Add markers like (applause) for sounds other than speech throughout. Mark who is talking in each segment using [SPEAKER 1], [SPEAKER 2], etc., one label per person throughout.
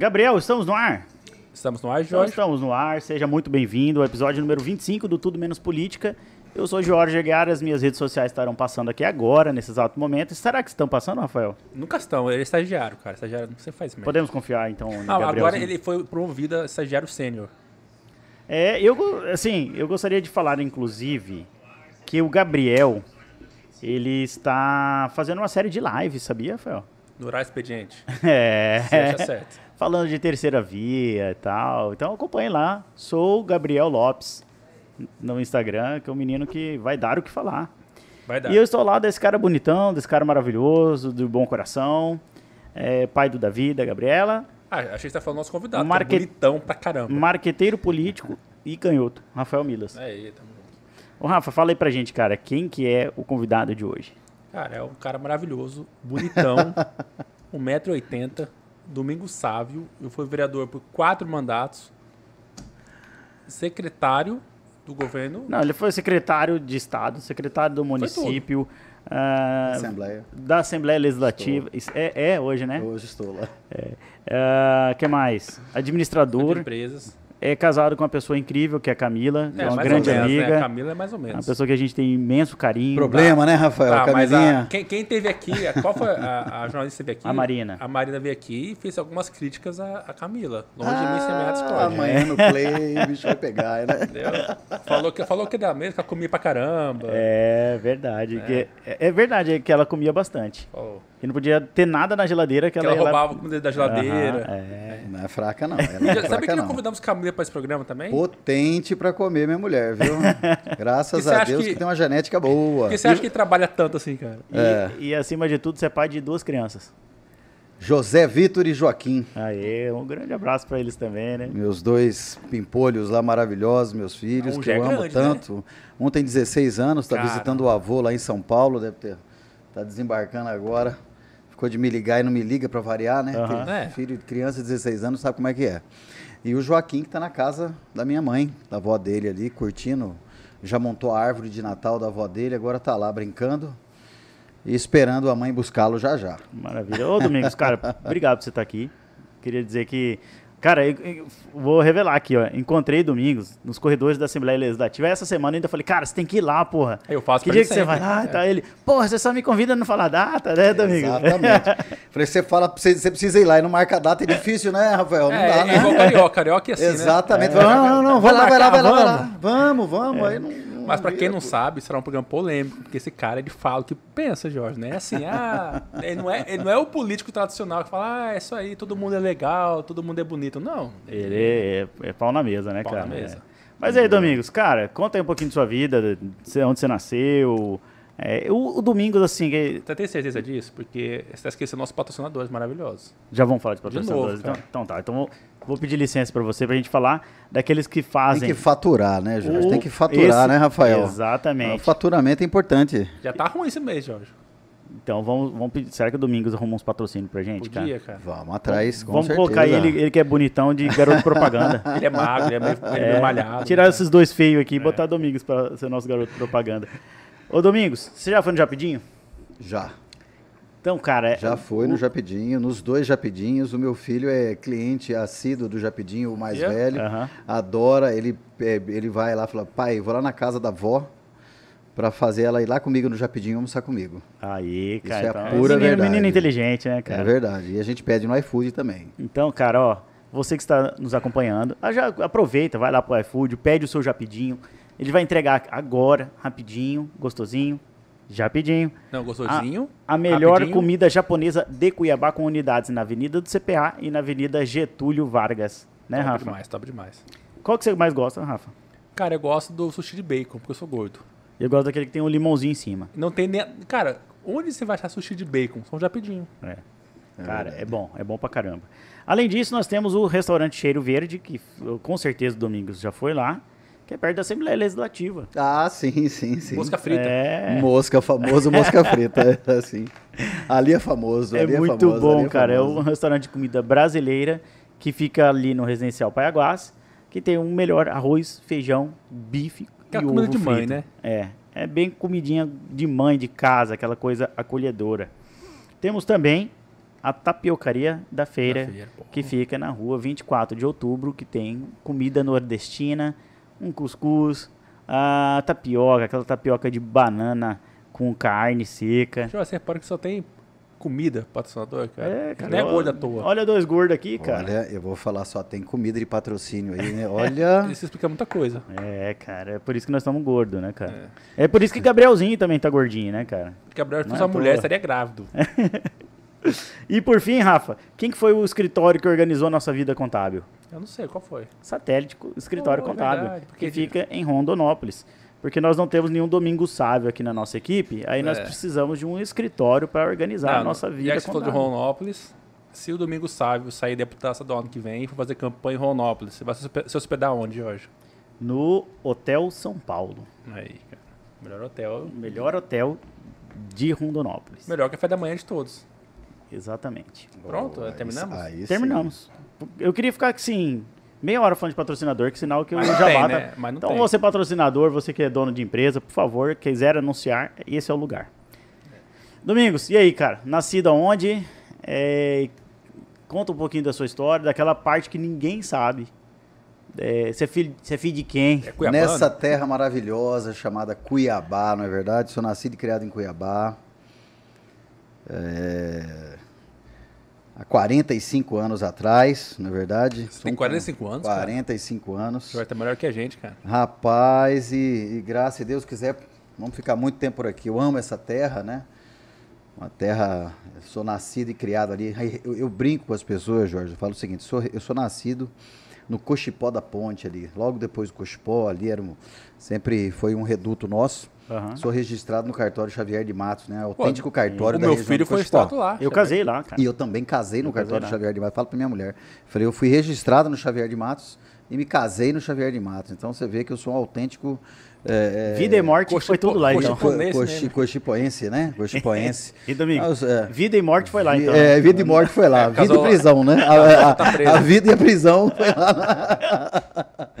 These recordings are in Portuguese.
[SPEAKER 1] Gabriel, estamos no ar?
[SPEAKER 2] Estamos no ar,
[SPEAKER 1] Então,
[SPEAKER 2] Jorge?
[SPEAKER 1] estamos no ar, seja muito bem-vindo ao episódio número 25 do Tudo Menos Política. Eu sou Jorge Aguiar, as minhas redes sociais estarão passando aqui agora, nesse exato momento. Será que estão passando, Rafael?
[SPEAKER 2] Nunca estão, ele é estagiário, cara. Estagiário não você faz merda.
[SPEAKER 1] Podemos confiar, então, no
[SPEAKER 2] Não, agora ele foi promovido a estagiário sênior.
[SPEAKER 1] É, eu, assim, eu gostaria de falar, inclusive, que o Gabriel, ele está fazendo uma série de lives, sabia, Rafael?
[SPEAKER 2] No horário expediente. (laughs)
[SPEAKER 1] É.
[SPEAKER 2] Você acha certo.
[SPEAKER 1] Falando de terceira via e tal. Então acompanhe lá. Sou o Gabriel Lopes no Instagram, que é um menino que vai dar o que falar.
[SPEAKER 2] Vai dar.
[SPEAKER 1] E eu estou lá desse cara bonitão, desse cara maravilhoso, do bom coração, é, pai do Davi, da Gabriela,
[SPEAKER 2] Ah, achei que você tá falando do nosso convidado, é bonitão pra caramba.
[SPEAKER 1] marqueteiro político e canhoto, Rafael Milas.
[SPEAKER 2] É, aí, tamo junto.
[SPEAKER 1] Ô Rafa, fala aí pra gente, cara, quem que é o convidado de hoje?
[SPEAKER 2] Cara, é um cara maravilhoso, bonitão, (laughs) 1,80m, domingo sávio. Eu fui vereador por quatro mandatos, secretário do governo.
[SPEAKER 1] Não, ele foi secretário de Estado, secretário do município, ah,
[SPEAKER 3] Assembleia.
[SPEAKER 1] da Assembleia Legislativa. É, é hoje, né?
[SPEAKER 3] Hoje estou lá.
[SPEAKER 1] Ah, que mais?
[SPEAKER 2] de
[SPEAKER 1] Administrador.
[SPEAKER 2] empresas.
[SPEAKER 1] É casado com uma pessoa incrível, que é a Camila, que é, uma grande
[SPEAKER 2] menos,
[SPEAKER 1] amiga.
[SPEAKER 2] Né? A Camila é mais ou
[SPEAKER 1] Uma
[SPEAKER 2] menos.
[SPEAKER 1] pessoa que a gente tem imenso carinho.
[SPEAKER 3] Problema, né, Rafael?
[SPEAKER 2] Tá, mas
[SPEAKER 3] Camilinha.
[SPEAKER 2] a, quem, quem teve aqui, a- qual foi a, a jornalista que veio aqui?
[SPEAKER 1] A Marina.
[SPEAKER 2] A Marina veio aqui e fez algumas críticas à, à Camila. Longe de mim semear
[SPEAKER 3] Ah,
[SPEAKER 2] discórdia.
[SPEAKER 3] amanhã no play o bicho vai pegar, né?
[SPEAKER 2] Entendeu? Falou que, falou que da mesma, que ela comia pra caramba.
[SPEAKER 1] É verdade. que- É, é verdade que ela comia bastante.
[SPEAKER 2] Falou
[SPEAKER 1] E não podia ter nada na geladeira que,
[SPEAKER 2] que
[SPEAKER 1] ela,
[SPEAKER 2] ela roubava comida da geladeira.
[SPEAKER 1] Aham, é.
[SPEAKER 3] Não é fraca, não. Ela é
[SPEAKER 2] Já- Sabe
[SPEAKER 3] fraca,
[SPEAKER 2] que nós
[SPEAKER 3] não.
[SPEAKER 2] convidamos Camila pra esse programa também?
[SPEAKER 3] Potente pra comer, minha mulher, viu? (laughs) Graças a Deus que...
[SPEAKER 2] que-
[SPEAKER 3] tem uma genética boa.
[SPEAKER 2] Por que você acha que ele trabalha tanto assim, cara?
[SPEAKER 1] E,
[SPEAKER 3] É.
[SPEAKER 1] e acima de tudo, você é pai de duas crianças.
[SPEAKER 3] José Vitor e Joaquim,
[SPEAKER 1] Aê, um grande abraço pra eles também, né?
[SPEAKER 3] meus dois pimpolhos lá maravilhosos, meus filhos,
[SPEAKER 2] Um
[SPEAKER 3] que
[SPEAKER 2] já é
[SPEAKER 3] eu amo
[SPEAKER 2] grande, né?
[SPEAKER 3] tanto. Um tem 16 anos, está visitando o avô lá em São Paulo, deve ter. Tá desembarcando agora. Ficou de me ligar e não me liga para variar, né? Porque
[SPEAKER 2] É.
[SPEAKER 3] Filho de criança de 16 anos sabe como é que é. E o Joaquim que tá na casa da minha mãe, da avó dele ali, curtindo. Já montou a árvore de Natal da avó dele, agora tá lá brincando e esperando a mãe buscá-lo já já.
[SPEAKER 1] Maravilha. Ô, Domingos, cara, obrigado por você estar aqui. Queria dizer que. Cara, eu, eu vou revelar aqui, ó. Encontrei Domingos nos corredores da Assembleia Legislativa. Essa semana ainda falei, cara, você tem que ir lá, porra.
[SPEAKER 2] Eu faço
[SPEAKER 1] Que
[SPEAKER 2] pra
[SPEAKER 1] dia que você vai lá?
[SPEAKER 2] É.
[SPEAKER 1] Tá ele, porra, você só me convida a não falar data, né, Domingos?
[SPEAKER 3] Exatamente. (laughs) Falei, você fala, você, você precisa ir lá e não marca data, é difícil, né, Rafael? Não
[SPEAKER 2] É,
[SPEAKER 3] dá,
[SPEAKER 2] é
[SPEAKER 3] né?
[SPEAKER 2] igual carioca, carioca é assim, né?
[SPEAKER 3] Exatamente.
[SPEAKER 2] É.
[SPEAKER 3] Não, não, não, vai lá, vai lá, vai lá, vai lá.
[SPEAKER 2] Vamos.
[SPEAKER 3] Vamos, vamos. Aí não
[SPEAKER 2] Mas pra quem não sabe, será um programa polêmico, porque esse cara, ele fala o que pensa, Jorge, né? Assim, ah, (laughs) ele não é, ele não é o político tradicional que fala, ah, é isso aí, todo mundo é legal, todo mundo é bonito. Não.
[SPEAKER 1] Ele é, é pau na mesa, né,
[SPEAKER 2] Pau
[SPEAKER 1] cara?
[SPEAKER 2] na mesa.
[SPEAKER 1] É. Mas aí, Domingos, cara, conta aí um pouquinho de sua vida, de onde você nasceu. É, o, o Domingos, assim, que-
[SPEAKER 2] Você tem certeza disso? Porque você está esquecendo nossos patrocinadores maravilhosos.
[SPEAKER 1] já vamos falar de
[SPEAKER 2] De
[SPEAKER 1] patrocinadores.
[SPEAKER 2] novo, cara.
[SPEAKER 1] então, então tá, então vou, vou pedir licença pra você pra gente falar daqueles que
[SPEAKER 3] Tem
[SPEAKER 1] fazem.
[SPEAKER 3] que faturar, né, Jorge?
[SPEAKER 1] o-
[SPEAKER 3] Tem que faturar,
[SPEAKER 1] esse-
[SPEAKER 3] né, Rafael?
[SPEAKER 1] Exatamente.
[SPEAKER 3] O faturamento é importante.
[SPEAKER 2] Já tá ruim esse mês, Jorge.
[SPEAKER 1] Então vamos, vamos pedir. Será que o Domingos arruma uns patrocínios pra gente, cara?
[SPEAKER 2] Podia, cara.
[SPEAKER 3] Vamos atrás, com
[SPEAKER 1] vamos
[SPEAKER 3] certeza.
[SPEAKER 1] colocar ele, ele que é bonitão de garoto propaganda. (laughs)
[SPEAKER 2] Ele é magro, ele é meio, ele é meio
[SPEAKER 1] É,
[SPEAKER 2] malhado.
[SPEAKER 1] tirar esses dois feios aqui e botar Domingos pra ser nosso garoto propaganda. Ô Domingos, você já foi no Japidinho?
[SPEAKER 3] Já.
[SPEAKER 1] Então, cara,
[SPEAKER 3] Já
[SPEAKER 1] o-
[SPEAKER 3] foi no Japidinho, nos dois Japidinhos. O meu filho é cliente assíduo do Japidinho, o mais
[SPEAKER 2] Yeah?
[SPEAKER 3] velho.
[SPEAKER 1] Aham.
[SPEAKER 3] Adora, ele, é, ele vai lá e fala, pai, vou lá na casa da avó pra fazer ela ir lá comigo no Japidinho almoçar comigo.
[SPEAKER 1] Aí,
[SPEAKER 3] Isso
[SPEAKER 1] cara.
[SPEAKER 3] é a
[SPEAKER 1] então,
[SPEAKER 3] pura
[SPEAKER 1] menino,
[SPEAKER 3] verdade.
[SPEAKER 1] menino inteligente, né,
[SPEAKER 3] É
[SPEAKER 1] cara?
[SPEAKER 3] verdade. E a gente pede no iFood também.
[SPEAKER 1] Então, cara, ó, você que está nos acompanhando, ah, já aproveita, vai lá pro iFood, pede o seu Japidinho. Ele vai entregar agora, rapidinho, gostosinho, Japidinho.
[SPEAKER 2] Não, gostosinho.
[SPEAKER 1] A melhor
[SPEAKER 2] rapidinho.
[SPEAKER 1] comida japonesa de Cuiabá com unidades na Avenida do CPA e na Avenida Getúlio Vargas. Né,
[SPEAKER 2] top
[SPEAKER 1] Rafa?
[SPEAKER 2] demais, top demais.
[SPEAKER 1] Qual que você mais gosta, Rafa?
[SPEAKER 2] Cara, eu gosto do sushi de bacon, porque eu sou gordo.
[SPEAKER 1] Eu gosto daquele que tem um limãozinho em cima.
[SPEAKER 2] Não tem nem. Cara, onde você vai achar sushi de bacon? São rapidinho.
[SPEAKER 1] É. Cara, é bom, é bom pra caramba. Além disso, nós temos o restaurante Cheiro Verde, que eu, com certeza o Domingos já foi lá, que é perto da Assembleia Legislativa.
[SPEAKER 3] Ah, sim, sim, sim.
[SPEAKER 2] Mosca frita.
[SPEAKER 1] É,
[SPEAKER 3] Mosca, famoso mosca frita, é (laughs) assim. Ali é famoso,
[SPEAKER 1] é
[SPEAKER 3] ali
[SPEAKER 1] muito
[SPEAKER 3] famoso,
[SPEAKER 1] bom,
[SPEAKER 3] ali
[SPEAKER 1] cara. É
[SPEAKER 3] famoso.
[SPEAKER 1] um restaurante de comida brasileira que fica ali no Residencial Paiaguás, que tem um melhor arroz, feijão, bife
[SPEAKER 2] Aquela
[SPEAKER 1] e
[SPEAKER 2] comida
[SPEAKER 1] ovo
[SPEAKER 2] de mãe,
[SPEAKER 1] frito.
[SPEAKER 2] né?
[SPEAKER 1] É, é bem comidinha de mãe, de casa, aquela coisa acolhedora. Temos também a tapiocaria da feira,
[SPEAKER 2] Da feira,
[SPEAKER 1] que fica na rua 24 de outubro, que tem comida nordestina, um cuscuz, a tapioca, aquela tapioca de banana com carne seca.
[SPEAKER 2] Jorge, você repara que só tem comida patrocinador, cara?
[SPEAKER 1] É, cara.
[SPEAKER 2] Não é gordo à toa.
[SPEAKER 1] Olha dois gordos aqui, cara.
[SPEAKER 3] Olha, eu vou falar só, tem comida de patrocínio aí, né? (laughs) Olha.
[SPEAKER 2] Isso explica muita coisa.
[SPEAKER 1] É, cara, é por isso que nós estamos gordos, né, cara? É. por isso que Gabrielzinho também tá gordinho, né, cara?
[SPEAKER 2] Gabriel, se fosse
[SPEAKER 1] é
[SPEAKER 2] uma mulher, estaria grávido. (laughs)
[SPEAKER 1] E por fim, Rafa, quem que foi o escritório que organizou a nossa vida contábil?
[SPEAKER 2] Eu não sei, qual foi?
[SPEAKER 1] Satélite Escritório
[SPEAKER 2] Oh,
[SPEAKER 1] Contábil,
[SPEAKER 2] verdade, porque
[SPEAKER 1] que fica em Rondonópolis. Porque nós não temos nenhum domingo sábio aqui na nossa equipe, aí nós
[SPEAKER 2] É.
[SPEAKER 1] precisamos de um escritório para organizar a
[SPEAKER 2] Não,
[SPEAKER 1] nossa
[SPEAKER 2] Já
[SPEAKER 1] vida
[SPEAKER 2] que você falou de
[SPEAKER 1] contábil.
[SPEAKER 2] Ronópolis, se o Domingo Sábio sair deputado do ano que vem e for fazer campanha em Ronópolis, você vai se hospe- se hospedar onde, Jorge?
[SPEAKER 1] No Hotel São Paulo,
[SPEAKER 2] Aí, cara. Melhor hotel.
[SPEAKER 1] melhor hotel de Rondonópolis.
[SPEAKER 2] Melhor café da manhã de todos.
[SPEAKER 1] Exatamente.
[SPEAKER 2] Pronto, terminamos?
[SPEAKER 3] aí sim.
[SPEAKER 1] Terminamos. Eu queria ficar assim, meia hora falando de patrocinador, que sinal que eu já
[SPEAKER 2] tem,
[SPEAKER 1] bata.
[SPEAKER 2] né?
[SPEAKER 1] Então,
[SPEAKER 2] tem.
[SPEAKER 1] você patrocinador, você que é dono de empresa, por favor, quiser anunciar, esse é o lugar. Domingos, e aí, cara? Nascido aonde? É, conta um pouquinho da sua história, daquela parte que ninguém sabe. É, você, é filho, você é filho de quem?
[SPEAKER 2] É?
[SPEAKER 3] Nessa terra maravilhosa chamada Cuiabá, não é verdade? Sou nascido e criado em Cuiabá. É, Há 45 anos atrás, não é verdade?
[SPEAKER 2] Você tem
[SPEAKER 3] Sou um-
[SPEAKER 2] 45 anos, cara?
[SPEAKER 3] 45 anos.
[SPEAKER 2] Vai estar melhor que a gente, cara.
[SPEAKER 3] Rapaz, e, e graças a Deus quiser, vamos ficar muito tempo por aqui. Eu amo essa terra, né? Uma terra, sou nascido e criado ali. Eu, eu brinco com as pessoas, Jorge, eu falo o seguinte, sou- eu sou nascido no Cochipó da Ponte ali. Logo depois do Cochipó, ali era um, sempre foi um reduto nosso.
[SPEAKER 1] Aham.
[SPEAKER 3] Sou registrado no cartório Xavier de Matos, né? Autêntico cartório
[SPEAKER 2] o
[SPEAKER 3] da
[SPEAKER 2] meu
[SPEAKER 3] região
[SPEAKER 2] filho foi registrado lá.
[SPEAKER 1] Eu casei lá, cara.
[SPEAKER 3] E eu também casei no
[SPEAKER 1] casei
[SPEAKER 3] cartório
[SPEAKER 1] lá.
[SPEAKER 3] Xavier de Matos. Falo pra minha mulher. Falei, eu fui registrado no Xavier de Matos e me casei no Xavier de Matos. Então você vê que eu sou um autêntico. É, é,
[SPEAKER 1] Vida e morte foi tudo lá, então.
[SPEAKER 2] Cochipo-
[SPEAKER 3] co-
[SPEAKER 2] Nesse
[SPEAKER 3] cochi-
[SPEAKER 2] mesmo.
[SPEAKER 3] Cochipoense, né? Cochipoense. (laughs)
[SPEAKER 1] E Domingo,
[SPEAKER 3] os- é.
[SPEAKER 1] vida e morte foi lá, então.
[SPEAKER 3] é, vida e morte foi lá.
[SPEAKER 2] É,
[SPEAKER 3] vida e prisão, né? (laughs) A, a-
[SPEAKER 2] tá preso.
[SPEAKER 3] a vida e a prisão foi lá. (laughs)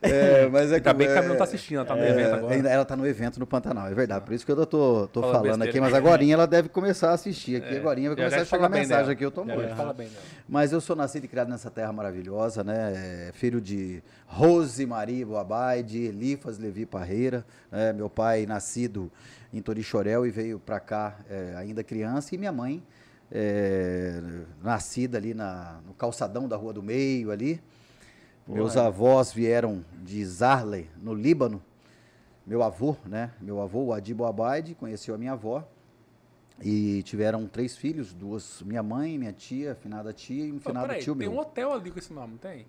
[SPEAKER 3] É, mas é
[SPEAKER 2] Ainda bem que a
[SPEAKER 3] é,
[SPEAKER 2] Camila não tá assistindo, ela tá no
[SPEAKER 3] é,
[SPEAKER 2] evento agora.
[SPEAKER 3] ainda- ela tá no evento no Pantanal, é verdade. Por isso que eu tô, tô
[SPEAKER 2] Fala
[SPEAKER 3] falando aqui, mas agora ela deve começar a assistir aqui. Agora vai começar a chegar mensagem
[SPEAKER 2] dela.
[SPEAKER 3] aqui, eu tô
[SPEAKER 2] Já-
[SPEAKER 3] morto.
[SPEAKER 2] já fala bem dela.
[SPEAKER 3] Mas eu sou nascido e criado nessa terra maravilhosa, né? É, filho de Rose Maria Boabay, de Elifas Levi Parreira. né? Meu pai nascido em Torixorel e veio para cá é, ainda criança. E minha mãe, é, nascida ali na, no calçadão da Rua do Meio ali. Meus avós vieram de Zarley, no Líbano. Meu avô, né? Meu avô, o Adi Boabaide, conheceu a minha avó. E tiveram três filhos, duas, minha mãe, minha tia, finada tia e um finado
[SPEAKER 2] peraí,
[SPEAKER 3] tio
[SPEAKER 2] tem
[SPEAKER 3] meu.
[SPEAKER 2] um hotel ali com esse nome, tem?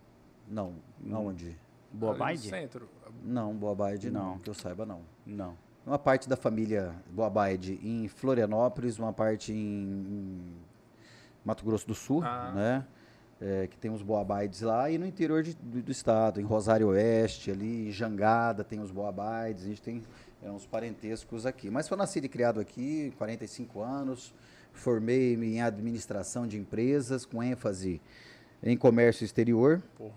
[SPEAKER 3] Não, aonde?
[SPEAKER 1] Boa
[SPEAKER 2] Ali no
[SPEAKER 1] Baide?
[SPEAKER 2] centro.
[SPEAKER 3] Não, Boabaide não,
[SPEAKER 1] Não.
[SPEAKER 3] que eu saiba não.
[SPEAKER 1] Não.
[SPEAKER 3] Uma parte da família Boabaide em Florianópolis, uma parte em, em Mato Grosso do Sul,
[SPEAKER 2] Ah.
[SPEAKER 3] né? É, que tem os Boabaides lá, e no interior de- do, do estado, em Rosário Oeste, ali, em Jangada tem os Boabaides, a gente tem é, uns parentescos aqui. Mas sou nascido e criado aqui, 45 anos, formei-me em administração de empresas, com ênfase em comércio exterior.
[SPEAKER 2] Porra.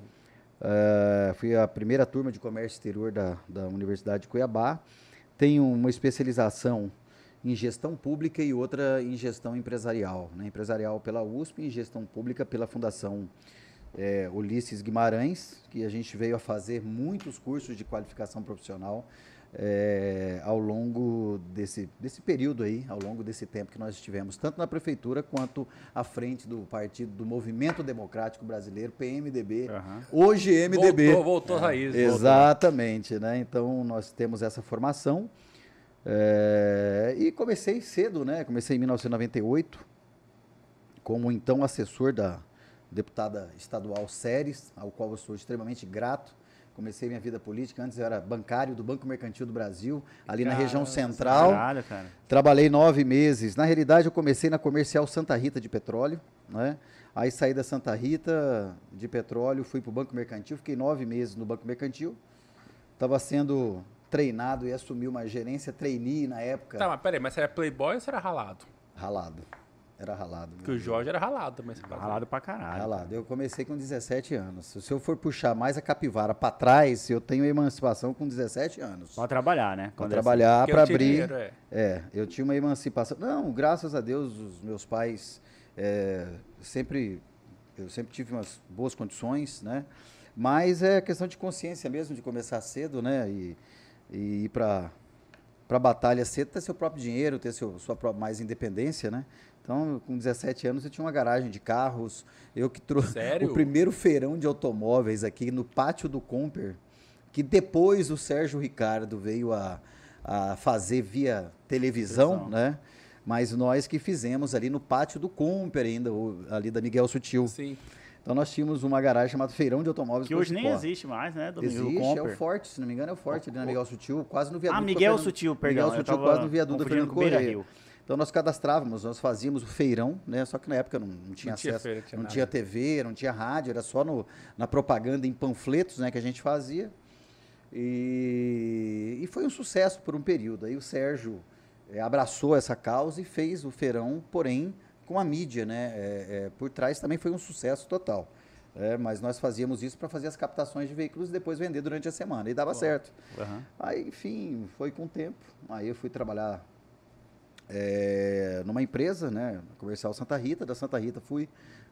[SPEAKER 3] Eh, fui a primeira turma de comércio exterior da, da Universidade de Cuiabá. Tenho uma especialização em gestão pública e outra em gestão empresarial. Né? Empresarial pela USP e gestão pública pela Fundação eh, Ulisses Guimarães, que a gente veio a fazer muitos cursos de qualificação profissional eh, ao longo desse, desse período aí, ao longo desse tempo que nós estivemos, tanto na prefeitura quanto à frente do partido do Movimento Democrático Brasileiro, PMDB,
[SPEAKER 1] Aham.
[SPEAKER 3] Hoje MDB.
[SPEAKER 2] Voltou, voltou raízes. voltou.
[SPEAKER 3] Exatamente, né? Então nós temos essa formação. É, e comecei cedo, né? Comecei em 1998 como então assessor da deputada estadual Séries, ao qual eu sou extremamente grato. Comecei minha vida política, antes eu era bancário do Banco Mercantil do Brasil, ali na região central.
[SPEAKER 1] Caralho, cara.
[SPEAKER 3] Trabalhei nove meses. Na realidade, eu comecei na comercial Santa Rita de petróleo, né? Aí saí da Santa Rita de petróleo, fui para o Banco Mercantil, fiquei nove meses no Banco Mercantil. Estava sendo treinado e assumi uma gerência trainee na época.
[SPEAKER 2] Tá, mas peraí, mas você era playboy ou você era ralado?
[SPEAKER 3] Ralado. Era ralado.
[SPEAKER 2] Porque o Jorge era ralado também.
[SPEAKER 1] Ralado pra caralho.
[SPEAKER 3] Ralado. Eu comecei com 17 anos. Se eu for puxar mais a capivara para trás, eu tenho emancipação com 17 anos.
[SPEAKER 1] Pra trabalhar, né?
[SPEAKER 3] Para
[SPEAKER 1] Quando é
[SPEAKER 3] trabalhar,
[SPEAKER 2] Porque eu
[SPEAKER 3] para
[SPEAKER 2] tinha
[SPEAKER 3] abrir.
[SPEAKER 2] dinheiro, é.
[SPEAKER 3] É, eu tinha uma emancipação. Não, graças a Deus, os meus pais É, sempre, eu sempre tive umas boas condições, né? Mas é questão de consciência mesmo, de começar cedo, né? E, e ir para para batalha cedo, ter seu próprio dinheiro, ter seu, sua própria mais independência, né? Então, com 17 anos, eu tinha uma garagem de carros. Eu que trouxe
[SPEAKER 2] Sério? (laughs)
[SPEAKER 3] o primeiro feirão de automóveis aqui no pátio do Comper, que depois o Sérgio Ricardo veio a, a fazer via televisão,
[SPEAKER 1] Televisão.
[SPEAKER 3] né? Mas nós que fizemos ali no pátio do Comper ainda, ali da Miguel Sutil.
[SPEAKER 2] Sim.
[SPEAKER 3] Então nós tínhamos uma garagem chamada Feirão de Automóveis
[SPEAKER 1] Que hoje nem existe mais, né, Domingo?
[SPEAKER 3] Existe, é o Forte, se não me engano, é o Forte ali na Miguel Sutil, quase no viaduto.
[SPEAKER 1] Ah, Miguel
[SPEAKER 3] Fernando-
[SPEAKER 1] Sutil, perdão.
[SPEAKER 3] Miguel Sutil, quase no viaduto da Fernando Correia. Então nós cadastrávamos, nós fazíamos o feirão, né? Só que na época não, não tinha
[SPEAKER 2] Não tinha
[SPEAKER 3] acesso,
[SPEAKER 2] feira, tinha
[SPEAKER 3] não
[SPEAKER 2] nada.
[SPEAKER 3] tinha TV, não tinha rádio, era só no, na propaganda em panfletos, né, que a gente fazia. E, e foi um sucesso por um período. Aí o Sérgio eh, abraçou essa causa e fez o feirão, porém com a mídia, né? eh, eh, por trás também foi um sucesso total. É, mas nós fazíamos isso para fazer as captações de veículos e depois vender durante a semana. E dava certo.
[SPEAKER 1] Aham.
[SPEAKER 3] Aí, enfim, foi com o tempo. Aí eu fui trabalhar é, numa empresa, né, comercial Santa Rita. Da Santa Rita fui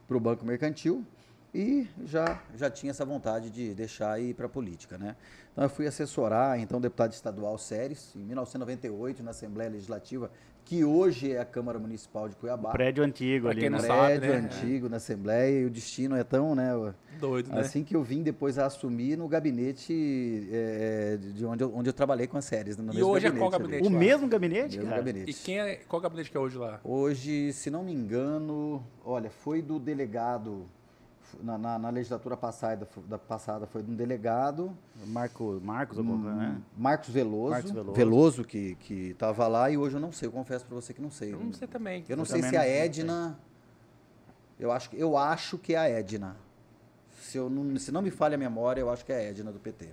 [SPEAKER 3] para o Banco Mercantil e já, já tinha essa vontade de deixar ir para a política, né. Então eu fui assessorar, então, deputado estadual Séries, em 1998, na Assembleia Legislativa, que hoje é a Câmara Municipal de Cuiabá.
[SPEAKER 1] Prédio antigo
[SPEAKER 2] Pra
[SPEAKER 1] ali,
[SPEAKER 2] quem
[SPEAKER 1] né?
[SPEAKER 2] não
[SPEAKER 3] prédio
[SPEAKER 2] sabe, né?
[SPEAKER 3] antigo na Assembleia e o destino é tão, né,
[SPEAKER 2] Doido, né?
[SPEAKER 3] Assim que eu vim depois a assumir no gabinete é, de onde eu, onde eu trabalhei com as séries. No
[SPEAKER 2] E
[SPEAKER 3] mesmo
[SPEAKER 2] hoje é qual
[SPEAKER 3] ali.
[SPEAKER 2] gabinete?
[SPEAKER 1] O
[SPEAKER 2] lá.
[SPEAKER 1] mesmo gabinete,
[SPEAKER 3] Mesmo
[SPEAKER 1] cara?
[SPEAKER 3] gabinete.
[SPEAKER 2] E quem é, qual gabinete que é hoje lá?
[SPEAKER 3] Hoje, se não me engano, olha, foi do delegado, na, na- na legislatura passada, da passada foi de um delegado,
[SPEAKER 1] Marco, Marcos, coisa, né?
[SPEAKER 3] Marcos Veloso,
[SPEAKER 1] Marcos Veloso.
[SPEAKER 3] Veloso, que, que estava lá e hoje eu não sei, eu confesso para você que não sei.
[SPEAKER 2] Eu não sei também.
[SPEAKER 3] Eu não
[SPEAKER 1] Eu
[SPEAKER 3] sei se a. Edna. Eu acho, que- eu acho que é a Edna. Se, eu não, se não me falha a memória, eu acho que é a Edna do PT.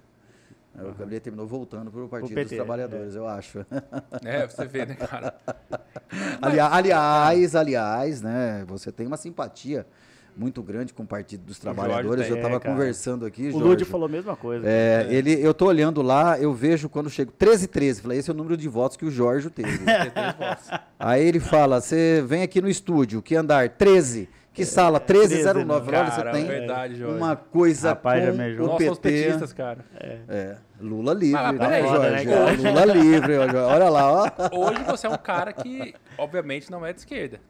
[SPEAKER 3] O Gabriel terminou voltando para o Partido
[SPEAKER 1] PT,
[SPEAKER 3] dos Trabalhadores, eu acho.
[SPEAKER 2] É, você vê, né, cara? (laughs)
[SPEAKER 3] Ali- aliás, aliás, né? Você tem uma simpatia muito grande com o Partido dos Trabalhadores.
[SPEAKER 2] tem,
[SPEAKER 3] eu estava
[SPEAKER 1] é,
[SPEAKER 3] conversando aqui,
[SPEAKER 1] O. Lúdio falou a mesma coisa.
[SPEAKER 3] É, ele, eu tô olhando lá, eu vejo quando chego 13 13, falei, esse é o número de votos que o Jorge teve. (laughs) Aí ele fala, você vem aqui no estúdio, que andar 13, que sala 1309. Falei, Olha, você tem
[SPEAKER 2] verdade, Jorge.
[SPEAKER 3] uma coisa
[SPEAKER 1] Rapaz, já
[SPEAKER 3] com
[SPEAKER 1] me ajuda.
[SPEAKER 3] o
[SPEAKER 2] Nós somos
[SPEAKER 3] PT.
[SPEAKER 2] petistas, cara.
[SPEAKER 3] É, Lula livre,
[SPEAKER 2] Mas,
[SPEAKER 3] né,
[SPEAKER 2] peraí,
[SPEAKER 3] Jorge?
[SPEAKER 1] né, cara?
[SPEAKER 3] Lula livre, olha lá, ó.
[SPEAKER 2] Hoje você é um cara que, obviamente, não é de esquerda.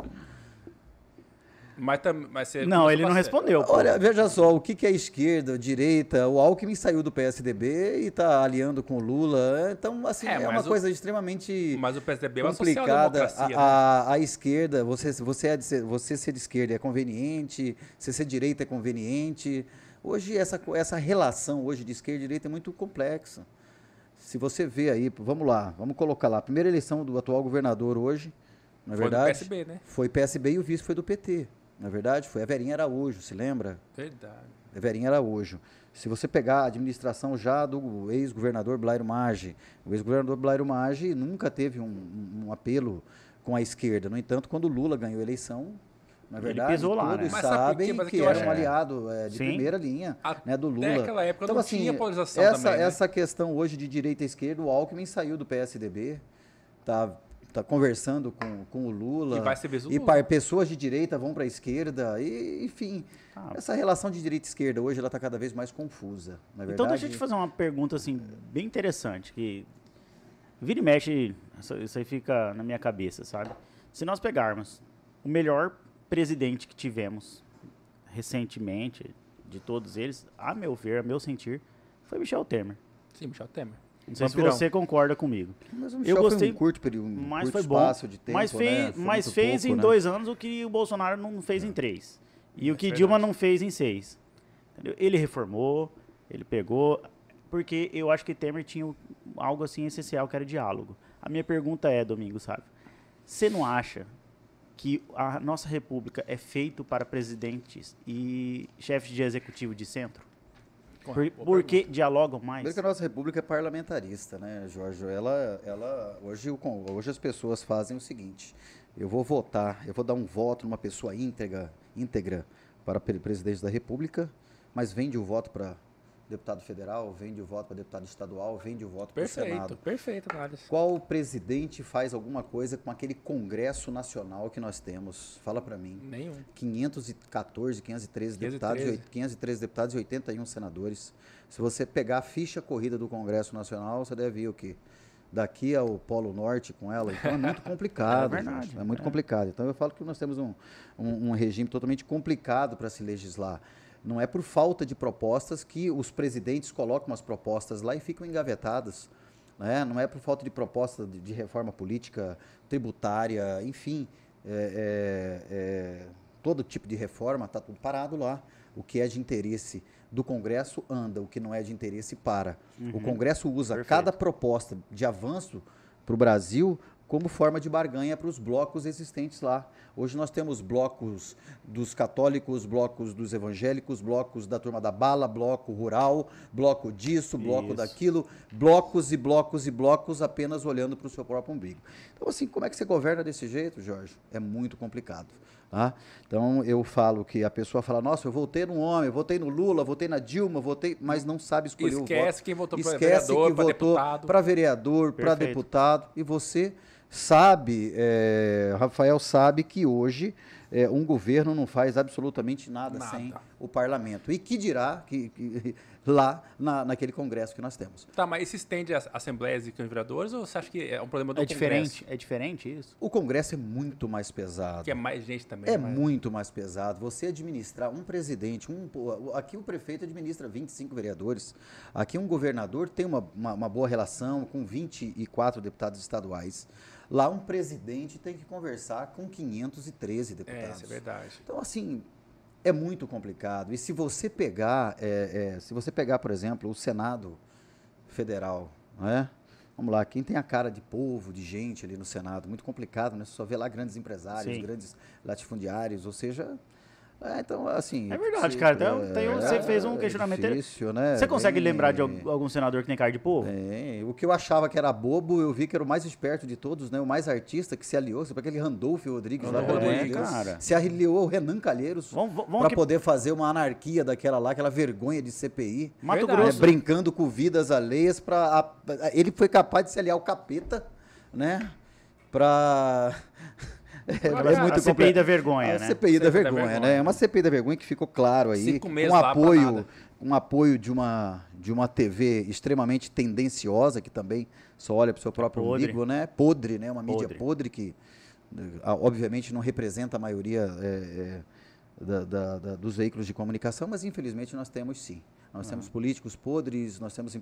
[SPEAKER 2] Mas, tam, mas você
[SPEAKER 1] Não, ele não
[SPEAKER 2] você-
[SPEAKER 1] respondeu. pô.
[SPEAKER 3] Olha, veja só, o que, que é esquerda, direita? O Alckmin saiu do PSDB e está aliando com o Lula. Então, assim,
[SPEAKER 2] É,
[SPEAKER 3] é, uma
[SPEAKER 2] o-
[SPEAKER 3] coisa extremamente
[SPEAKER 2] Mas o PSDB é uma
[SPEAKER 3] complicada. A,
[SPEAKER 2] né?
[SPEAKER 3] a, a esquerda, você, você, é de ser, você ser de esquerda é conveniente, você ser direita é conveniente. Hoje, essa, essa relação hoje de esquerda e direita é muito complexa. Se você vê aí, vamos lá, vamos colocar lá, primeira eleição do atual governador hoje, na
[SPEAKER 2] Foi do
[SPEAKER 3] verdade,
[SPEAKER 2] PSB, né?
[SPEAKER 3] foi PSB e o vice foi do PT. Na verdade, foi a Verinha Araújo, se lembra?
[SPEAKER 2] Verdade.
[SPEAKER 3] A Verinha Araújo. Se você pegar a administração já do ex-governador Blairo Maggi, o ex-governador Blairo Maggi nunca teve um, um- apelo com a esquerda. No entanto, quando o Lula ganhou a eleição, na
[SPEAKER 1] Ele
[SPEAKER 3] verdade,
[SPEAKER 1] pisou lá,
[SPEAKER 3] todos
[SPEAKER 1] né?
[SPEAKER 3] Sabem
[SPEAKER 2] Mas é
[SPEAKER 3] que, era
[SPEAKER 2] acho-
[SPEAKER 3] um aliado é, de
[SPEAKER 1] Sim.
[SPEAKER 3] primeira linha né, do Lula.
[SPEAKER 2] aquela época
[SPEAKER 3] então,
[SPEAKER 2] não
[SPEAKER 3] assim,
[SPEAKER 2] tinha polarização
[SPEAKER 3] essa,
[SPEAKER 2] também, né?
[SPEAKER 3] Essa questão hoje de direita e esquerda, o Alckmin saiu do PSDB, tá, tá conversando com, com o Lula.
[SPEAKER 2] E vai ser
[SPEAKER 3] E
[SPEAKER 2] Lula.
[SPEAKER 3] pessoas de direita vão para a esquerda, e, enfim.
[SPEAKER 1] Ah.
[SPEAKER 3] Essa relação de direita e esquerda hoje ela está cada vez mais confusa. Na verdade,
[SPEAKER 1] Então deixa eu te fazer uma pergunta assim, bem interessante, que vira e mexe, isso, isso aí fica na minha cabeça, sabe? Se nós pegarmos o melhor presidente que tivemos recentemente, de todos eles, a meu ver, a meu sentir, foi Michel Temer.
[SPEAKER 2] Sim, Michel Temer.
[SPEAKER 1] Não sei
[SPEAKER 2] Vampirão.
[SPEAKER 1] se você concorda comigo.
[SPEAKER 3] Mas o
[SPEAKER 1] eu
[SPEAKER 3] Michel
[SPEAKER 1] gostei,
[SPEAKER 3] foi um curto período, um
[SPEAKER 1] mas
[SPEAKER 3] curto
[SPEAKER 1] foi bom.
[SPEAKER 3] espaço de tempo,
[SPEAKER 1] mas fez,
[SPEAKER 3] né?
[SPEAKER 1] Mas fez
[SPEAKER 3] pouco,
[SPEAKER 1] em
[SPEAKER 3] né?
[SPEAKER 1] dois anos o que o Bolsonaro não fez em três. E o que
[SPEAKER 2] é
[SPEAKER 1] Dilma não fez em seis. Entendeu? Ele reformou, ele pegou, porque eu acho que Temer tinha algo assim essencial que era diálogo. A minha pergunta é, Domingo, sabe? Você não acha que a nossa república é feito para presidentes e chefes de executivo de centro? Por,
[SPEAKER 2] Boa
[SPEAKER 1] porque dialogam mais?
[SPEAKER 3] Primeiro que a nossa república é parlamentarista, né, Jorge? Ela, ela, hoje, hoje as pessoas fazem o seguinte: eu vou votar, eu vou dar um voto numa pessoa íntegra, íntegra para pre- presidente da República, mas vende o voto para deputado federal, vende o voto para deputado estadual, vende o voto para o Senado.
[SPEAKER 2] perfeito, análise.
[SPEAKER 3] Qual presidente faz alguma coisa com aquele Congresso Nacional que nós temos? Fala para mim.
[SPEAKER 2] Nenhum.
[SPEAKER 3] 514, 513 deputados,
[SPEAKER 2] 513.
[SPEAKER 3] e 513 deputados e 81 senadores. Se você pegar a ficha corrida do Congresso Nacional, você deve ir o quê? Daqui ao Polo Norte com ela. Então é muito (laughs) complicado.
[SPEAKER 1] É verdade,
[SPEAKER 3] gente, é muito
[SPEAKER 1] é.
[SPEAKER 3] complicado. Então eu falo que nós temos um, um, um regime totalmente complicado para se legislar. Não é por falta de propostas que os presidentes colocam as propostas lá e ficam engavetadas. Né? Não é por falta de proposta de, de reforma política, tributária, enfim. é- é- é, todo tipo de reforma está tudo parado lá. O que é de interesse do Congresso anda, o que não é de interesse para. O Congresso usa
[SPEAKER 1] Perfeito.
[SPEAKER 3] cada proposta de avanço para o Brasil como forma de barganha para os blocos existentes lá. Hoje nós temos blocos dos católicos, blocos dos evangélicos, blocos da turma da bala, bloco rural, bloco disso, bloco
[SPEAKER 1] Isso.
[SPEAKER 3] daquilo, blocos e blocos e blocos apenas olhando para o seu próprio umbigo. Então, assim, como é que você governa desse jeito, Jorge? É muito complicado. Tá? Então, eu falo que a pessoa fala, nossa, eu votei no homem, eu votei no Lula, votei na Dilma, votei, mas não sabe escolher o voto.
[SPEAKER 2] Esquece quem votou para
[SPEAKER 3] Esquece
[SPEAKER 2] vereador, para
[SPEAKER 3] votou
[SPEAKER 2] deputado.
[SPEAKER 3] para vereador, para
[SPEAKER 1] Perfeito.
[SPEAKER 3] deputado, e você sabe, é, Rafael sabe que hoje é, um governo não faz absolutamente nada,
[SPEAKER 2] Nada.
[SPEAKER 3] sem o parlamento. E que dirá que, que (laughs) lá na, naquele congresso que nós temos.
[SPEAKER 2] Tá, mas isso estende às assembleias e vereadores ou você acha que é um problema do
[SPEAKER 1] É diferente,
[SPEAKER 2] Congresso?
[SPEAKER 1] é diferente isso?
[SPEAKER 3] O congresso é muito mais pesado.
[SPEAKER 2] Que é mais gente também.
[SPEAKER 3] É
[SPEAKER 2] mas-
[SPEAKER 3] muito mais pesado. Você administrar um presidente, um, aqui o prefeito administra 25 vereadores. Aqui um governador tem uma, uma, uma boa relação com 24 deputados estaduais. Lá um presidente tem que conversar com 513
[SPEAKER 2] É,
[SPEAKER 3] deputados.
[SPEAKER 2] isso é verdade.
[SPEAKER 3] Então, assim, é muito complicado. E se você pegar, é, é, se você pegar, por exemplo, o Senado Federal, não é? Vamos lá, quem tem a cara de povo, de gente ali no Senado, muito complicado, né? Você só vê lá grandes empresários,
[SPEAKER 1] Sim.
[SPEAKER 3] grandes latifundiários, ou seja, é, então, assim...
[SPEAKER 1] É verdade,
[SPEAKER 3] se-
[SPEAKER 1] cara. Então, tem um- você fez um
[SPEAKER 3] é
[SPEAKER 1] questionamento
[SPEAKER 3] difícil, né?
[SPEAKER 1] Você consegue
[SPEAKER 3] Bem-
[SPEAKER 1] lembrar de al- algum senador que tem cara de povo?
[SPEAKER 3] tem. O que eu achava que era bobo, eu vi que era o mais esperto de todos, né? O mais artista que se aliou, sabe aquele Randolph Rodrigues lá,
[SPEAKER 2] Rodrigues,
[SPEAKER 1] cara.
[SPEAKER 3] se aliou ao Renan Calheiros para
[SPEAKER 1] aqui-
[SPEAKER 3] poder fazer uma anarquia daquela lá, aquela vergonha de CPI.
[SPEAKER 1] Mato
[SPEAKER 2] Verdade.
[SPEAKER 1] Grosso.
[SPEAKER 3] Brincando com vidas alheias para ele foi capaz de se aliar ao capeta, né? Para
[SPEAKER 2] Olha,
[SPEAKER 1] a CPI da vergonha,
[SPEAKER 3] a
[SPEAKER 1] né?
[SPEAKER 3] CPI da
[SPEAKER 2] CPI da
[SPEAKER 3] vergonha,
[SPEAKER 2] vergonha.
[SPEAKER 3] né? É uma CPI da vergonha que ficou claro aí,
[SPEAKER 2] Cinco meses
[SPEAKER 3] com
[SPEAKER 2] pra
[SPEAKER 3] apoio, com apoio de uma de uma TV extremamente tendenciosa que também só olha para o seu próprio
[SPEAKER 1] Podre.
[SPEAKER 3] umbigo, né? Podre, né? Uma mídia
[SPEAKER 1] Podre.
[SPEAKER 3] podre que obviamente não representa a maioria é, é, da- da- da- dos veículos de comunicação, mas infelizmente nós temos sim. Nós
[SPEAKER 1] Ah.
[SPEAKER 3] temos políticos podres, nós temos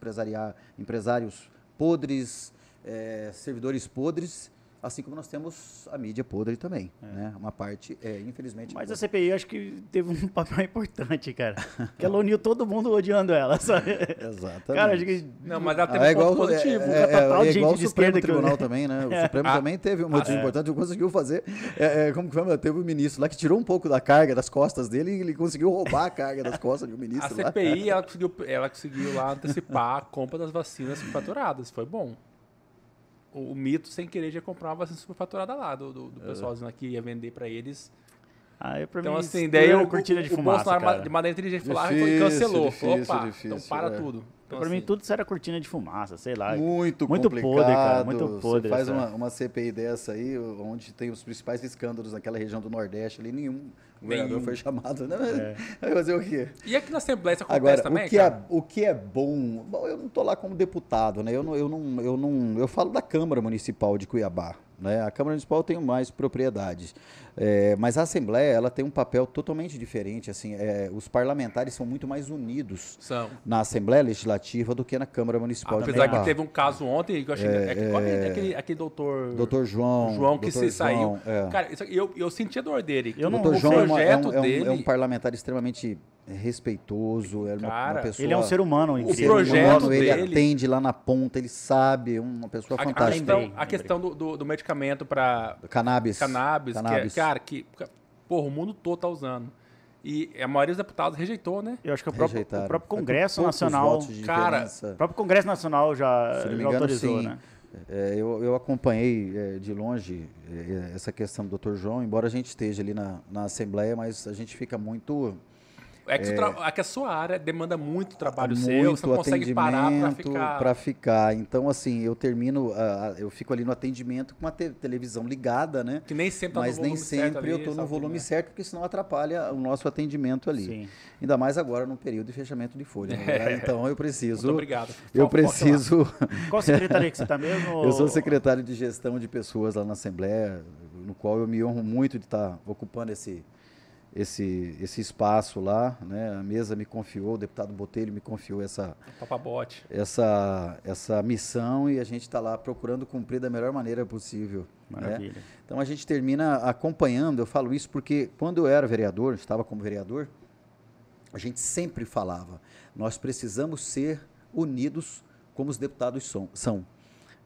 [SPEAKER 3] empresários podres, é, servidores podres, assim como nós temos a mídia podre também. Né? Uma parte, é, infelizmente.
[SPEAKER 1] Mas a
[SPEAKER 3] podre.
[SPEAKER 1] CPI acho que teve um (laughs) papel importante, cara. Que ela uniu todo mundo odiando ela, (laughs) sabe?
[SPEAKER 3] Exatamente.
[SPEAKER 1] Cara, acho que.
[SPEAKER 2] Não, mas ela teve
[SPEAKER 3] Ah, é
[SPEAKER 2] um
[SPEAKER 3] igual,
[SPEAKER 2] ponto positivo.
[SPEAKER 3] É, é, é igual o Supremo
[SPEAKER 1] que eu-
[SPEAKER 3] Tribunal (laughs) também, né? O Supremo
[SPEAKER 2] Ah,
[SPEAKER 3] também teve um motivo
[SPEAKER 1] é.
[SPEAKER 3] importante, conseguiu fazer. é, é, como que chama? Teve um ministro lá que tirou um pouco da carga das costas dele e ele conseguiu roubar a carga das costas de um
[SPEAKER 2] A
[SPEAKER 3] ministro lá.
[SPEAKER 2] CPI, ela conseguiu, ela conseguiu lá antecipar a compra das vacinas superfaturadas. Foi bom. O, o mito, sem querer, já comprar uma vacina superfaturada lá, do, do, do pessoal dizendo que ia vender pra eles.
[SPEAKER 1] Ah, eu, pra
[SPEAKER 2] Então,
[SPEAKER 1] mim,
[SPEAKER 2] assim, daí
[SPEAKER 1] era
[SPEAKER 2] o,
[SPEAKER 1] cortina de
[SPEAKER 2] o
[SPEAKER 1] fumaça,
[SPEAKER 2] Bolsonaro,
[SPEAKER 1] cara.
[SPEAKER 2] de maneira inteligente, foi lá e
[SPEAKER 3] Difícil,
[SPEAKER 2] cancelou. Falou,
[SPEAKER 3] difícil,
[SPEAKER 2] opa,
[SPEAKER 3] difícil,
[SPEAKER 2] então para
[SPEAKER 3] é.
[SPEAKER 2] tudo. Então,
[SPEAKER 1] pra mim,
[SPEAKER 2] assim,
[SPEAKER 1] tudo isso era cortina de fumaça, sei lá.
[SPEAKER 3] Muito,
[SPEAKER 1] Muito
[SPEAKER 3] complicado.
[SPEAKER 1] podre, cara, muito podre
[SPEAKER 3] Você faz uma, uma CPI dessa aí, onde tem os principais escândalos naquela região do Nordeste ali, nenhum governador
[SPEAKER 2] Nenhum.
[SPEAKER 3] foi chamado, né?
[SPEAKER 1] É.
[SPEAKER 3] Vai fazer o quê?
[SPEAKER 2] E aqui na Assembleia isso acontece
[SPEAKER 3] Agora,
[SPEAKER 2] também,
[SPEAKER 3] o, que
[SPEAKER 2] cara?
[SPEAKER 3] é, o que é bom. Bom, eu não estou lá como deputado, né? Eu não, eu não, eu não. Eu falo da Câmara Municipal de Cuiabá. Né? A Câmara Municipal tem mais propriedades. É, mas a Assembleia ela tem um papel totalmente diferente. Assim, é, os parlamentares são muito mais unidos
[SPEAKER 2] São.
[SPEAKER 3] na Assembleia Legislativa do que na Câmara Municipal de
[SPEAKER 2] Apesar que teve um caso ontem, que eu achei. É, que- qual é aquele, aquele doutor.
[SPEAKER 3] Doutor João.
[SPEAKER 2] João que
[SPEAKER 3] Doutor
[SPEAKER 2] se saiu.
[SPEAKER 3] João, é.
[SPEAKER 2] Cara, isso- eu, eu senti a dor dele.
[SPEAKER 1] Eu
[SPEAKER 3] O
[SPEAKER 1] não-
[SPEAKER 3] doutor
[SPEAKER 2] o
[SPEAKER 3] João é, uma- é
[SPEAKER 2] projeto
[SPEAKER 3] um, é um-
[SPEAKER 2] dele.
[SPEAKER 3] é um parlamentar extremamente respeitoso, é uma,
[SPEAKER 2] Cara,
[SPEAKER 3] uma pessoa...
[SPEAKER 1] Ele é um ser humano
[SPEAKER 2] O projeto
[SPEAKER 3] humano, ele
[SPEAKER 2] dele-
[SPEAKER 3] atende lá na ponta, ele sabe, é uma pessoa
[SPEAKER 2] A, a
[SPEAKER 3] fantástica.
[SPEAKER 2] questão,
[SPEAKER 1] lembrei,
[SPEAKER 2] a questão do, do, do medicamento para
[SPEAKER 3] Cannabis.
[SPEAKER 2] cannabis,
[SPEAKER 3] Cannabis.
[SPEAKER 2] Que, é- cara, que porra, o mundo todo tá usando. E a maioria dos deputados rejeitou, né?
[SPEAKER 1] Eu acho que o próprio, o próprio Congresso Nacional.
[SPEAKER 2] Cara.
[SPEAKER 1] O próprio Congresso Nacional já,
[SPEAKER 3] Se não me
[SPEAKER 1] já
[SPEAKER 3] engano,
[SPEAKER 1] autorizou,
[SPEAKER 3] sim.
[SPEAKER 1] né?
[SPEAKER 3] É, eu, eu acompanhei é, de longe é, essa questão do Dr. João, embora a gente esteja ali na, na Assembleia, mas a gente fica muito
[SPEAKER 2] É que, o tra- é que a sua área demanda muito trabalho seu,
[SPEAKER 3] muito
[SPEAKER 2] você não consegue parar
[SPEAKER 3] atendimento
[SPEAKER 2] ficar.
[SPEAKER 3] pra ficar. Então, assim, eu termino, ah, eu fico ali no atendimento com a te- televisão ligada, né?
[SPEAKER 2] Que nem sempre tá
[SPEAKER 3] Mas
[SPEAKER 2] no
[SPEAKER 3] nem sempre eu tô no volume
[SPEAKER 2] né?
[SPEAKER 3] certo, porque senão atrapalha o nosso atendimento ali.
[SPEAKER 1] Sim.
[SPEAKER 3] Ainda mais agora no período de fechamento de folha. né? Então eu preciso.
[SPEAKER 2] Muito obrigado.
[SPEAKER 3] Eu preciso. (laughs)
[SPEAKER 1] Qual secretaria que você tá mesmo?
[SPEAKER 3] Eu sou secretário de gestão de pessoas lá na Assembleia, no qual eu me honro muito de estar ocupando esse, esse, esse espaço lá. Né? A mesa me confiou, o deputado Botelho me confiou essa,
[SPEAKER 2] Papabote.
[SPEAKER 3] essa, essa missão e a gente está lá procurando cumprir da melhor maneira possível. né?
[SPEAKER 1] Maravilha.
[SPEAKER 3] Então a gente termina acompanhando, eu falo isso porque quando eu era vereador, estava como vereador, a gente sempre falava, nós precisamos ser unidos como os deputados são. são.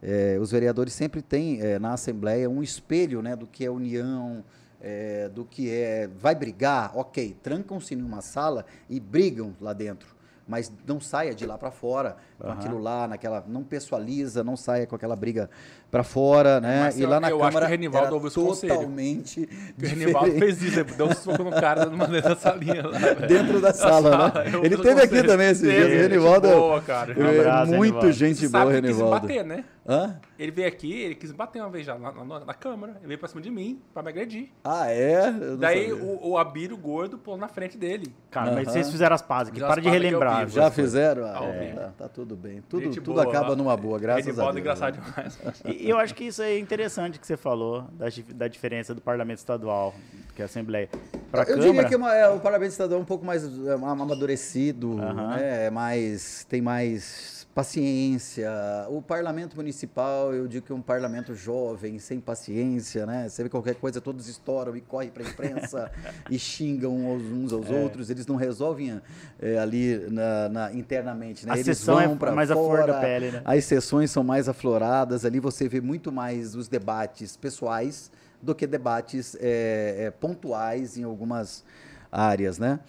[SPEAKER 3] É, os vereadores sempre têm é, na Assembleia um espelho né, do que é união, é, do que é. Vai brigar? Ok, trancam-se numa sala e brigam lá dentro. Mas não saia de lá para fora com aquilo lá, naquela. Não pessoaliza, não saia com aquela briga para fora, né?
[SPEAKER 2] Mas
[SPEAKER 3] e
[SPEAKER 2] eu-
[SPEAKER 3] lá na
[SPEAKER 2] eu acho que o
[SPEAKER 3] Câmara
[SPEAKER 2] Renivaldo
[SPEAKER 3] era
[SPEAKER 2] ouviu
[SPEAKER 3] totalmente
[SPEAKER 2] o Renivaldo fez isso, ele deu um soco no cara numa dessa salinha lá. (laughs)
[SPEAKER 3] dentro da sala,
[SPEAKER 2] sala,
[SPEAKER 3] né? (laughs) Ele teve aqui também esses dias, o Renivaldo.
[SPEAKER 2] boa, cara.
[SPEAKER 3] é
[SPEAKER 1] Um abraço,
[SPEAKER 3] muito
[SPEAKER 1] Renivaldo.
[SPEAKER 3] gente boa,
[SPEAKER 2] sabe que
[SPEAKER 3] Renivaldo.
[SPEAKER 2] bater, né?
[SPEAKER 3] Hã?
[SPEAKER 2] Ele veio aqui, ele quis bater uma vez já na, na- na Câmara. Ele veio pra cima de mim, pra me agredir.
[SPEAKER 3] Ah, é? Eu não
[SPEAKER 2] Daí
[SPEAKER 3] sabia.
[SPEAKER 2] o, o Abílio gordo pulou na frente dele.
[SPEAKER 1] Cara, mas vocês fizeram as pazes aqui. Para de relembrar.
[SPEAKER 3] Já
[SPEAKER 1] coisas.
[SPEAKER 3] fizeram? Ah, é, tá, tá tudo bem. Tudo,
[SPEAKER 2] Gente
[SPEAKER 3] tudo
[SPEAKER 2] boa
[SPEAKER 3] acaba
[SPEAKER 2] lá.
[SPEAKER 3] numa boa, graças a
[SPEAKER 2] Renivaldo
[SPEAKER 3] Deus.
[SPEAKER 2] engraçado
[SPEAKER 3] né?
[SPEAKER 2] demais. (laughs)
[SPEAKER 1] E eu acho que isso é interessante que você falou, da, da diferença do parlamento estadual, que é a Assembleia, para a
[SPEAKER 3] Eu
[SPEAKER 1] Câmara.
[SPEAKER 3] diria que é uma- é, o Parlamento Estadual é um pouco mais é, amadurecido, né? é mais, tem mais paciência. O Parlamento Municipal, eu digo que é um parlamento jovem, sem paciência, né? Você vê qualquer coisa, todos estouram e correm para a imprensa (laughs) e xingam uns, aos
[SPEAKER 1] É.
[SPEAKER 3] outros. Eles não resolvem é, ali na, na- internamente, né?
[SPEAKER 1] A
[SPEAKER 3] Eles
[SPEAKER 1] sessão é
[SPEAKER 3] vão pra
[SPEAKER 1] mais a flor da
[SPEAKER 3] fora,
[SPEAKER 1] pele, né?
[SPEAKER 3] As sessões são mais afloradas, ali você vê muito mais os debates pessoais do que debates é, é, pontuais em algumas áreas, né?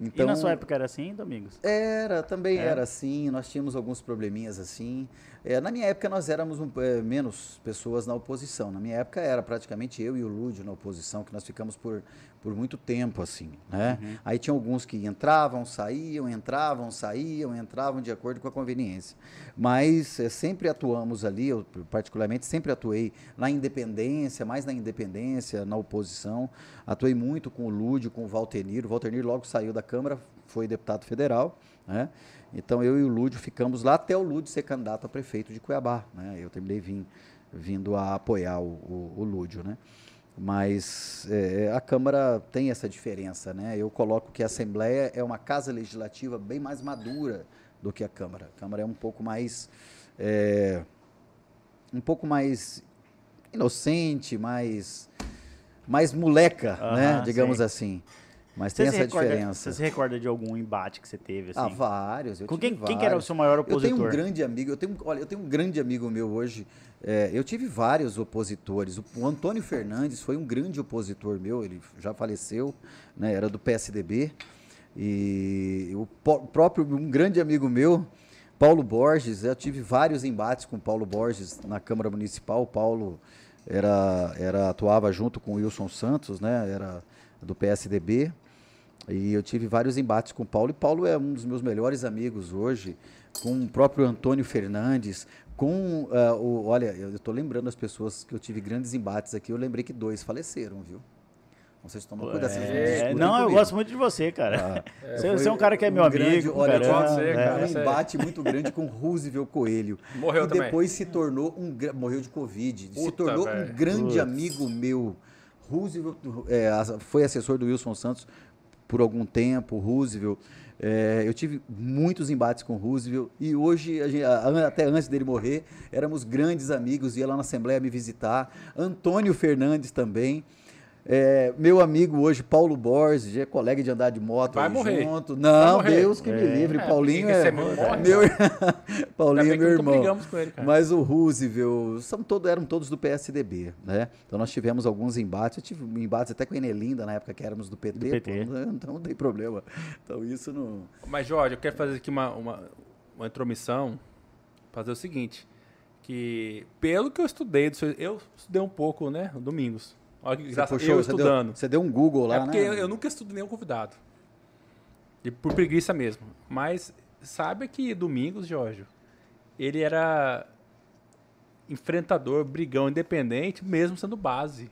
[SPEAKER 1] E na sua época era assim, Domingos?
[SPEAKER 3] Era, também
[SPEAKER 1] É?
[SPEAKER 3] era assim, nós tínhamos alguns probleminhas assim. É, na minha época nós éramos um, é, menos pessoas na oposição. Na minha época era praticamente eu e o Lúdio na oposição, que nós ficamos por, por muito tempo assim, né?
[SPEAKER 1] Uhum.
[SPEAKER 3] Aí tinha alguns que entravam, saíam, entravam, saíam, entravam de acordo com a conveniência. Mas é, sempre atuamos ali, eu particularmente sempre atuei na independência, mais na independência, na oposição. Atuei muito com o Lúdio, com o Valtenir. O Valtenir logo saiu da Câmara, foi deputado federal, né? Então eu e o Lúdio ficamos lá até o Lúdio ser candidato a prefeito de Cuiabá, né? Eu terminei vim, vindo a apoiar o, o, o Lúdio, né? Mas é, a Câmara tem essa diferença, né? Eu coloco que a Assembleia é uma casa legislativa bem mais madura do que a Câmara. A Câmara é um pouco mais é, um pouco mais inocente, mais mais moleca, né? Digamos
[SPEAKER 1] sei.
[SPEAKER 3] assim. Mas
[SPEAKER 1] Você
[SPEAKER 3] tem essa
[SPEAKER 1] recorda-
[SPEAKER 3] diferença.
[SPEAKER 1] Você se recorda de algum embate que você teve? Assim?
[SPEAKER 3] Ah, vários.
[SPEAKER 1] Com quem, quem que era o
[SPEAKER 3] vários.
[SPEAKER 1] seu maior
[SPEAKER 3] Eu tenho
[SPEAKER 1] opositor?
[SPEAKER 3] um grande amigo, eu tenho, olha, eu tenho um grande amigo meu hoje. é, eu tive vários opositores. O, o Antônio Fernandes foi um grande opositor meu, ele já faleceu, né, era do PSDB. E o próprio, um grande amigo meu, Paulo Borges, eu tive vários embates com o Paulo Borges na Câmara Municipal. O Paulo era, era, atuava junto com o Wilson Santos, né, era do PSDB. E eu tive vários embates com o Paulo, e Paulo é um dos meus melhores amigos hoje, com o próprio Antônio Fernandes, com ah, o. Olha, eu estou lembrando as pessoas que eu tive grandes embates aqui, eu lembrei que dois faleceram, viu? Vocês tomam cuidado, vocês não
[SPEAKER 1] É, não, eu gosto muito de você, cara.
[SPEAKER 3] Ah,
[SPEAKER 1] você, (laughs)
[SPEAKER 3] foi
[SPEAKER 1] você é um cara que é meu
[SPEAKER 3] grande-
[SPEAKER 1] amigo.
[SPEAKER 3] olha,
[SPEAKER 1] caramba,
[SPEAKER 2] pode ser,
[SPEAKER 1] é.
[SPEAKER 2] cara.
[SPEAKER 3] um embate muito grande com Roosevelt Coelho.
[SPEAKER 2] Morreu
[SPEAKER 3] e
[SPEAKER 2] também.
[SPEAKER 3] depois se tornou um morreu de Covid. se
[SPEAKER 2] Puta,
[SPEAKER 3] tornou
[SPEAKER 2] velho.
[SPEAKER 3] um grande
[SPEAKER 1] Putz.
[SPEAKER 3] amigo meu. Roosevelt é, foi assessor do Wilson Santos por algum tempo. Roosevelt. é, eu tive muitos embates com Roosevelt e hoje, gente- até antes dele morrer, éramos grandes amigos, ia lá na Assembleia me visitar. Antônio Fernandes também. É, meu amigo hoje, Paulo Borges, é colega de andar de moto
[SPEAKER 2] Vai morrer.
[SPEAKER 3] junto.
[SPEAKER 2] Vai
[SPEAKER 3] Não,
[SPEAKER 2] morrer.
[SPEAKER 3] Deus que me
[SPEAKER 1] É.
[SPEAKER 3] livre.
[SPEAKER 2] É,
[SPEAKER 3] Paulinho é,
[SPEAKER 2] você morre,
[SPEAKER 3] meu, (laughs) Paulinho é
[SPEAKER 2] bem que
[SPEAKER 3] meu irmão.
[SPEAKER 2] ele, cara.
[SPEAKER 3] Mas o Roosevelt, são todo, eram todos do PSDB, né? Então nós tivemos alguns embates. Eu tive embates até com a Enelinda na época que éramos do PT.
[SPEAKER 1] Do PT.
[SPEAKER 3] pô, então não tem problema. Então isso não.
[SPEAKER 2] Mas, Jorge, eu quero fazer aqui uma, uma, uma intromissão. Fazer o seguinte. Que, pelo que eu estudei, eu estudei um pouco, né? Domingos. Olha que graça,
[SPEAKER 3] puxou,
[SPEAKER 2] eu estudando.
[SPEAKER 3] Deu, você deu um Google lá,
[SPEAKER 2] é porque
[SPEAKER 3] né?
[SPEAKER 2] eu, eu nunca estudei nenhum convidado. De, por preguiça mesmo. Mas sabe que Domingos, Jorge, ele era enfrentador, brigão, independente, mesmo sendo base.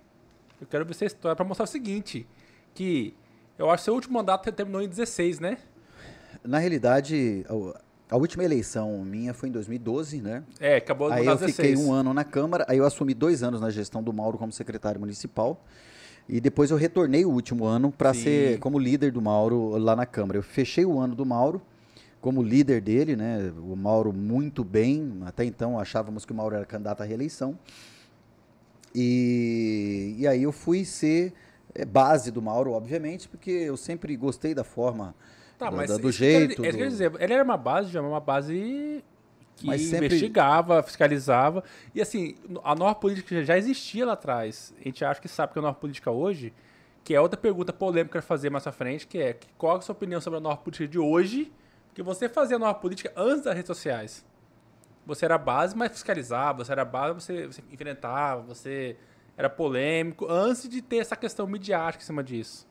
[SPEAKER 2] Eu quero ver essa história para mostrar o seguinte, que eu acho que seu último mandato terminou em 16, né?
[SPEAKER 3] Na realidade, a última eleição minha foi em 2012, né?
[SPEAKER 2] É, acabou
[SPEAKER 3] Aí eu fiquei um ano na Câmara, aí eu assumi dois anos na gestão do Mauro como secretário municipal. E depois eu retornei o último ano para ser como líder do Mauro lá na Câmara. Eu fechei o ano do Mauro como líder dele, né? O Mauro muito bem. Até então achávamos que o Mauro era candidato à reeleição. E, e aí eu fui ser é, base do Mauro, obviamente, porque eu sempre gostei da forma Tá, mas do, jeito.
[SPEAKER 2] Quer, do... quer dizer, ele era uma base, já uma base que sempre... investigava, fiscalizava. E assim, a norma política já existia lá atrás. A gente acha que sabe que a norma política hoje, que é outra pergunta polêmica para fazer mais à frente, que é qual é a sua opinião sobre a norma política de hoje? Porque você fazia a norma política antes das redes sociais. Você era base, mas fiscalizava, você era base, você, você enfrentava, você era polêmico, antes de ter essa questão midiática em cima disso.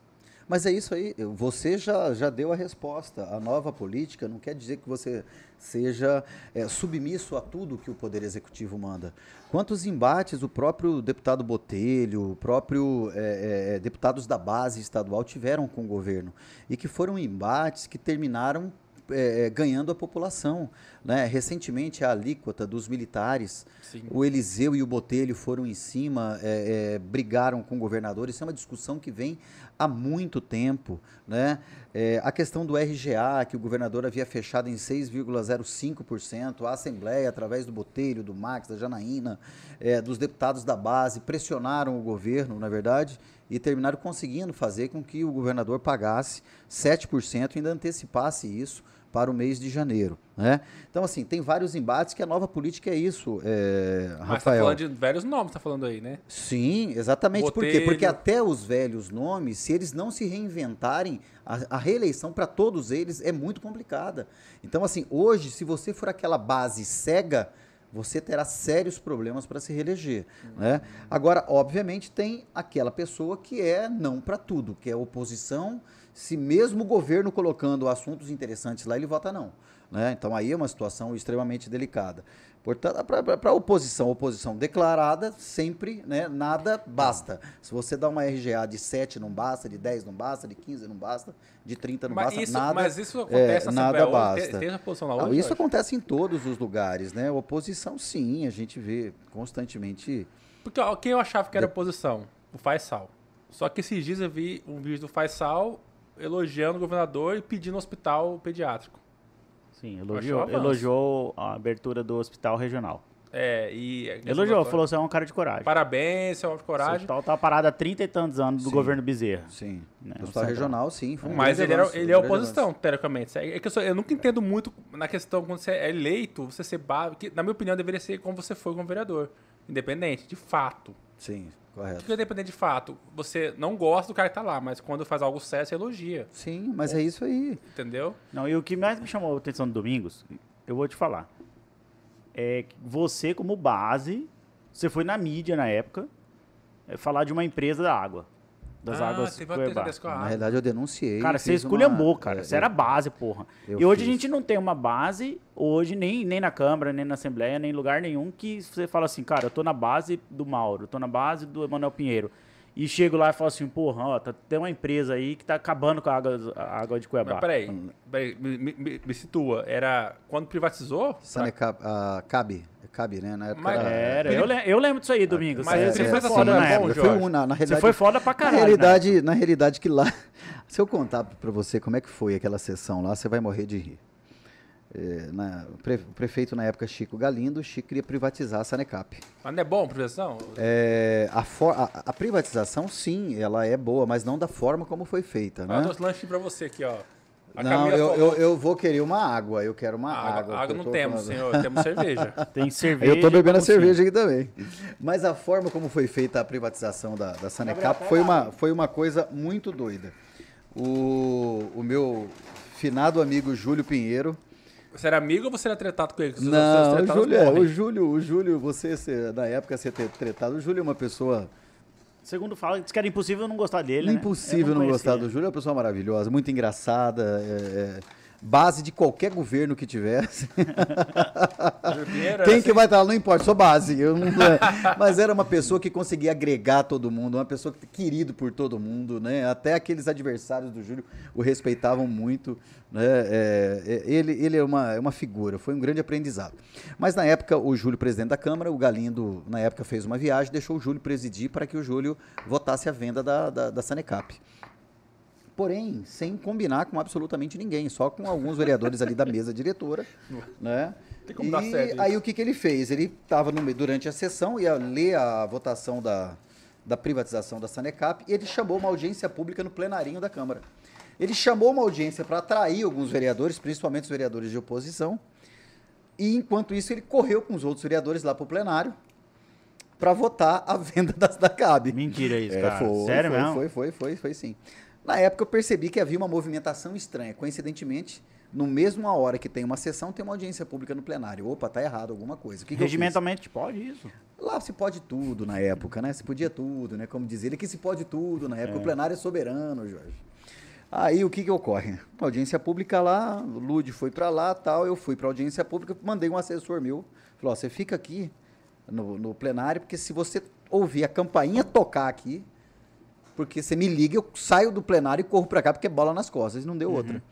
[SPEAKER 3] Mas é isso aí, você já, já deu a resposta. A nova política não quer dizer que você seja é, submisso a tudo que o Poder Executivo manda. Quantos embates o próprio deputado Botelho, o próprio é, é, deputados da base estadual tiveram com o governo? E que foram embates que terminaram é, é, ganhando a população. Né? Recentemente, a alíquota dos militares, Sim. o Eliseu e o Botelho foram em cima, é, é, brigaram com o governador. Isso é uma discussão que vem há muito tempo. Né? É, a questão do RGA, que o governador havia fechado em 6,05%, a Assembleia, através do Botelho, do Max, da Janaína, é, dos deputados da base, pressionaram o governo, na verdade, e terminaram conseguindo fazer com que o governador pagasse 7% e ainda antecipasse isso para o mês de janeiro. Né? Então, assim, tem vários embates que a nova política é isso, é, Rafael. Mas tá
[SPEAKER 2] falando de velhos nomes, tá falando aí, né?
[SPEAKER 3] Sim, exatamente. Botelho. Por quê? Porque até os velhos nomes, se eles não se reinventarem, a, a reeleição para todos eles é muito complicada. Então, assim, hoje, se você for aquela base cega, você terá sérios problemas para se reeleger. Uhum. Né? Agora, obviamente, tem aquela pessoa que é não para tudo, que é oposição se mesmo o governo colocando assuntos interessantes lá, ele vota não. Né? Então aí é uma situação extremamente delicada. Portanto, para a oposição, oposição declarada, sempre né, nada basta. Se você dá uma RGA de 7 não basta, de 10 não basta, de 15 não basta, de 30 não
[SPEAKER 2] mas
[SPEAKER 3] basta,
[SPEAKER 2] isso,
[SPEAKER 3] nada.
[SPEAKER 2] Mas isso acontece
[SPEAKER 3] é, nada
[SPEAKER 2] hoje,
[SPEAKER 3] basta.
[SPEAKER 2] Tem, tem posição lá hoje,
[SPEAKER 3] isso acontece em todos os lugares, né? Oposição, sim, a gente vê constantemente.
[SPEAKER 2] Porque ó, quem eu achava que era oposição? O Faisal. Só que esses dias eu vi um vídeo do Faisal elogiando o governador e pedindo um hospital pediátrico.
[SPEAKER 1] Sim, elogiou, elogiou a abertura do hospital regional.
[SPEAKER 2] É, e.
[SPEAKER 1] Elogiou, falou que é um cara de coragem.
[SPEAKER 2] Parabéns, é um homem de coragem. O
[SPEAKER 1] hospital tá parado há 30 e tantos anos do sim, governo Bezerra.
[SPEAKER 3] Sim. Né? O hospital regional, sim.
[SPEAKER 2] Um Mas ele, era, ele é oposição, teoricamente. É que eu, sou, eu, nunca entendo muito na questão quando você é eleito, você ser. Que, na minha opinião, deveria ser como você foi como vereador. Independente, de fato.
[SPEAKER 3] Sim. Correto.
[SPEAKER 2] Porque independente de fato, você não gosta do cara que tá lá, mas quando faz algo sério, você elogia.
[SPEAKER 3] Sim, mas é isso aí.
[SPEAKER 2] Entendeu?
[SPEAKER 1] Não, e o que mais me chamou a atenção do Domingos, eu vou te falar. É que você, como base, você foi na mídia na época é, falar de uma empresa da água das ah, águas Cuiabá.
[SPEAKER 3] Na realidade, eu denunciei.
[SPEAKER 1] Cara, você esculhambou, uma... cara. É, você era base, porra. E hoje fiz. a gente não tem uma base, hoje, nem, nem na Câmara, nem na Assembleia, nem em lugar nenhum, que você fala assim, cara, eu tô na base do Mauro, eu tô na base do Emanuel Pinheiro. E chego lá e falo assim, porra, ó, tá, tem uma empresa aí que tá acabando com a água, a água de Cuiabá. Mas
[SPEAKER 2] peraí, peraí me, me, me, situa. Era quando privatizou?
[SPEAKER 3] Sanecab, uh, Cabe. Cabe, né? Na época
[SPEAKER 1] Mas era. Eu, lembro, eu lembro disso aí, Domingos.
[SPEAKER 2] Mas você, é, foi foda na época.
[SPEAKER 3] Foi um, na, na realidade,
[SPEAKER 1] você foi foda pra caralho.
[SPEAKER 3] Na realidade, né? na realidade que lá... (laughs) Se eu contar pra você como é que foi aquela sessão lá, você vai morrer de rir. É, na, o prefeito na época, Chico Galindo, Chico queria privatizar a Sanecap.
[SPEAKER 2] Mas não é bom a privatização?
[SPEAKER 3] É, a, for, a, a, privatização, sim, ela é boa, mas não da forma como foi feita. Né? Eu
[SPEAKER 2] trouxe lanche pra você aqui, ó.
[SPEAKER 3] A não, eu, eu, eu, vou querer uma água, eu quero uma água.
[SPEAKER 2] Água, água não temos, senhor, temos cerveja. (laughs)
[SPEAKER 1] Tem cerveja.
[SPEAKER 3] Eu tô bebendo a cerveja aqui também. Mas a forma como foi feita a privatização da, da Sanecap foi uma, foi uma coisa muito doida. O, o meu finado amigo Júlio Pinheiro,
[SPEAKER 2] você era amigo ou você era tretado com ele?
[SPEAKER 3] Não, o Júlio, é, o Júlio, o Júlio, você, você, na época, você ter tretado, o Júlio é uma pessoa
[SPEAKER 1] Segundo fala, diz que era impossível não gostar dele. Né?
[SPEAKER 3] Impossível não, não gostar do Júlio. É uma pessoa maravilhosa, muito engraçada. É, é base de qualquer governo que tivesse. (laughs) Quem assim. que vai estar lá, não importa, sou base. Não, mas era uma pessoa que conseguia agregar todo mundo, uma pessoa querido por todo mundo, né? Até aqueles adversários do Júlio o respeitavam muito. Né? É, é, ele ele é, uma, é uma figura, foi um grande aprendizado. Mas na época, o Júlio, presidente da Câmara, o Galindo, na época, fez uma viagem, deixou o Júlio presidir para que o Júlio votasse a venda da, da, da Sanecap porém sem combinar com absolutamente ninguém, só com alguns vereadores ali da mesa diretora, (laughs) né? Tem como e dar certo aí o que, que ele fez? Ele estava durante a sessão, ia ler a votação da, da privatização da Sanecap e ele chamou uma audiência pública no plenarinho da Câmara. Ele chamou uma audiência para atrair alguns vereadores, principalmente os vereadores de oposição, e enquanto isso ele correu com os outros vereadores lá para o plenário para votar a (laughs) venda da, da CAB.
[SPEAKER 1] Mentira isso, é, cara. Foi, Sério
[SPEAKER 3] foi,
[SPEAKER 1] mesmo?
[SPEAKER 3] Foi, foi, foi, foi sim. Na época eu percebi que havia uma movimentação estranha. Coincidentemente, no mesmo hora que tem uma sessão, tem uma audiência pública no plenário. Opa, tá errado alguma coisa. Que
[SPEAKER 1] Regimentalmente pode isso?
[SPEAKER 3] Lá se pode tudo na época, né? Se podia tudo, né? Como dizer, ele que se pode tudo na época. É. O plenário é soberano, Jorge. Aí o que que ocorre? Audiência pública lá, o Lude foi para lá, tal, eu fui para audiência pública, mandei um assessor meu, falou: ó, você fica aqui no, no plenário, porque se você ouvir a campainha tocar aqui, porque você me liga, eu saio do plenário e corro para cá porque é bola nas costas, não deu uhum. outra.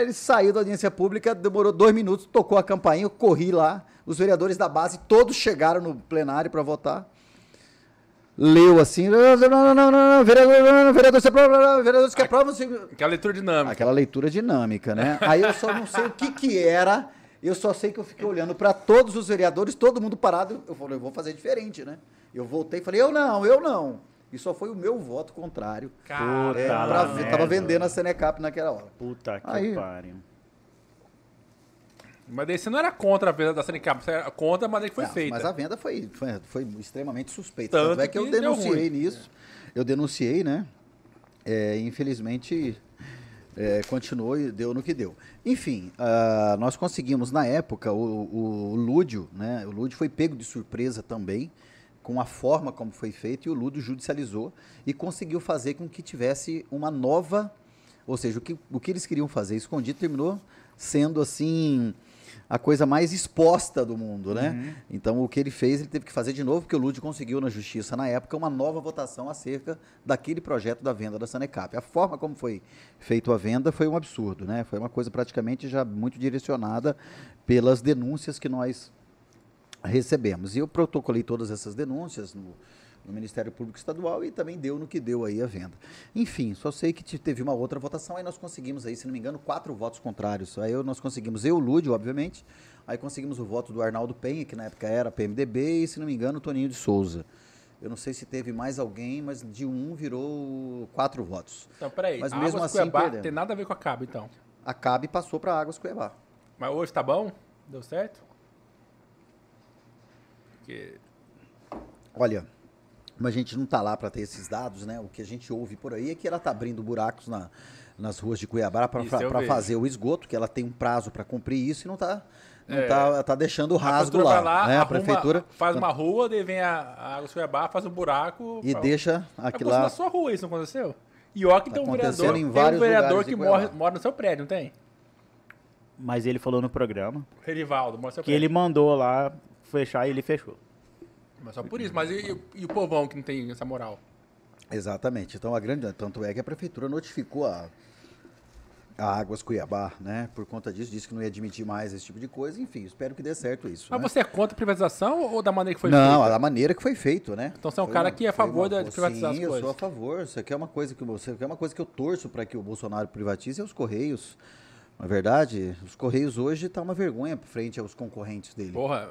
[SPEAKER 3] Ele saiu da audiência pública, demorou dois minutos, tocou a campainha, eu corri lá. Os vereadores da base todos chegaram no plenário para votar. Leu assim, não, não, não, não, vereador, vereador, você aprova, vereador, você quer prova? Você...
[SPEAKER 2] Aquela leitura dinâmica.
[SPEAKER 3] Aquela leitura dinâmica, né? (laughs) Aí eu só não sei o que que era, eu só sei que eu fiquei olhando para todos os vereadores, todo mundo parado, eu falei, eu vou fazer diferente, né? Eu voltei e falei, eu não, eu não. E só foi o meu voto contrário.
[SPEAKER 1] Cara, é,
[SPEAKER 3] pra, tava vendendo a Senecap naquela hora.
[SPEAKER 1] Puta que Aí, pariu.
[SPEAKER 2] Mas daí você não era contra a venda da Senecap, você era contra a maneira que foi feita.
[SPEAKER 3] Mas a venda foi, foi, foi extremamente suspeita. Tanto, Tanto é que, que eu denunciei nisso. Eu denunciei, né? É, infelizmente, é, continuou e deu no que deu. Enfim, uh, nós conseguimos, na época, o, o, o Lúdio, né? O Lúdio foi pego de surpresa também com a forma como foi feito, e o Ludo judicializou e conseguiu fazer com que tivesse uma nova. Ou seja, o que, o que eles queriam fazer escondido terminou sendo assim a coisa mais exposta do mundo, né? Uhum. Então o que ele fez, ele teve que fazer de novo, porque o Lud conseguiu na justiça na época uma nova votação acerca daquele projeto da venda da Sanecap. A forma como foi feita a venda foi um absurdo, né? Foi uma coisa praticamente já muito direcionada pelas denúncias que nós recebemos. E eu protocolei todas essas denúncias no, no, Ministério Público Estadual e também deu no que deu aí a venda. Enfim, só sei que teve uma outra votação, aí nós conseguimos aí, se não me engano, quatro votos contrários. Aí nós conseguimos, eu, Lúdio, obviamente, aí conseguimos o voto do Arnaldo Penha, que na época era PMDB, e se não me engano, o Toninho de Souza. Eu não sei se teve mais alguém, mas de um virou quatro votos.
[SPEAKER 2] Então, peraí, mas mesmo Águas assim, Cuiabá tem nada a ver com a CAB, então?
[SPEAKER 3] A CAB passou para Águas Cuiabá.
[SPEAKER 2] Mas hoje tá bom? Deu certo? Porque...
[SPEAKER 3] Olha, mas a gente não está lá para ter esses dados, né? O que a gente ouve por aí é que ela está abrindo buracos na, nas ruas de Cuiabá para fazer o esgoto, que ela tem um prazo para cumprir isso e não está não é, tá, tá deixando rasgo lá.
[SPEAKER 2] lá
[SPEAKER 3] né?
[SPEAKER 2] a prefeitura faz uma rua, daí vem a, a água de Cuiabá, faz um buraco
[SPEAKER 3] e pra... deixa aquilo lá.
[SPEAKER 2] na sua rua isso não aconteceu? E ó que tá tem um vereador, em vários tem um vereador que mora, mora no seu prédio, não tem?
[SPEAKER 1] Mas ele falou no programa.
[SPEAKER 2] Rivaldo, mora no seu
[SPEAKER 1] que ele mandou lá fechar e ele fechou.
[SPEAKER 2] Mas só por isso. Mas e, e, e, o povão que não tem essa moral?
[SPEAKER 3] Exatamente. Então a grande. Tanto é que a prefeitura notificou a, a Águas Cuiabá, né? Por conta disso, disse que não ia admitir mais esse tipo de coisa. Enfim, espero que dê certo isso.
[SPEAKER 2] Mas
[SPEAKER 3] né?
[SPEAKER 2] você é contra a privatização ou da maneira que foi
[SPEAKER 3] não,
[SPEAKER 2] feito?
[SPEAKER 3] Não, da maneira que foi feito, né?
[SPEAKER 2] Então você é um foi cara uma, que é a favor uma, de privatizar sim, as coisas.
[SPEAKER 3] eu sou a favor. Isso aqui é uma coisa que você quer uma coisa que eu torço para que o Bolsonaro privatize é os Correios. Na verdade, os Correios hoje tá uma vergonha frente aos concorrentes dele.
[SPEAKER 2] Porra,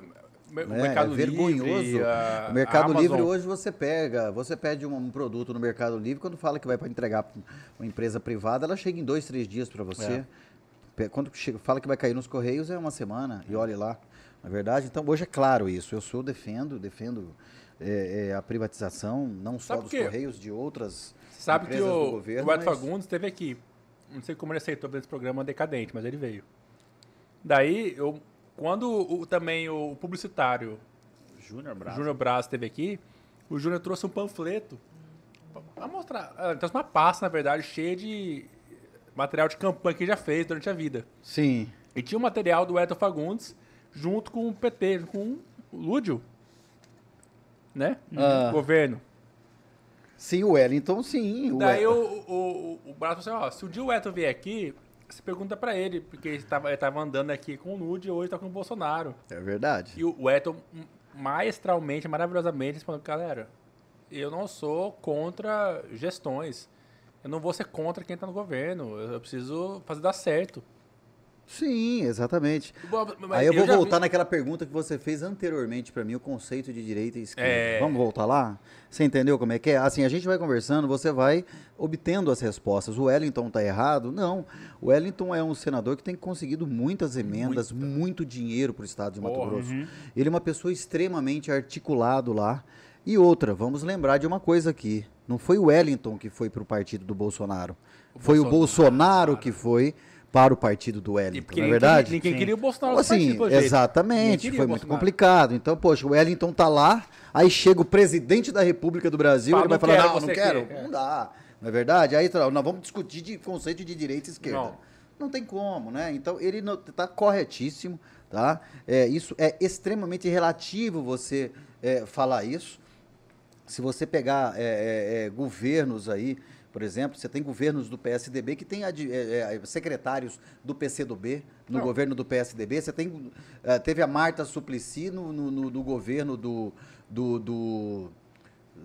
[SPEAKER 2] o é, Mercado é vergonhoso. Livre,
[SPEAKER 3] a, o Mercado Livre hoje você pega, você pede um, um, produto no Mercado Livre, quando fala que vai para entregar para uma empresa privada, ela chega em dois, três dias para você. É. Quando chega, fala que vai cair nos Correios, é uma semana, e olhe lá. Na é verdade, então hoje é claro isso. Eu sou defendo, defendo é, é, a privatização, não só dos Correios, de outras
[SPEAKER 2] Sabe que o, governo, o Beto mas... Fagundes esteve aqui. Não sei como ele aceitou esse programa decadente, mas ele veio. Daí eu quando o, também o publicitário
[SPEAKER 1] Júnior Braz.
[SPEAKER 2] Júnior Braz esteve aqui, o Júnior trouxe um panfleto pra mostrar. Ah, trouxe uma pasta, na verdade, cheia de material de campanha que ele já fez durante a vida.
[SPEAKER 3] Sim.
[SPEAKER 2] E tinha o material do Edson Fagundes junto com o PT, com o Lúdio. Né? Ah. Governo.
[SPEAKER 3] Sim, o Wellington, sim.
[SPEAKER 2] O Daí o, o, o, o Braço falou assim, ó, se o dia o Wellington vier aqui, você pergunta pra ele, porque ele estava, andando aqui com o Lúdio e hoje tá com o Bolsonaro.
[SPEAKER 3] É verdade.
[SPEAKER 2] E o Wellington, maestralmente, maravilhosamente, respondeu, galera, eu não sou contra gestões. Eu não vou ser contra quem está no governo. Eu preciso fazer dar certo.
[SPEAKER 3] Sim, exatamente. Mas Aí eu, eu vou voltar vi... naquela pergunta que você fez anteriormente para mim, o conceito de direita e esquerda. É... Vamos voltar lá? Você entendeu como é que é? Assim, a gente vai conversando, você vai obtendo as respostas. O Wellington tá errado? Não. O Wellington é um senador que tem conseguido muitas emendas, Muita. muito dinheiro para o estado de Mato Grosso. Uhum. Ele é uma pessoa extremamente articulado lá. E outra, vamos lembrar de uma coisa aqui. Não foi o Wellington que foi para o partido do Bolsonaro. O foi Bolsonaro. o Bolsonaro que foi para o partido do Wellington, não é verdade?
[SPEAKER 2] Ninguém, ninguém queria o Bolsonaro
[SPEAKER 3] assim, partido, Exatamente, foi muito complicado. Então, poxa, o Wellington tá lá, aí chega o presidente da República do Brasil, Fala, ele vai falar, não, não quero, quer. não dá. Não é verdade? Aí nós vamos discutir de conceito de direita e esquerda. Não, não tem como, né? Então, ele está corretíssimo, tá? É, isso é extremamente relativo você é, falar isso. Se você pegar é, é, é governos aí por exemplo, você tem governos do PSDB que tem é, é, secretários do PCdoB no Não. governo do PSDB. Você tem, é, teve a Marta Suplicy no, no, no, no governo do, do, do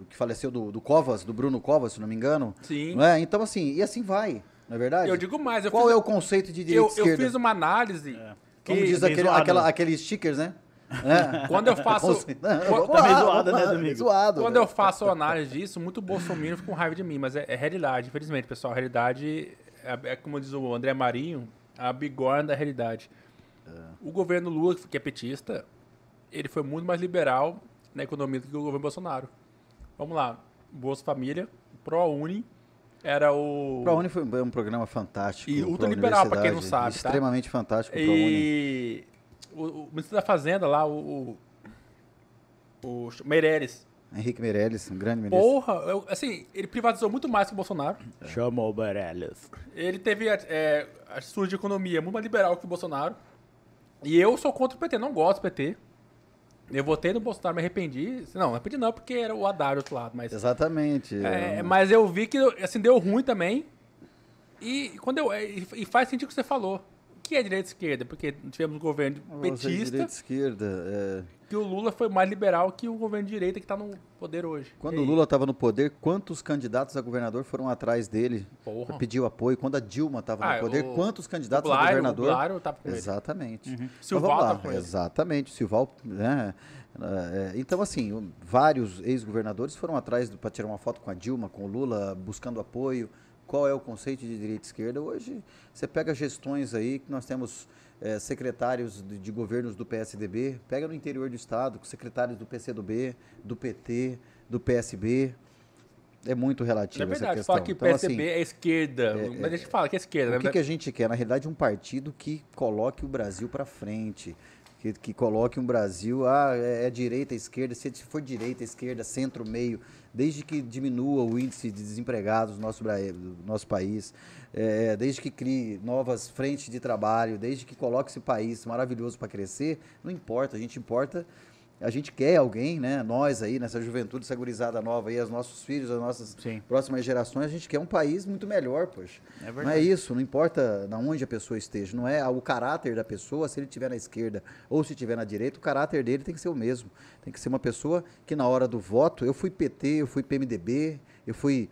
[SPEAKER 3] que faleceu do, do, Covas, do Bruno Covas, se não me engano.
[SPEAKER 2] Sim.
[SPEAKER 3] Não é? Então, assim, e assim vai, não é verdade?
[SPEAKER 2] Eu digo mais. Eu
[SPEAKER 3] Qual fiz, é o conceito de direita
[SPEAKER 2] eu, eu fiz uma análise.
[SPEAKER 3] É. Como diz aquele, aquela, aqueles stickers, né?
[SPEAKER 2] É. Quando eu (laughs) faço.
[SPEAKER 3] Não, meio zoado, né, Domingo?
[SPEAKER 2] Zoado, Quando eu faço análise disso, muito Bolsonaro fica com raiva de mim, mas é, é realidade, infelizmente, pessoal. A realidade é, é, como diz o André Marinho, a bigorna da realidade. É. O governo Lula, que é petista, ele foi muito mais liberal na economia do que o governo Bolsonaro. Vamos lá. Bolsa Família, ProUni, era o.
[SPEAKER 3] ProUni foi um programa fantástico.
[SPEAKER 2] E ultraliberal, para quem não sabe.
[SPEAKER 3] Tá? Extremamente tá? fantástico.
[SPEAKER 2] E o, o ministro da Fazenda lá, o, o, o Meirelles.
[SPEAKER 3] Henrique Meirelles, um grande ministro.
[SPEAKER 2] Porra, eu, assim, ele privatizou muito mais que o Bolsonaro.
[SPEAKER 1] É. Chamou o Meirelles.
[SPEAKER 2] Ele teve é, a sua de economia muito mais liberal que o Bolsonaro. E eu sou contra o PT, não gosto do PT. Eu votei no Bolsonaro, me arrependi. Não, não arrependi não, porque era o Haddad do outro lado. Mas,
[SPEAKER 3] Exatamente.
[SPEAKER 2] É, mas eu vi que, assim, deu ruim também. E, quando eu, e faz sentido o que você falou que é direita e esquerda? Porque tivemos um governo petista.
[SPEAKER 3] direita esquerda. É...
[SPEAKER 2] Que o Lula foi mais liberal que o governo de direita que está no poder hoje.
[SPEAKER 3] Quando o Lula estava no poder, quantos candidatos a governador foram atrás dele para pedir o apoio? Quando a Dilma estava ah, no poder, o, quantos candidatos Blário, a governador? O
[SPEAKER 2] Blário tava com
[SPEAKER 3] Exatamente.
[SPEAKER 2] Uhum. Silval então, com ele.
[SPEAKER 3] Exatamente. Silval, né? É, então, assim, vários ex-governadores foram atrás para tirar uma foto com a Dilma, com o Lula, buscando apoio qual é o conceito de direita e esquerda. Hoje, você pega gestões aí que nós temos é, secretários de, de, governos do PSDB, pega no interior do estado, secretários do PCdoB, do PT, do PSB. É muito relativo é verdade, essa questão.
[SPEAKER 2] Fala que o então, PSDB assim, é esquerda, é, mas a gente fala que é esquerda.
[SPEAKER 3] O que, né? que a gente quer? Na realidade, um partido que coloque o Brasil para frente, que, que coloque um Brasil, ah, é, é direita, esquerda, se for direita, esquerda, centro, meio, desde que diminua o índice de desempregados no nosso, do nosso país, é, desde que crie novas frentes de trabalho, desde que coloque esse país maravilhoso para crescer, não importa, a gente importa a gente quer alguém, né? Nós aí, nessa juventude, essa gurizada nova aí, os nossos filhos, as nossas Sim. próximas gerações, a gente quer um país muito melhor, poxa. É não é isso, não importa na onde a pessoa esteja, não é o caráter da pessoa, se ele estiver na esquerda ou se estiver na direita, o caráter dele tem que ser o mesmo. Tem que ser uma pessoa que na hora do voto, eu fui PT, eu fui PMDB, eu fui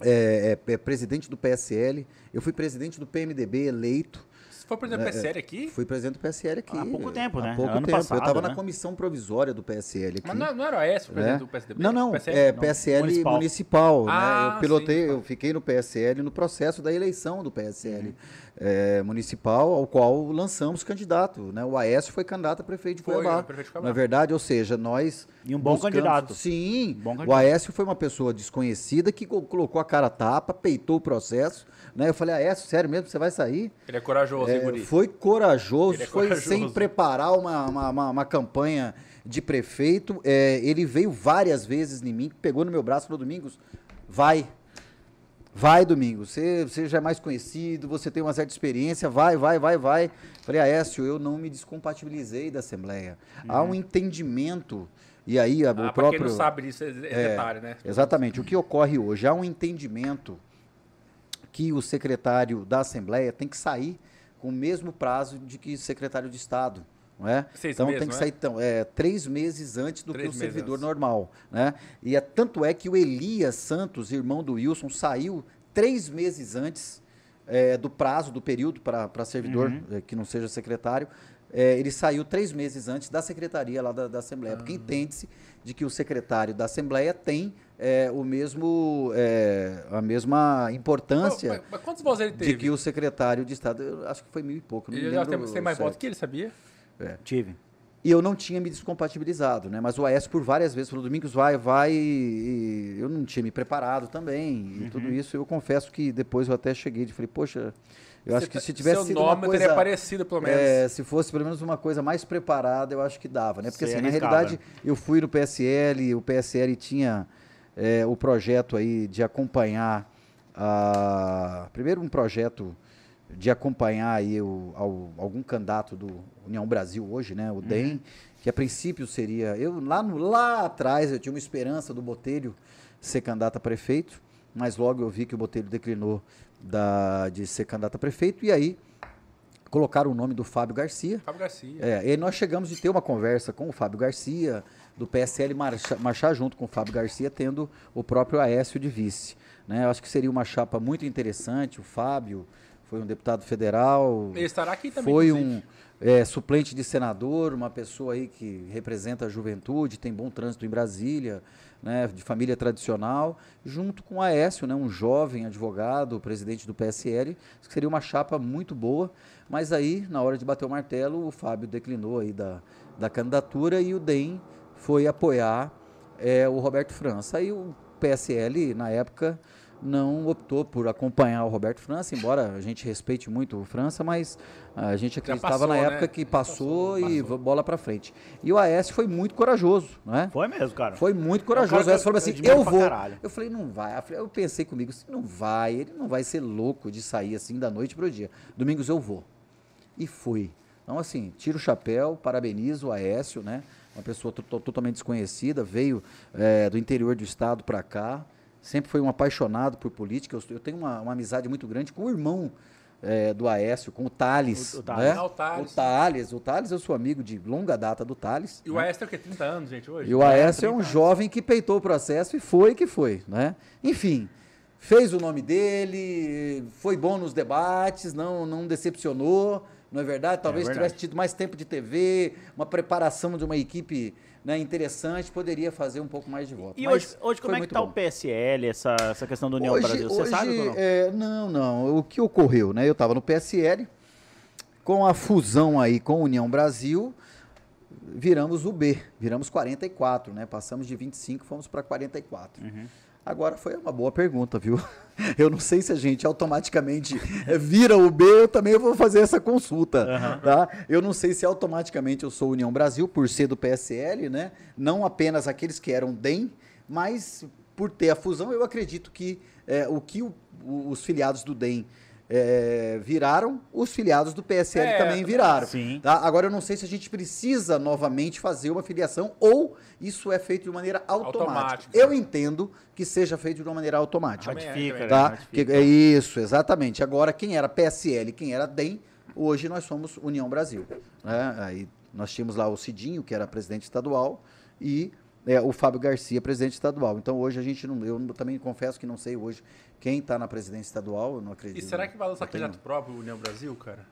[SPEAKER 3] é, é, é, presidente do PSL, eu fui presidente do PMDB eleito,
[SPEAKER 2] foi presidente do PSL aqui?
[SPEAKER 3] Fui presidente do PSL aqui.
[SPEAKER 1] Há pouco tempo, né?
[SPEAKER 3] Há pouco ano tempo. Passado, eu estava né? na comissão provisória do PSL aqui.
[SPEAKER 2] Mas não, não era esse o presidente é? do PSDB?
[SPEAKER 3] Não, não. PSL, é PSL não. municipal. municipal né? ah, né? Eu pilotei, sim, eu fiquei no PSL no processo da eleição do PSL. Uhum é, municipal, ao qual lançamos candidato. Né? O Aécio foi candidato a prefeito de Cuiabá. Na verdade, ou seja, nós.
[SPEAKER 1] E um bom buscamos, candidato.
[SPEAKER 3] Sim. Bom candidato. O Aécio foi uma pessoa desconhecida que colocou a cara a tapa, peitou o processo. Né? Eu falei, Aécio, sério mesmo, você vai sair?
[SPEAKER 2] Ele é corajoso.
[SPEAKER 3] é, foi corajoso, é foi corajoso. sem preparar uma, uma, uma, uma campanha de prefeito. É, ele veio várias vezes em mim, pegou no meu braço e falou, Domingos, vai, Vai, Domingos, você, você já é mais conhecido, você tem uma certa experiência, vai, vai, vai, vai. Falei, Aécio, eu não me descompatibilizei da Assembleia. Uhum. Há um entendimento, e aí ah, o próprio... quem
[SPEAKER 2] não sabe disso é, é detalhe, né?
[SPEAKER 3] Exatamente. O que ocorre hoje? Há um entendimento que o secretário da Assembleia tem que sair com o mesmo prazo de que o secretário de Estado. Não é? Seis então meses, tem que sair é? então, é, três meses antes do três que o servidor antes. normal. Né? E é, tanto é que o Elias Santos, irmão do Wilson, saiu três meses antes é, do prazo, do período para servidor uhum. É, que não seja secretário. É, ele saiu três meses antes da secretaria lá da, da Assembleia, porque ah. entende-se de que o secretário da Assembleia tem é, o mesmo, é, a mesma importância mas, mas teve? de que o secretário de Estado, eu acho que foi mil e pouco.
[SPEAKER 2] Não ele tem mais votos que ele, sabia?
[SPEAKER 3] É. Tive. E eu não tinha me descompatibilizado, né? Mas o AS por várias vezes falou, Domingos, vai, vai. E eu não tinha me preparado também. E uhum. tudo isso, eu confesso que depois eu até cheguei e falei, poxa, eu acho que se tivesse
[SPEAKER 2] Seu
[SPEAKER 3] sido
[SPEAKER 2] nome
[SPEAKER 3] uma coisa,
[SPEAKER 2] teria aparecido, pelo menos. É,
[SPEAKER 3] se fosse pelo menos uma coisa mais preparada, eu acho que dava, né? Porque assim, na realidade, eu fui no PSL, o PSL tinha é, o projeto aí de acompanhar a, primeiro um projeto de acompanhar aí o, ao, algum candidato do União Brasil hoje, né, o DEM, uhum. que a princípio seria, eu lá no, lá atrás eu tinha uma esperança do Botelho ser candidato a prefeito, mas logo eu vi que o Botelho declinou da, de ser candidato a prefeito e aí colocaram o nome do Fábio Garcia.
[SPEAKER 2] Fábio Garcia.
[SPEAKER 3] É, e nós chegamos de ter uma conversa com o Fábio Garcia, do PSL marchar, marchar junto com o Fábio Garcia, tendo o próprio Aécio de vice. Né? Eu acho que seria uma chapa muito interessante, o Fábio, foi um deputado federal.
[SPEAKER 2] Ele estará aqui também.
[SPEAKER 3] Foi um é, suplente de senador, uma pessoa aí que representa a juventude, tem bom trânsito em Brasília, né, de família tradicional, junto com Aécio, né, um jovem advogado, presidente do PSL, que seria uma chapa muito boa, mas aí, na hora de bater o martelo, o Fábio declinou aí da, da candidatura e o DEM foi apoiar é, o Roberto França. Aí o PSL, na época, não optou por acompanhar o Roberto França, embora a gente respeite muito o França, mas a gente acreditava passou, na época né? que passou, passou e passou. bola para frente. E o AS foi muito corajoso, né?
[SPEAKER 1] Foi mesmo, cara.
[SPEAKER 3] Foi muito corajoso. O AS falou assim: eu vou. Eu falei: não vai. Eu pensei comigo: assim, não vai, ele não vai ser louco de sair assim da noite pro dia. Domingos eu vou. E fui. Então, assim, tiro o chapéu, parabenizo o Aécio, né? Uma pessoa totalmente desconhecida, veio é, do interior do estado para cá sempre foi um apaixonado por política. Eu, eu tenho uma, uma, amizade muito grande com o irmão é, do Aécio, com o Thales. O, o Thales. Né? Ah, o Thales. O Thales. O Thales, eu sou amigo de longa data do Thales.
[SPEAKER 2] E né? o Aécio tem o quê? 30 anos, gente, hoje?
[SPEAKER 3] E o Aécio é, é um jovem que peitou o processo e foi que foi, né? Enfim, fez o nome dele, foi bom nos debates, não, não decepcionou, não é verdade? Talvez é verdade. tivesse tido mais tempo de TV, uma preparação de uma equipe né, interessante, poderia fazer um pouco mais de voto.
[SPEAKER 1] E hoje, hoje como é que está o PSL, essa, essa questão do União hoje, Brasil? Você
[SPEAKER 3] hoje,
[SPEAKER 1] sabe ou
[SPEAKER 3] não? É, não, não. O que ocorreu, né? Eu estava no PSL, com a fusão aí com a União Brasil, viramos o B, viramos 44, né? Passamos de 25, fomos para 44. Uhum. Agora foi uma boa pergunta, viu? (laughs) Eu não sei se a gente automaticamente vira o B, eu também vou fazer essa consulta, uhum. tá? Eu não sei se automaticamente eu sou União Brasil, por ser do PSL, né? Não apenas aqueles que eram DEM, mas por ter a fusão, eu acredito que é, o que o, os filiados do DEM é, viraram, os filiados do PSL é, também viraram. Sim. Tá? Agora eu não sei se a gente precisa novamente fazer uma filiação ou isso é feito de maneira automática. automática. Eu entendo que seja feito de uma maneira automática. Ratifica, tá? Né? Que, é isso, exatamente. Agora, quem era PSL quem era DEM, hoje nós somos União Brasil. Né? Aí nós tínhamos lá o Cidinho, que era presidente estadual, e é, o Fábio Garcia, presidente estadual. Então hoje a gente não. Eu também confesso que não sei hoje quem está na presidência estadual, eu não acredito.
[SPEAKER 2] E será que vai lançar candidato próprio União Brasil, cara?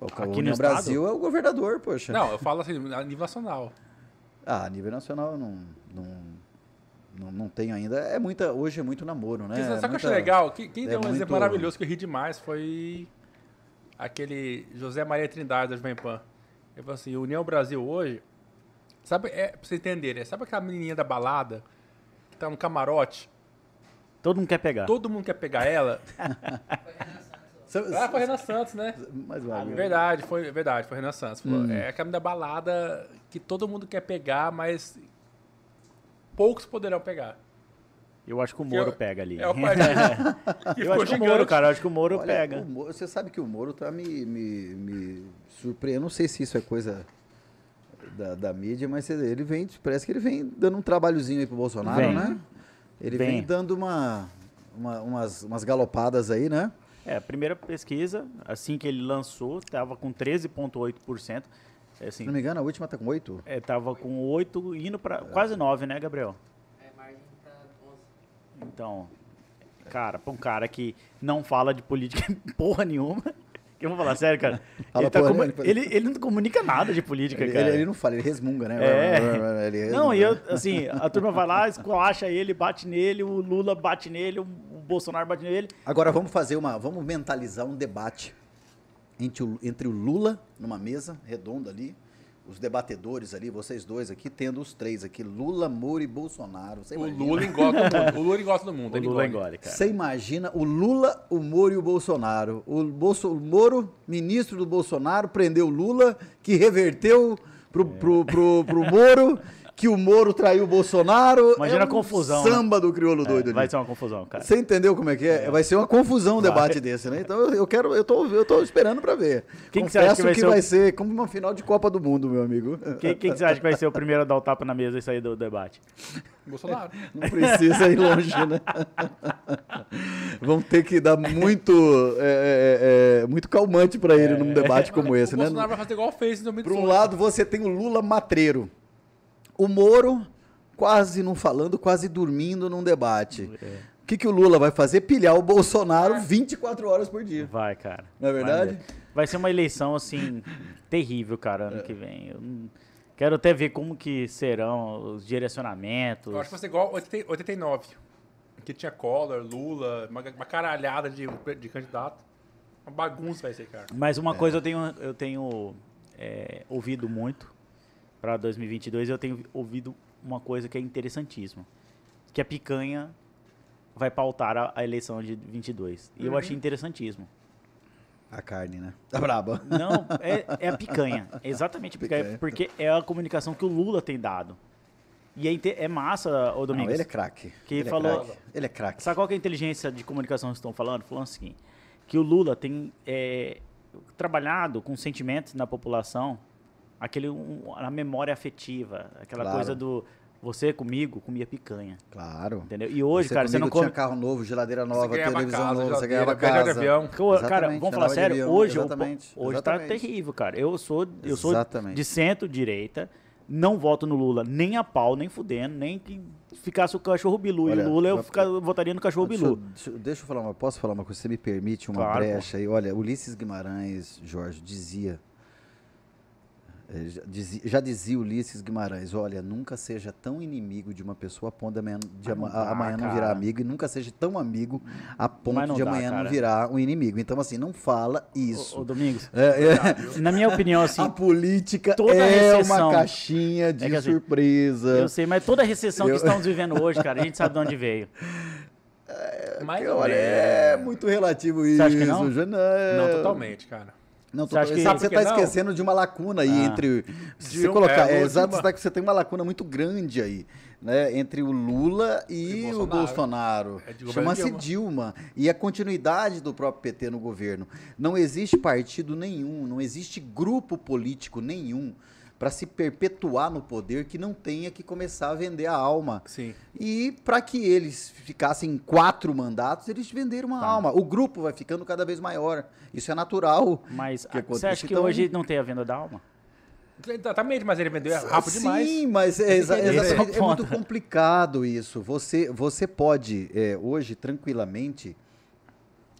[SPEAKER 3] O, Aqui União Brasil é o governador, poxa.
[SPEAKER 2] Não, eu falo assim, a nível nacional.
[SPEAKER 3] Ah, a nível nacional eu não, não, não, não tenho ainda. É muita, hoje é muito namoro, né?
[SPEAKER 2] Sabe o é que eu achei legal? Quem, quem é deu um muito... exemplo maravilhoso que eu ri demais foi aquele José Maria Trindade da Jovem Pan. Ele falou assim, União Brasil hoje Sabe, é, pra vocês entenderem, sabe aquela menininha da balada que tá no camarote?
[SPEAKER 1] Todo mundo quer pegar.
[SPEAKER 2] Todo mundo quer pegar ela. (laughs) Ah, foi Renan Santos, né? Mais uma verdade, foi verdade, foi Renan Santos. Hum. É aquela da balada que todo mundo quer pegar, mas poucos poderão pegar.
[SPEAKER 1] Eu acho que o Moro que pega ali. É o (laughs) eu acho que o Moro, cara, eu acho que o Moro Olha, pega. O
[SPEAKER 3] Moro, você sabe que o Moro tá me, me, me surpreendendo. Não sei se isso é coisa da, da mídia, mas ele vem, parece que ele vem dando um trabalhozinho aí pro Bolsonaro, vem. né? Ele vem, vem dando uma, uma, umas, umas galopadas aí, né?
[SPEAKER 1] É, a primeira pesquisa, assim que ele lançou, estava com 13,8%.
[SPEAKER 3] É, assim, Se não me engano, a última está com 8%?
[SPEAKER 1] É, tava com 8 indo para quase 9, né, Gabriel? É, margem tá 11. Então, cara, para um cara que não fala de política (laughs) porra nenhuma, eu vou falar sério, cara. (laughs) Ele, tá comu... ele, ele, não comunica nada de política,
[SPEAKER 3] ele,
[SPEAKER 1] cara.
[SPEAKER 3] Ele, não fala, ele resmunga, né?
[SPEAKER 1] É. (laughs) Ele não, e eu, assim, a turma vai lá, esculacha ele, bate nele, o Lula bate nele, o Bolsonaro bate nele.
[SPEAKER 3] Agora vamos fazer uma. Vamos mentalizar um debate entre o, entre o Lula numa mesa redonda ali os debatedores ali, vocês dois aqui, tendo os três aqui, Lula, Moro e Bolsonaro.
[SPEAKER 2] Você o Lula engota o mundo. O Lula engota do mundo.
[SPEAKER 1] O Lula engole, cara.
[SPEAKER 3] Você imagina o Lula, o Moro e o Bolsonaro. O, Bolso, o Moro, ministro do Bolsonaro, prendeu o Lula, que reverteu pro, é. pro, pro, pro Moro que o Moro traiu o Bolsonaro.
[SPEAKER 1] Imagina
[SPEAKER 3] é
[SPEAKER 1] um a confusão.
[SPEAKER 3] Né? Samba né? do crioulo doido é, ali.
[SPEAKER 1] Vai ser uma confusão, cara.
[SPEAKER 3] Você entendeu como é que é? é. Vai ser uma confusão um debate desse, né? Então eu quero, eu tô, eu tô esperando para ver. Quem que você acha que vai, que ser, vai o... ser como uma final de Copa do Mundo, meu amigo.
[SPEAKER 1] Quem, quem que você acha que vai ser o primeiro a dar o tapa na mesa e sair do debate?
[SPEAKER 2] Bolsonaro. (laughs)
[SPEAKER 3] Não precisa ir longe, né? Vão ter que dar muito, é, é, é, muito calmante para ele num debate como esse, o né?
[SPEAKER 2] Bolsonaro vai fazer igual fez em 2018.
[SPEAKER 3] Por um lado, você tem o Lula matreiro. O Moro quase não falando, quase dormindo num debate. É. O que, que o Lula vai fazer? Pilhar o Bolsonaro 24 horas por dia.
[SPEAKER 1] Vai, cara.
[SPEAKER 3] Não é verdade? Vai,
[SPEAKER 1] vai ser uma eleição, assim, terrível, cara, ano é. que vem. Eu quero até ver como que serão os direcionamentos.
[SPEAKER 2] Eu acho que vai ser igual 89, que tinha Collor, Lula, uma, uma caralhada de, de candidato. Uma bagunça vai ser, cara.
[SPEAKER 1] Mas uma é. coisa eu tenho, eu tenho é, ouvido muito para 2022, eu tenho ouvido uma coisa que é interessantíssima. Que a picanha vai pautar a, a eleição de 22. E uhum. eu achei interessantíssimo.
[SPEAKER 3] A carne, né? Tá braba.
[SPEAKER 1] Não, é, (laughs) é a picanha. É exatamente a picanha, picanha, Porque é a comunicação que o Lula tem dado. E é, é massa, o Domingos. Não,
[SPEAKER 3] ele é craque.
[SPEAKER 1] Que
[SPEAKER 3] ele
[SPEAKER 1] é falou.
[SPEAKER 3] É ele é craque.
[SPEAKER 1] Sabe qual é a inteligência de comunicação que estão falando? Falando o seguinte: que o Lula tem é, trabalhado com sentimentos na população aquele um, a memória afetiva, aquela claro. coisa do você comigo comia picanha.
[SPEAKER 3] Claro.
[SPEAKER 1] Entendeu? E hoje, você cara, você não come...
[SPEAKER 3] tinha carro novo, geladeira nova, televisão nova, você ganhava casa.
[SPEAKER 1] Avião. Cara, vamos falar sério, avião, hoje, exatamente, hoje tá exatamente. tá terrível, cara. Eu sou eu sou de centro-direita, não voto no Lula nem a pau, nem fudendo, nem que ficasse o cachorro Bilu. Olha, e o Lula eu ficar, votaria no cachorro Bilu.
[SPEAKER 3] Deixa, deixa, eu falar uma, posso falar uma coisa? Você me permite uma claro, brecha aí? Olha, Ulisses Guimarães, Jorge, dizia já dizia, já dizia Ulisses Guimarães, olha, nunca seja tão inimigo de uma pessoa a ponto de amanhã, de ama, dá, amanhã não virar amigo e nunca seja tão amigo a ponto de amanhã dá, não virar um inimigo. Então, assim, não fala isso.
[SPEAKER 1] Ô, Domingos, é, é, na minha opinião, assim...
[SPEAKER 3] A política é recessão, uma caixinha de é que, assim, surpresa.
[SPEAKER 1] Eu sei, mas toda a recessão eu... que estamos vivendo hoje, cara, a gente sabe de onde veio.
[SPEAKER 3] É, mas, olha, é muito relativo isso. Você acha que
[SPEAKER 2] não? Não, totalmente, cara.
[SPEAKER 3] Não, que... você está esquecendo de uma lacuna aí ah. entre. Se você colocar. É, é exato, você, tá, você tem uma lacuna muito grande aí. Né, entre o Lula e, e o Bolsonaro. É Chama-se Dilma. Dilma. E a continuidade do próprio PT no governo. Não existe partido nenhum, não existe grupo político nenhum para se perpetuar no poder que não tenha que começar a vender a alma.
[SPEAKER 2] Sim.
[SPEAKER 3] E para que eles ficassem quatro mandatos, eles venderam uma tá. alma. O grupo vai ficando cada vez maior. Isso é natural.
[SPEAKER 1] Mas você acha que então, hoje não tem a venda da alma?
[SPEAKER 2] Exatamente, mas ele vendeu rápido
[SPEAKER 3] Sim,
[SPEAKER 2] demais.
[SPEAKER 3] Sim, mas é, exa exatamente, é muito complicado isso. Você, você pode, é, hoje, tranquilamente,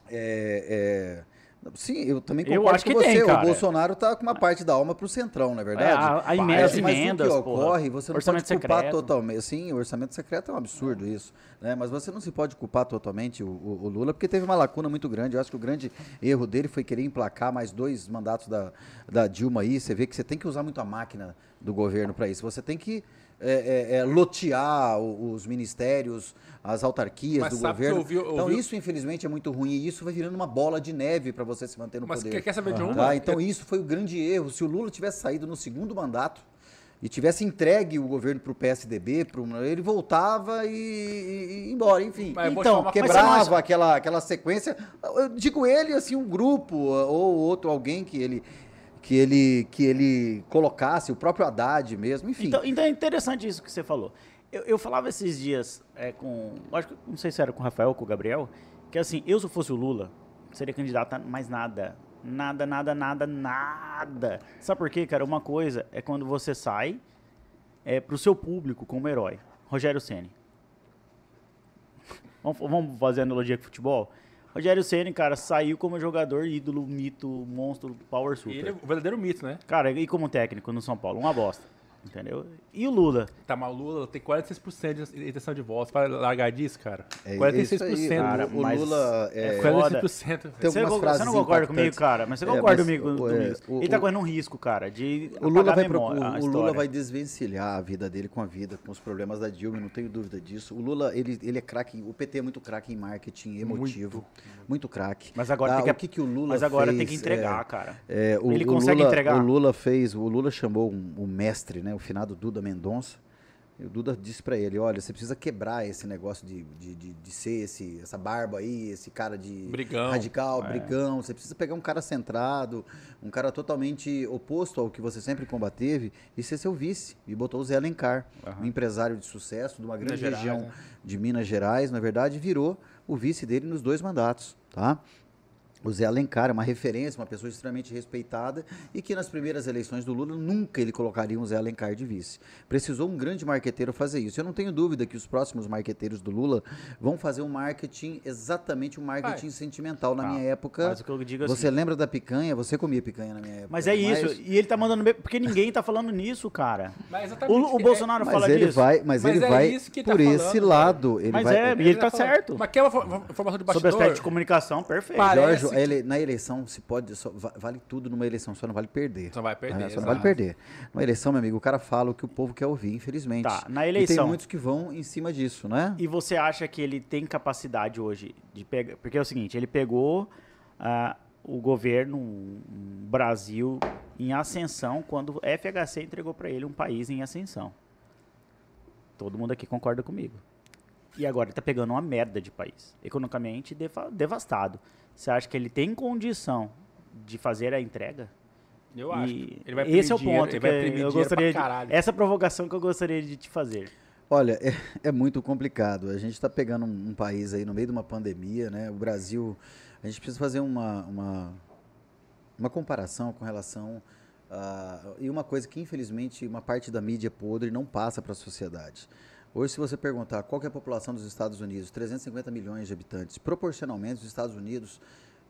[SPEAKER 3] é, é Sim, eu também concordo eu acho com que você. Tem, o Bolsonaro está com uma parte da alma para o centrão, não é verdade? É,
[SPEAKER 1] a, a emenda, mas emendas,
[SPEAKER 3] o que ocorre, você não orçamento pode culpar secreto. totalmente. Sim, o orçamento secreto é um absurdo isso. Né? Mas você não se pode culpar totalmente o, o, o, Lula, porque teve uma lacuna muito grande. Eu acho que o grande erro dele foi querer emplacar mais dois mandatos da, da Dilma aí. Você vê que você tem que usar muito a máquina do governo para isso. Você tem que é, é, é, lotear os ministérios, as autarquias Mas do governo. Ouvi, ouvi... Então isso, infelizmente, é muito ruim. E isso vai virando uma bola de neve para você se manter no Mas poder. Mas
[SPEAKER 2] quer saber de
[SPEAKER 3] uma? Tá? Então isso foi o grande erro. Se o Lula tivesse saído no segundo mandato, e tivesse entregue o governo para o PSDB, pro, ele voltava e, e, e embora, enfim. Mas então, quebrava aquela, aquela sequência. Eu digo ele, assim, um grupo ou outro, alguém que ele que ele que ele colocasse, o próprio Haddad mesmo, enfim.
[SPEAKER 1] Então, então é interessante isso que você falou. Eu, eu falava esses dias é, com, acho que não sei se era com o Rafael ou com o Gabriel, que assim, eu se fosse o Lula, seria candidato a mais nada Nada, nada, nada, nada. Sabe por quê, cara? Uma coisa é quando você sai é, pro seu público como herói. Rogério Ceni. Vamos, vamos fazer analogia com futebol? Rogério Ceni, cara, saiu como jogador, ídolo, mito, monstro, power super. Ele é
[SPEAKER 2] o verdadeiro mito, né?
[SPEAKER 1] Cara, e como técnico no São Paulo? Uma bosta. Entendeu? E o Lula?
[SPEAKER 2] Tá, mas o Lula tem 46% de intenção de voto. Para largar disso, cara. É 46%. Aí,
[SPEAKER 3] cara, o Lula é.
[SPEAKER 2] 46%.
[SPEAKER 1] Tem você, você não concorda comigo, cara, mas você é, concorda mas, comigo, o, é, o, Ele tá correndo um risco, cara, de.
[SPEAKER 3] O Lula, vai, memória, o, o Lula vai desvencilhar a vida dele com a vida, com os problemas da Dilma, não tenho dúvida disso. O Lula, ele, ele é craque. O PT é muito craque em marketing emotivo. Muito, muito craque.
[SPEAKER 1] Mas agora, tá, tem que,
[SPEAKER 3] o que, que o Lula
[SPEAKER 1] mas agora
[SPEAKER 3] fez,
[SPEAKER 1] tem que entregar, cara.
[SPEAKER 3] É, o, ele consegue Lula, entregar. O Lula fez. O Lula chamou um, um mestre, né? O finado Duda Mendonça. E o Duda disse para ele, olha, você precisa quebrar esse negócio de, de, de, de, ser esse, essa barba aí, esse cara de
[SPEAKER 2] brigão,
[SPEAKER 3] radical, é. brigão. Você precisa pegar um cara centrado, um cara totalmente oposto ao que você sempre combateve e ser seu vice. E botou o Zé Alencar, uhum. um empresário de sucesso de uma grande Minas região Gerais, né? de Minas Gerais, na verdade, virou o vice dele nos dois mandatos, tá? O Zé Alencar é uma referência, uma pessoa extremamente respeitada e que nas primeiras eleições do Lula nunca ele colocaria um Zé Alencar de vice. Precisou um grande marqueteiro fazer isso. Eu não tenho dúvida que os próximos marqueteiros do Lula vão fazer um marketing, exatamente um marketing sentimental. Na ah, minha época, mas o que eu digo você assim, lembra da picanha? Você comia picanha na minha época.
[SPEAKER 1] Mas é isso, mas... e ele tá mandando bem, porque ninguém tá falando nisso, cara. o, o Bolsonaro
[SPEAKER 3] é,
[SPEAKER 1] fala
[SPEAKER 3] ele
[SPEAKER 1] disso.
[SPEAKER 3] Vai, mas, mas ele é vai por tá esse falando, lado. Ele
[SPEAKER 1] mas
[SPEAKER 3] vai,
[SPEAKER 1] é, e ele tá, tá certo.
[SPEAKER 2] Mas aquela informação de bastidor... Sobre
[SPEAKER 1] aspecto de comunicação, perfeito.
[SPEAKER 3] Jorge, ele, na eleição se pode. Só, vale tudo numa eleição, só não vale perder.
[SPEAKER 2] Só vai perder.
[SPEAKER 3] Né? Só não vale perder. Numa eleição, meu amigo, o cara fala o que o povo quer ouvir, infelizmente.
[SPEAKER 1] Tá, na eleição.
[SPEAKER 3] E tem muitos que vão em cima disso, né?
[SPEAKER 1] E você acha que ele tem capacidade hoje de pegar. Porque é o seguinte, ele pegou uh, o governo, um, Brasil em ascensão, quando o FHC entregou para ele um país em ascensão. Todo mundo aqui concorda comigo. E agora ele tá pegando uma merda de país. Economicamente devastado. Você acha que ele tem condição de fazer a entrega?
[SPEAKER 2] Eu acho.
[SPEAKER 1] Ele vai esse é o ponto que eu gostaria de, essa provocação que eu gostaria de te fazer.
[SPEAKER 3] Olha, é, é muito complicado. A gente está pegando um, um, país aí no meio de uma pandemia, né? O Brasil, a gente precisa fazer uma, uma, uma comparação com relação a, e uma coisa que infelizmente uma parte da mídia podre não passa para a sociedade. Hoje, se você perguntar qual é a população dos Estados Unidos, 350 milhões de habitantes, proporcionalmente, os Estados Unidos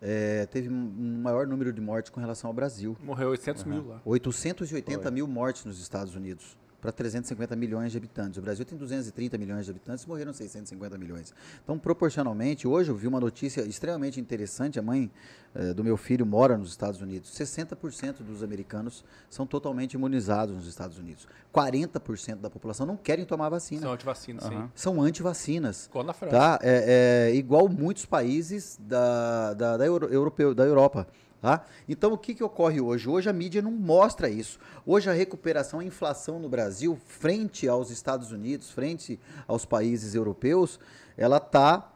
[SPEAKER 3] é, teve um maior número de mortes com relação ao Brasil.
[SPEAKER 2] Morreu 800 uhum. mil lá.
[SPEAKER 3] 880 Foi. mil mortes nos Estados Unidos para 350 milhões de habitantes. O Brasil tem 230 milhões de habitantes, morreram 650 milhões. Então, proporcionalmente, hoje eu vi uma notícia extremamente interessante. A mãe eh, do meu filho mora nos Estados Unidos. 60% dos americanos são totalmente imunizados nos Estados Unidos. 40% da população não querem tomar vacina.
[SPEAKER 2] São antivacinas, uhum. sim.
[SPEAKER 3] São antivacinas.
[SPEAKER 2] Igual na França.
[SPEAKER 3] Tá? É, é, igual muitos países da, da, da, Euro, europeu, da Europa. Tá? Então, o que, que ocorre hoje? Hoje a mídia não mostra isso. Hoje a recuperação, a inflação no Brasil, frente aos Estados Unidos, frente aos países europeus, ela está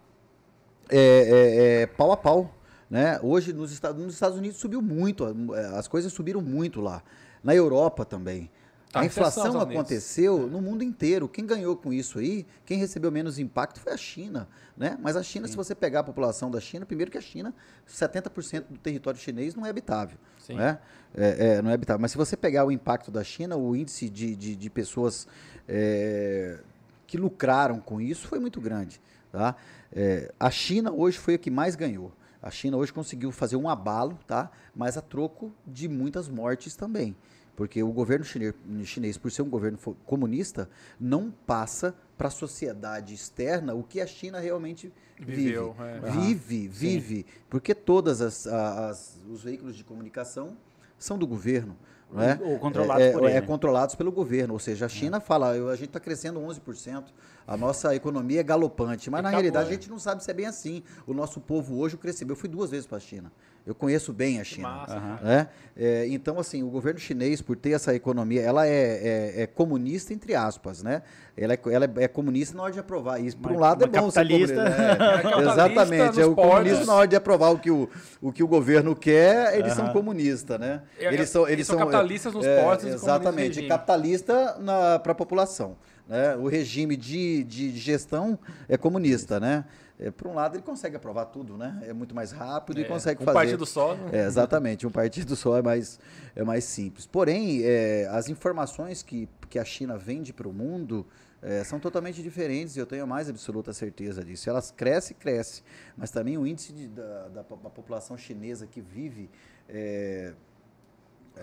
[SPEAKER 3] é, é, é, pau a pau. Né? Hoje nos Estados, nos Estados Unidos subiu muito, as coisas subiram muito lá. Na Europa também. Tá, a inflação aconteceu no mundo inteiro. Quem ganhou com isso aí, quem recebeu menos impacto foi a China. Né? Mas a China, Sim. se você pegar a população da China, primeiro que a China, 70% do território chinês não é habitável. Né? É, é, não é habitável. Mas se você pegar o impacto da China, o índice de, de, de pessoas é, que lucraram com isso foi muito grande. Tá? É, a China hoje foi a que mais ganhou. A China hoje conseguiu fazer um abalo, tá? mas a troco de muitas mortes também. Porque o governo chinês, por ser um governo comunista, não passa para a sociedade externa o que a China realmente Viveu, vive. É. Vive, vive. Sim. Porque todos os veículos de comunicação são do governo. Né?
[SPEAKER 1] Ou controlados
[SPEAKER 3] é, é,
[SPEAKER 1] por ele.
[SPEAKER 3] É controlados pelo governo. Ou seja, a China fala, a gente está crescendo 11%, a nossa economia é galopante. Mas, e na acabou, realidade, a gente não sabe se é bem assim. O nosso povo hoje cresceu. Eu fui duas vezes para a China. Eu conheço bem a China. Massa, né? É, então, assim, o governo chinês, por ter essa economia, ela é, é, é comunista, entre aspas, né? Ela é, ela é comunista na hora de aprovar isso. Por um lado é bom
[SPEAKER 1] capitalista.
[SPEAKER 3] ser comunista. Né? Exatamente. É o comunismo na hora de aprovar o que o, o, que o governo quer, eles são comunistas, né?
[SPEAKER 2] É, eles são, eles são, são capitalistas nos é, portos.
[SPEAKER 3] Exatamente. Capitalista para a população. Né? O regime de, de, de gestão é comunista, né? É, por um lado, ele consegue aprovar tudo, né? É muito mais rápido é, e consegue
[SPEAKER 2] um
[SPEAKER 3] fazer.
[SPEAKER 2] Um partido só, né?
[SPEAKER 3] É, exatamente, um partido só é mais, é mais simples. Porém, é, as informações que, que a China vende para o mundo é, são totalmente diferentes e eu tenho a mais absoluta certeza disso. Elas crescem, crescem, mas também o índice de, da, da, da, população chinesa que vive é,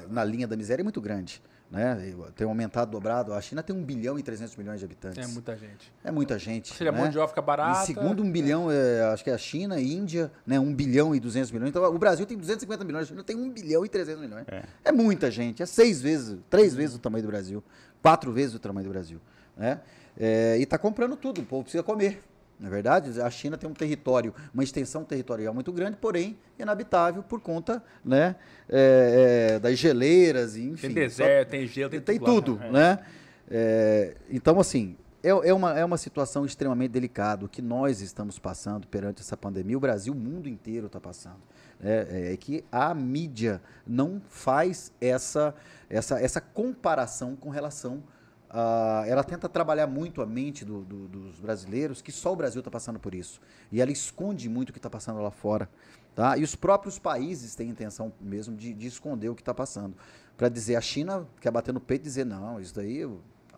[SPEAKER 3] na linha da miséria é muito grande né? Tem aumentado, dobrado. A China tem 1 bilhão e 300 milhões de habitantes.
[SPEAKER 2] É muita gente.
[SPEAKER 3] É muita gente.
[SPEAKER 2] Seria
[SPEAKER 3] né?
[SPEAKER 2] mão de obra fica barata.
[SPEAKER 3] E segundo 1 bilhão, é, acho que é a China, Índia, né? 1 bilhão e 200 milhões. Então o Brasil tem 250 milhões, a China tem 1 bilhão e 300 milhões. É, é muita gente. É seis vezes, três vezes o tamanho do Brasil. Quatro vezes o tamanho do Brasil. Né? É, e está comprando tudo. O povo precisa comer. Na é verdade, a China tem um território, uma extensão territorial muito grande, porém inabitável por conta né, é, é, das geleiras, enfim.
[SPEAKER 2] Tem deserto, só, tem gelo, tem,
[SPEAKER 3] tem tudo. tudo né? É, então, assim, é, é, uma, é uma situação extremamente delicada. O que nós estamos passando perante essa pandemia, o Brasil, o mundo inteiro está passando. É, é, que a mídia não faz essa, essa, essa comparação com relação Uh, ela tenta trabalhar muito a mente do, do, dos brasileiros, que só o Brasil está passando por isso. E ela esconde muito o que está passando lá fora. Tá? E os próprios países têm intenção mesmo de, de esconder o que está passando. Para dizer, a China quer bater no peito e dizer, não, isso daí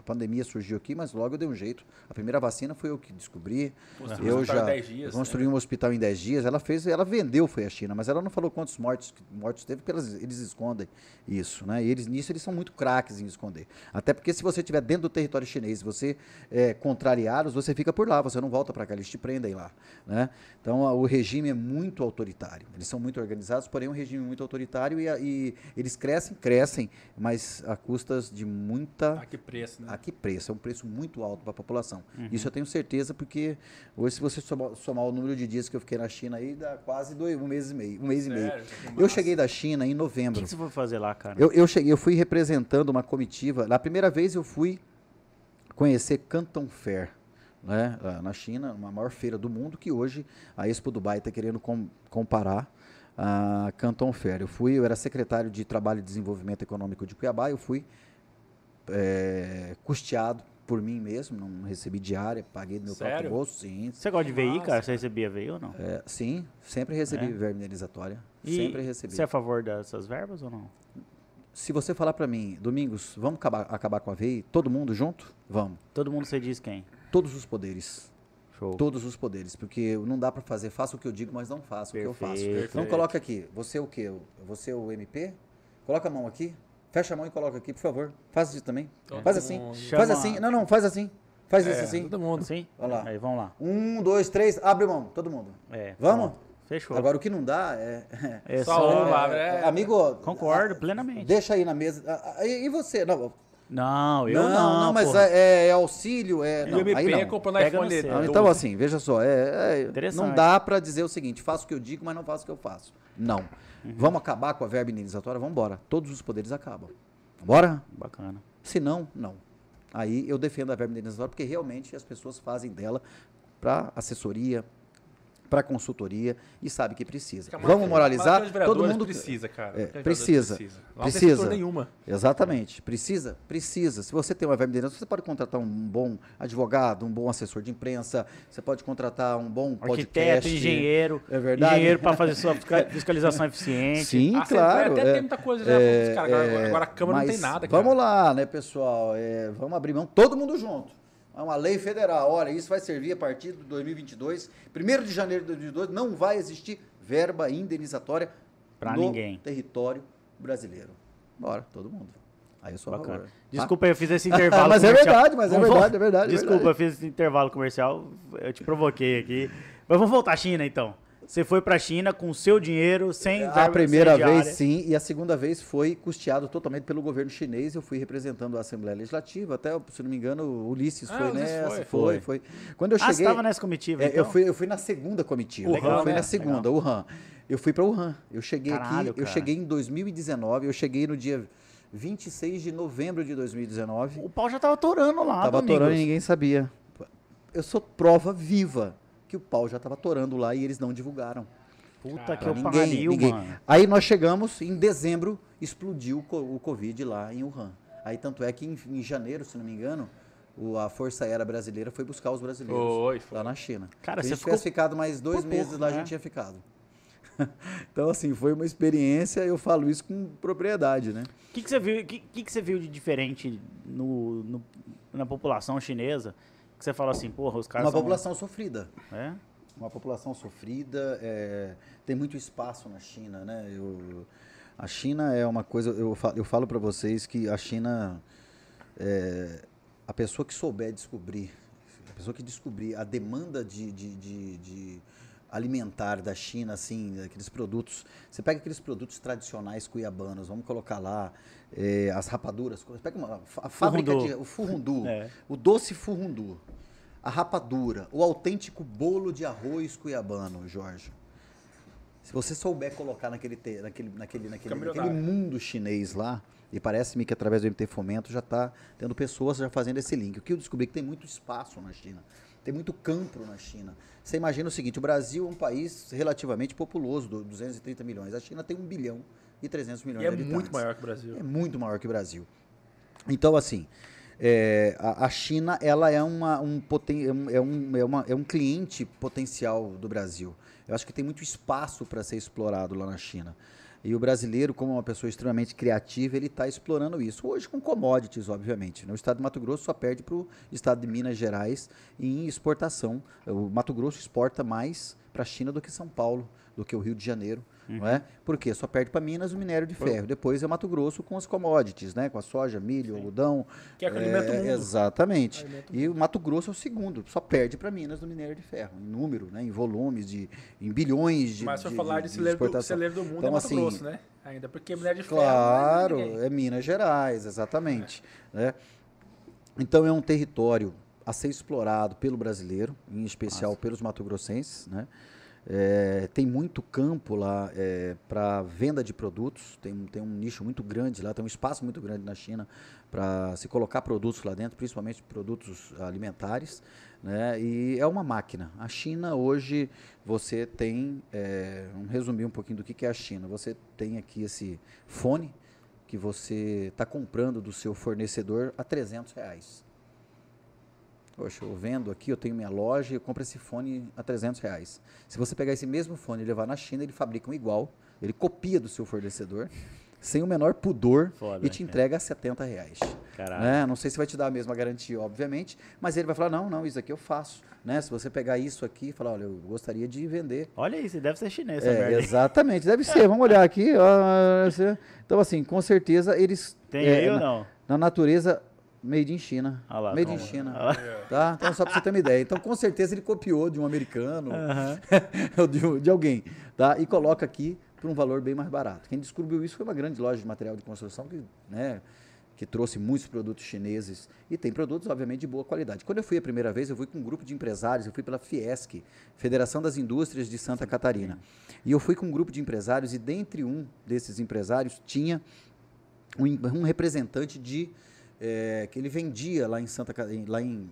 [SPEAKER 3] a pandemia surgiu aqui, mas logo eu dei um jeito. A primeira vacina foi eu que descobri. Eu já dias, construí né? um hospital em 10 dias. Ela fez, ela vendeu foi a China, mas ela não falou quantos mortos, mortos teve, porque elas, eles escondem isso, né? E eles nisso eles são muito craques em esconder. Até porque se você estiver dentro do território chinês, você é, contrariá-los, você fica por lá, você não volta para cá, eles te prendem lá, né? Então a, o regime é muito autoritário. Eles são muito organizados, porém é um regime muito autoritário e, e eles crescem, crescem, mas a custas de muita
[SPEAKER 2] a que preço, né?
[SPEAKER 3] A que preço? É um preço muito alto para a população. Uhum. Isso eu tenho certeza, porque hoje, se você somar, somar, o número de dias que eu fiquei na China aí, dá quase dois, um mês e meio. Um mês Sério? e meio. Eu cheguei da China em novembro. O
[SPEAKER 1] que, que, você foi fazer lá, cara?
[SPEAKER 3] Eu, eu, cheguei, eu fui representando uma comitiva. Na primeira vez eu fui conhecer Canton Fair. Né, na China, uma maior feira do mundo, que hoje a Expo Dubai está querendo com, comparar a Canton Fair. Eu fui, eu era secretário de Trabalho e Desenvolvimento Econômico de Cuiabá, eu fui é, custeado por mim mesmo, não recebi diária, paguei do meu Sério? próprio bolso, sim.
[SPEAKER 1] Você gosta de VI, cara? Você recebia VI ou não?
[SPEAKER 3] É, sim, sempre recebi é. verba indenizatória. E sempre recebi.
[SPEAKER 1] Você é a favor dessas verbas ou não?
[SPEAKER 3] Se você falar para mim, Domingos, vamos acabar, acabar com a VI, todo mundo junto? Vamos.
[SPEAKER 1] Todo mundo você diz quem?
[SPEAKER 3] Todos os poderes. Show. Todos os poderes, porque não dá para fazer, faça o que eu digo, mas não faça Perfeito. o que eu faço. Perfeito. Não coloca aqui, você é o quê? Você é o MP? Coloca a mão aqui, Fecha a mão e coloca aqui, por favor. Faz isso também. Todo faz assim. Faz assim. Não, não, faz assim. Faz é, isso assim.
[SPEAKER 1] Todo mundo. Sim.
[SPEAKER 3] Vamos lá.
[SPEAKER 1] Aí, vamos lá.
[SPEAKER 3] Um, dois, três, abre mão, todo mundo.
[SPEAKER 1] É.
[SPEAKER 3] Vamos?
[SPEAKER 1] Fechou.
[SPEAKER 3] Agora o que não dá é.
[SPEAKER 1] É só um lá,
[SPEAKER 3] é, Amigo.
[SPEAKER 1] Concordo, plenamente.
[SPEAKER 3] Deixa aí na mesa. E, e você? Não.
[SPEAKER 1] Não, eu não. Não,
[SPEAKER 3] não mas é, é, auxílio. É,
[SPEAKER 2] não, o MP aí não. comprou na iPhone dele.
[SPEAKER 3] Então, assim, veja só. É, é não dá para dizer o seguinte: faço o que eu digo, mas não faço o que eu faço. Não. Uhum. Vamos acabar com a verba indenizatória? Vamos embora. Todos os poderes acabam. Bora?
[SPEAKER 1] Bacana.
[SPEAKER 3] Se não, não. Aí eu defendo a verba indenizatória porque realmente as pessoas fazem dela para assessoria, para consultoria e sabe que precisa. Vamos moralizar? Todo mundo
[SPEAKER 2] precisa, cara.
[SPEAKER 3] É, precisa. Precisa. precisa.
[SPEAKER 2] nenhuma.
[SPEAKER 3] Exatamente. Precisa, precisa. Se você tem uma verba você pode contratar um bom advogado, um bom assessor de imprensa, você pode contratar um bom
[SPEAKER 1] Arquiteto, engenheiro,
[SPEAKER 3] é verdade.
[SPEAKER 1] engenheiro para fazer sua (laughs) fiscalização eficiente.
[SPEAKER 3] Sim, a claro.
[SPEAKER 2] Até é, tem muita coisa já é, agora, agora a Câmara não tem nada.
[SPEAKER 3] Cara. Vamos lá, né, pessoal? É, vamos abrir mão todo mundo junto. É uma lei federal. Olha, isso vai servir a partir de 2022. 1 de janeiro de 2022 não vai existir verba indenizatória
[SPEAKER 1] para ninguém.
[SPEAKER 3] território brasileiro. Bora, todo mundo. Aí eu sou
[SPEAKER 1] Bacana. Favor. Desculpa, eu fiz esse (laughs) intervalo
[SPEAKER 3] mas
[SPEAKER 1] comercial.
[SPEAKER 3] é verdade, mas é verdade, é verdade.
[SPEAKER 1] Desculpa,
[SPEAKER 3] é
[SPEAKER 1] verdade. eu fiz esse intervalo comercial, eu te provoquei aqui. Mas vamos voltar à China então. Você foi para a China com o seu dinheiro, sem
[SPEAKER 3] A primeira vez, sim, e a segunda vez foi custeado totalmente pelo governo chinês. Eu fui representando a Assembleia Legislativa, até, se não me engano, o Ulisses ah, foi nessa, foi. foi, foi.
[SPEAKER 1] Quando eu cheguei... Ah, você estava nessa comitiva,
[SPEAKER 3] é, então? eu, fui, eu fui na segunda comitiva. Legal, eu fui né? na segunda, o Wuhan. Eu fui para Wuhan. Eu cheguei Caralho, aqui, cara. eu cheguei em 2019, eu cheguei no dia 26 de novembro de 2019.
[SPEAKER 1] O pau já estava torando lá,
[SPEAKER 3] Tava torando e ninguém sabia. Eu sou prova viva que o pau já estava torando lá e eles não divulgaram.
[SPEAKER 1] Puta que ninguém, pariu, ninguém. mano.
[SPEAKER 3] Aí nós chegamos, em dezembro, explodiu o Covid lá em Wuhan. Aí tanto é que em, em janeiro, se não me engano, o, a Força Aérea Brasileira foi buscar os brasileiros Oi, foi. lá na China. Cara, se a gente tivesse ficado mais dois meses pouco, lá, né? a gente tinha ficado. (laughs) então, assim, foi uma experiência, eu falo isso com propriedade, né?
[SPEAKER 1] O que, que, você viu, que, que, que você viu de diferente no, no, na população chinesa que você fala assim, porra, os caras.
[SPEAKER 3] Uma
[SPEAKER 1] são...
[SPEAKER 3] população sofrida. É? Uma população sofrida. É... Tem muito espaço na China, né? Eu... A China é uma coisa. Eu falo, eu falo para vocês que a China. É... A pessoa que souber descobrir, a pessoa que descobrir a demanda de, de, de, de alimentar da China, assim, aqueles produtos. Você pega aqueles produtos tradicionais cuiabanos, vamos colocar lá é, as rapaduras. Pega uma, a fábrica furundu. de. O furundu, (laughs) é. o doce furundu, a rapadura, o autêntico bolo de arroz cuiabano, Jorge. Se você souber colocar naquele, naquele, naquele, naquele, naquele mundo chinês lá, e parece-me que através do MT Fomento já está tendo pessoas já fazendo esse link. O que eu descobri é que tem muito espaço na China. Tem muito campo na China. Você imagina o seguinte: o Brasil é um país relativamente populoso, 230 milhões. A China tem 1 bilhão e 300 milhões
[SPEAKER 2] e é
[SPEAKER 3] de habitantes.
[SPEAKER 2] É muito maior que o Brasil.
[SPEAKER 3] É muito maior que o Brasil. Então, assim, é, a, a, China ela é, uma, um, poten, é, um, é, uma, é um cliente potencial do Brasil. Eu acho que tem muito espaço para ser explorado lá na China. E o brasileiro, como uma pessoa extremamente criativa, ele está explorando isso. Hoje com commodities, obviamente. Né? O estado de Mato Grosso só perde para o estado de Minas Gerais em exportação. O Mato Grosso exporta mais para a China do que São Paulo, do que o Rio de Janeiro. Uhum. Não é? Porque só perde para Minas o minério de ferro. Depois é Mato Grosso com as commodities, né? com a soja, milho, Sim. algodão.
[SPEAKER 2] Que é que alimenta o mundo.
[SPEAKER 3] Exatamente. E o Mato Grosso é o segundo, só perde para Minas no minério de ferro, em número, né? em volumes, de, em bilhões de.
[SPEAKER 2] Mas se eu falar de, de celeiro, do, celeiro do mundo então, é Mato assim, Grosso, né? Ainda porque minério de
[SPEAKER 3] claro, ferro. Claro, é, é Minas Gerais, exatamente. É. Né? Então é um território a ser explorado pelo brasileiro, em especial Nossa. pelos mato-grossenses, né? É, tem muito campo lá é, para venda de produtos, tem, tem um nicho muito grande lá, tem um espaço muito grande na China para se colocar produtos lá dentro, principalmente produtos alimentares. Né? E é uma máquina. A China hoje, você tem, é, vamos resumir um pouquinho do que, que é a China. Você tem aqui esse fone que você está comprando do seu fornecedor a 300 reais. Poxa, eu vendo aqui, eu tenho minha loja e eu compro esse fone a 300 reais. Se você pegar esse mesmo fone e levar na China, ele fabrica um igual, ele copia do seu fornecedor, sem o menor pudor, Foda, e te entrega a 70 reais. Né? Não sei se vai te dar a mesma garantia, obviamente, mas ele vai falar, não, não, isso aqui eu faço. Né? Se você pegar isso aqui e falar, olha, eu gostaria de vender.
[SPEAKER 1] Olha isso, deve ser chinês.
[SPEAKER 3] É, exatamente, deve ser. Vamos olhar aqui. então, assim, com certeza eles...
[SPEAKER 1] Tem é, aí ou não?
[SPEAKER 3] Na natureza, Made in China. Ah lá, Made in China. Ah tá? Então, só para você ter uma ideia. Então, com certeza, ele copiou de um americano (laughs) ou de, de, alguém. Tá? E coloca aqui por um valor bem mais barato. Quem descobriu isso foi uma grande loja de material de construção que, né, que trouxe muitos produtos chineses. E tem produtos, obviamente, de boa qualidade. Quando eu fui a primeira vez, eu fui com um grupo de empresários, eu fui pela Fiesc, Federação das Indústrias de Santa Catarina. E eu fui com um grupo de empresários, e dentre um desses empresários tinha um, um representante de é, que ele vendia lá em Santa, lá em,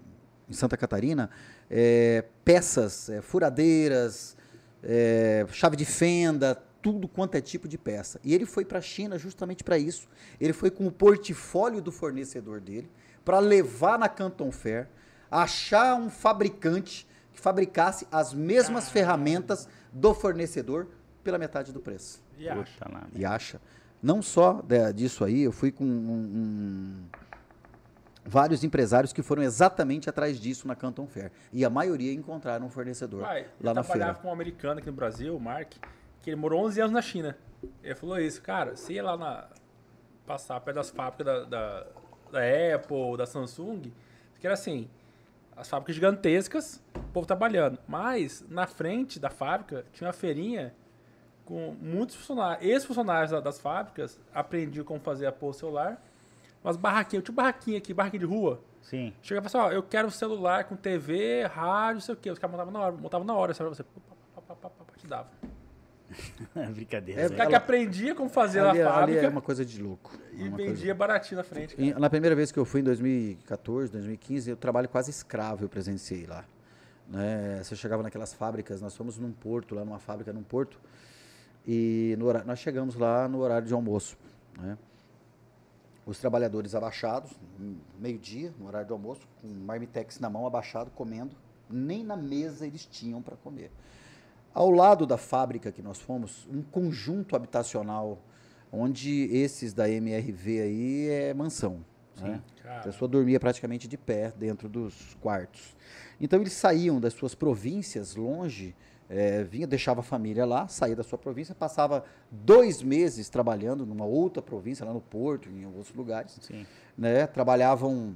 [SPEAKER 3] em Santa Catarina é, peças, é, furadeiras, é, chave de fenda, tudo quanto é tipo de peça. E ele foi para a China justamente para isso. Ele foi com o portfólio do fornecedor dele para levar na Canton Fair, achar um fabricante que fabricasse as mesmas ferramentas do fornecedor pela metade do preço.
[SPEAKER 2] E acha.
[SPEAKER 3] E acha. Não só disso aí, eu fui com um, um vários empresários que foram exatamente atrás disso na Canton Fair. E a maioria encontraram um fornecedor Pai, lá na feira. Eu
[SPEAKER 2] trabalhava com um americano aqui no Brasil, o Mark, que ele morou 11 anos na China. Ele falou isso, cara, se ia lá na... passar perto das fábricas da, da, da Apple, da Samsung, que era assim, as fábricas gigantescas, o povo trabalhando. Mas, na frente da fábrica, tinha uma feirinha com muitos funcionários. Ex-funcionários das fábricas aprendiam como fazer a pôr celular. Umas barraquinhas, tinha barraquinha aqui, barraquinha de rua.
[SPEAKER 1] Sim.
[SPEAKER 2] Chegava assim, ó, eu quero celular com TV, rádio, não sei o quê. Os caras montavam na hora, montavam na hora, sabe? Você te dava. (laughs)
[SPEAKER 1] Brincadeira.
[SPEAKER 2] É, o cara que aprendia como fazer ali, na é- fábrica.
[SPEAKER 3] Ali é uma coisa de louco.
[SPEAKER 2] É e vendia coisa... baratinho na frente. Cara.
[SPEAKER 3] Na primeira vez que eu fui, em 2014, 2015, eu trabalho quase escravo, eu presenciei lá. Né? Você chegava naquelas fábricas, nós fomos num porto, lá numa fábrica num porto, e no horário, nós chegamos lá no horário de almoço. Né? Os trabalhadores abaixados, meio-dia, no horário do almoço, com marmitex na mão, abaixado, comendo. Nem na mesa eles tinham para comer. Ao lado da fábrica que nós fomos, um conjunto habitacional, onde esses da MRV aí é mansão. Né? A pessoa dormia praticamente de pé dentro dos quartos. Então eles saíam das suas províncias longe, é, vinha, deixava a família lá, saía da sua província, passava dois meses trabalhando numa outra província, lá no Porto, em outros lugares.
[SPEAKER 1] Sim.
[SPEAKER 3] Né? Trabalhavam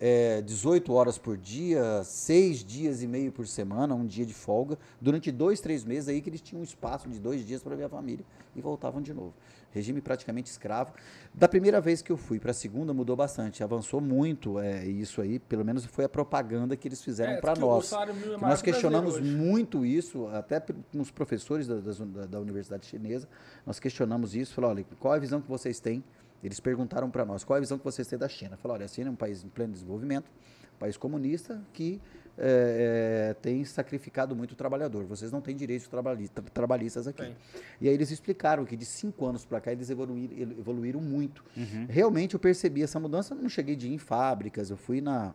[SPEAKER 3] é, 18 horas por dia, seis dias e meio por semana, um dia de folga, durante dois, três meses aí que eles tinham um espaço de dois dias para ver a família e voltavam de novo. Regime praticamente escravo. Da primeira vez que eu fui para a segunda mudou bastante, avançou muito é, isso aí, pelo menos foi a propaganda que eles fizeram é, para nós. É nós questionamos muito isso, até nos professores da, da, da Universidade Chinesa, nós questionamos isso, falou, olha, qual a visão que vocês têm eles perguntaram para nós qual é a visão que vocês têm da China. Falaram, olha, a China é um país em pleno desenvolvimento, um país comunista que é, é, tem sacrificado muito o trabalhador. Vocês não têm direitos trabalhista, trabalhistas aqui. E aí eles explicaram que de cinco anos para cá eles evoluíram, evoluíram muito. Uhum. Realmente eu percebi essa mudança. Não cheguei de ir em fábricas, eu fui na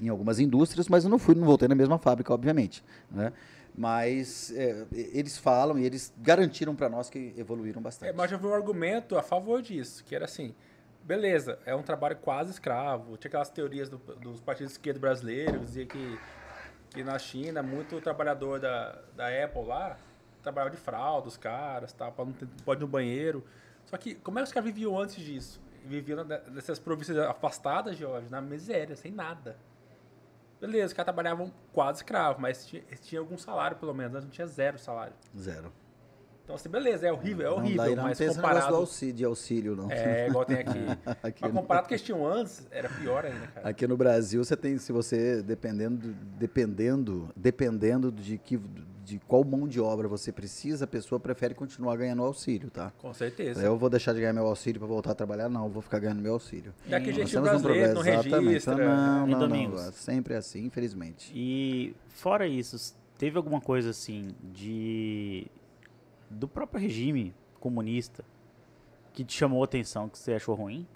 [SPEAKER 3] em algumas indústrias, mas eu não fui, não voltei na mesma fábrica, obviamente. Né? Mas é, eles falam e eles garantiram para nós que evoluíram bastante. É,
[SPEAKER 2] mas já vi um argumento a favor disso, que era assim, beleza, é um trabalho quase escravo. Tinha aquelas teorias do, dos partidos de esquerda brasileiros, dizia que, que na China, muito trabalhador da, da Apple lá trabalhava de fralda, os caras, tá, pode ir no banheiro. Só que como é que os caras viviam antes disso? Viviam nessas províncias afastadas, Jorge, na miséria, sem nada. Beleza, os caras trabalhavam quase escravo, mas tinha, tinha algum salário pelo menos, não tinha zero salário.
[SPEAKER 3] Zero.
[SPEAKER 2] Então, assim, beleza, é horrível, é horrível. Não, daí
[SPEAKER 3] não
[SPEAKER 2] mas
[SPEAKER 3] tem comparado... do auxílio, de auxílio, não.
[SPEAKER 2] É, igual tem aqui. (laughs) aqui mas comparado com o que eles tinham antes, era pior ainda, cara.
[SPEAKER 3] Aqui no Brasil, você tem, se você, dependendo, dependendo, dependendo de que de qual mão de obra você precisa, a pessoa prefere continuar ganhando auxílio, tá?
[SPEAKER 2] Com certeza.
[SPEAKER 3] Eu vou deixar de ganhar meu auxílio para voltar a trabalhar? Não, eu vou ficar ganhando meu auxílio.
[SPEAKER 2] Que a gente brasileiro um não registra.
[SPEAKER 3] Não, não, não, não, sempre assim, infelizmente.
[SPEAKER 1] E fora isso, teve alguma coisa assim de do próprio regime comunista que te chamou a atenção, que você achou ruim?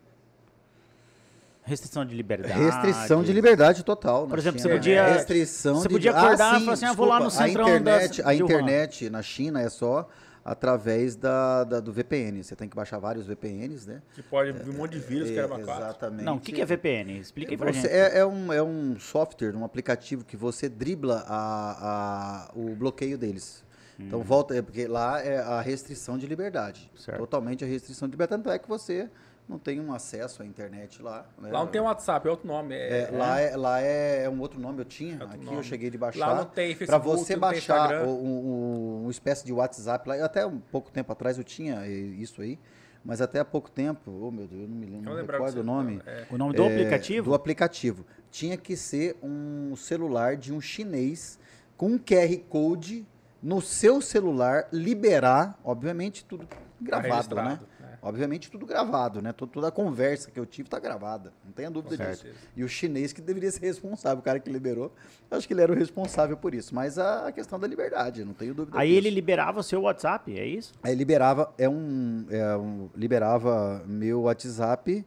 [SPEAKER 1] Restrição de liberdade.
[SPEAKER 3] Restrição de liberdade total.
[SPEAKER 1] Por exemplo, China. você podia.
[SPEAKER 3] Restrição
[SPEAKER 1] você podia de... acordar ah, sim, e falar assim: ah, vou lá no centrão
[SPEAKER 3] a internet, das... A internet na China é só através da, da, do VPN. Você tem que baixar vários VPNs, né?
[SPEAKER 2] Que pode vir um monte de vírus, é, que era uma
[SPEAKER 3] Exatamente.
[SPEAKER 1] Não, o que, que, é VPN? Explica aí pra
[SPEAKER 3] você,
[SPEAKER 1] gente.
[SPEAKER 3] É, é, um, é um software, um aplicativo que você dribla a, a, o bloqueio deles. Então hum. volta, é porque lá é a restrição de liberdade. Certo. Totalmente a restrição de liberdade. Tanto é que você não tem um acesso à internet lá.
[SPEAKER 2] Né? Lá não tem WhatsApp, é outro nome.
[SPEAKER 3] É, é, lá, é, lá é um outro nome, eu tinha. É aqui nome. eu cheguei de baixar. Lá não tem Facebook, Para você baixar um, um, uma espécie de WhatsApp lá, até um pouco tempo atrás eu tinha isso aí. Mas até há pouco tempo, oh meu Deus, eu não me lembro, não recordo o nome.
[SPEAKER 1] É. O nome do é, aplicativo?
[SPEAKER 3] Do aplicativo. Tinha que ser um celular de um chinês com um QR Code no seu celular, liberar, obviamente, tudo gravado, né? Obviamente tudo gravado, né? Toda a conversa que eu tive está gravada. Não tenha dúvida Com disso. Certeza. E o chinês que deveria ser responsável, o cara que liberou, acho que ele era o responsável por isso. Mas a questão da liberdade, não tenho dúvida
[SPEAKER 1] Aí disso. ele liberava o seu WhatsApp, é isso?
[SPEAKER 3] Aí liberava, é um, é um liberava meu WhatsApp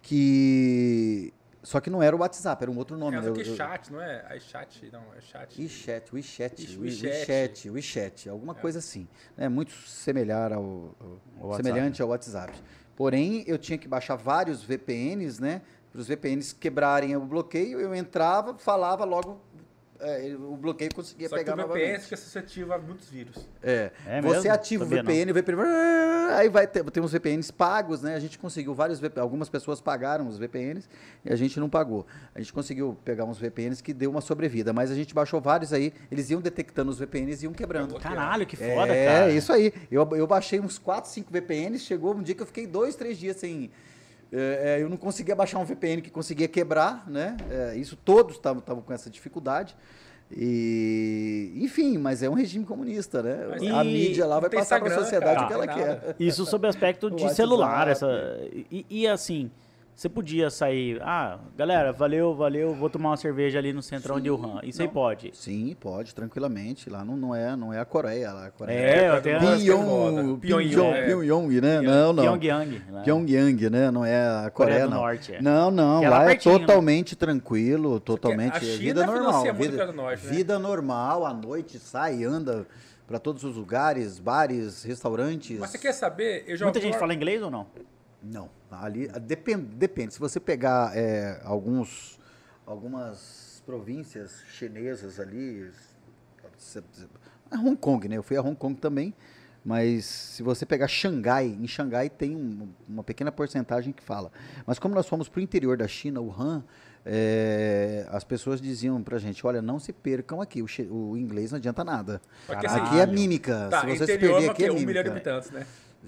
[SPEAKER 3] que só que não era o WhatsApp, era um outro nome. É,
[SPEAKER 2] né? que chat, não é? iChat, não, é chat.
[SPEAKER 3] WeChat, WeChat, WeChat, WeChat, alguma é. coisa assim. É muito semelhante ao, ao semelhante ao WhatsApp. Porém, eu tinha que baixar vários VPNs, né? Para os VPNs quebrarem o bloqueio, eu entrava, falava logo é, o bloqueio conseguia Só pegar que o VPN novamente.
[SPEAKER 2] que é suscetível a muitos vírus.
[SPEAKER 3] É, é você mesmo? ativa Sabia o VPN, não. o VPN, aí vai ter, tem uns VPNs pagos, né? A gente conseguiu vários VPNs, algumas pessoas pagaram os VPNs e a gente não pagou. A gente conseguiu pegar uns VPNs que deu uma sobrevida, mas a gente baixou vários aí, eles iam detectando os VPNs e iam quebrando.
[SPEAKER 1] Caralho, que foda, é, cara.
[SPEAKER 3] É, isso aí. Eu, eu baixei uns 4, 5 VPNs, chegou um dia que eu fiquei dois, três dias sem é, é, eu não conseguia baixar um VPN que conseguia quebrar, né? É, isso todos estavam com essa dificuldade. E, enfim, mas é um regime comunista, né?
[SPEAKER 1] E
[SPEAKER 3] a mídia lá vai passar para a sociedade cara, o que ela quer.
[SPEAKER 1] Isso sob aspecto (laughs) de celular, essa e, e assim, você podia sair, ah, galera, valeu, valeu, vou tomar uma cerveja ali no centrão Sim, de Wuhan. Isso não. aí pode?
[SPEAKER 3] Sim, pode, tranquilamente. Lá não, não, é, não é a Coreia. Lá a Coreia
[SPEAKER 1] é, é tenho
[SPEAKER 3] Pyong, Pyongyang, é. Pyongyang, né? Não, não.
[SPEAKER 1] Pyongyang.
[SPEAKER 3] Pyongyang, né? Não é a Coreia, Coreia do
[SPEAKER 1] não. Norte, é.
[SPEAKER 3] Não, não, lá, é totalmente né? tranquilo, totalmente, a vida normal. Vida,
[SPEAKER 2] norte,
[SPEAKER 3] né? vida normal, à noite sai, anda para todos os lugares, bares, restaurantes.
[SPEAKER 2] Mas você quer saber?
[SPEAKER 1] Muita gente fala inglês ou não?
[SPEAKER 3] Não. Ali depende, depende. Se você pegar é, alguns, algumas províncias chinesas ali, é Hong Kong, né? Eu fui a Hong Kong também, mas se você pegar Xangai, em Xangai tem um, uma pequena porcentagem que fala. Mas como nós fomos para o interior da China, Wuhan, é, as pessoas diziam pra gente, olha, não se percam aqui, o, o inglês não adianta nada. aqui é mímica,
[SPEAKER 2] tá,
[SPEAKER 3] se você se perder aqui é,
[SPEAKER 2] é mímica. Um milhão de habitantes, né?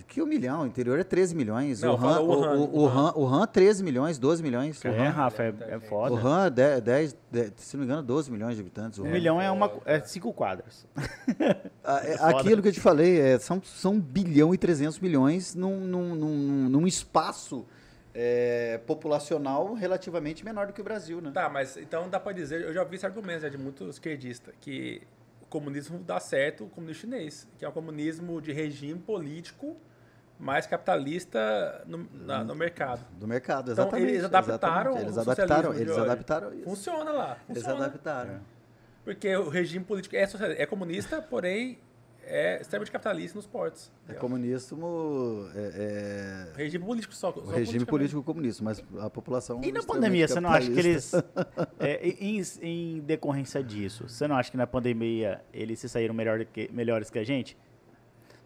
[SPEAKER 3] Que um milhão? O interior é 13 milhões. Não, o, RAM, o, o, o, RAM, o RAM 13 milhões, 12 milhões.
[SPEAKER 1] É, Rafa, é, é foda.
[SPEAKER 3] O RAM é 10, 10, se não me engano, 12 milhões de habitantes.
[SPEAKER 1] Um milhão é, uma, é cinco quadras. (laughs)
[SPEAKER 3] Ah, é, aquilo que eu te falei, é, são, são 1 bilhão e 300 milhões num, num, num, num espaço é, populacional relativamente menor do que o Brasil, né?
[SPEAKER 2] Tá, mas então dá para dizer, eu já ouvi esse argumento já, de muito esquerdista, que comunismo dá certo o comunismo chinês, que é um comunismo de regime político mais capitalista no, na, no mercado.
[SPEAKER 3] Do mercado, exatamente. Então,
[SPEAKER 2] eles adaptaram
[SPEAKER 3] Eles adaptaram, eles adaptaram
[SPEAKER 2] isso. Funciona lá.
[SPEAKER 3] Funciona. Eles adaptaram.
[SPEAKER 2] Porque o regime político é, é comunista, porém é extremamente capitalista nos portos.
[SPEAKER 3] É comunismo. É,
[SPEAKER 2] é... Regime político só.
[SPEAKER 3] só regime político comunista, mas a população.
[SPEAKER 1] E na pandemia, você não acha que eles. é, em, em, decorrência disso, você não acha que na pandemia eles se saíram melhor que, melhores que a gente?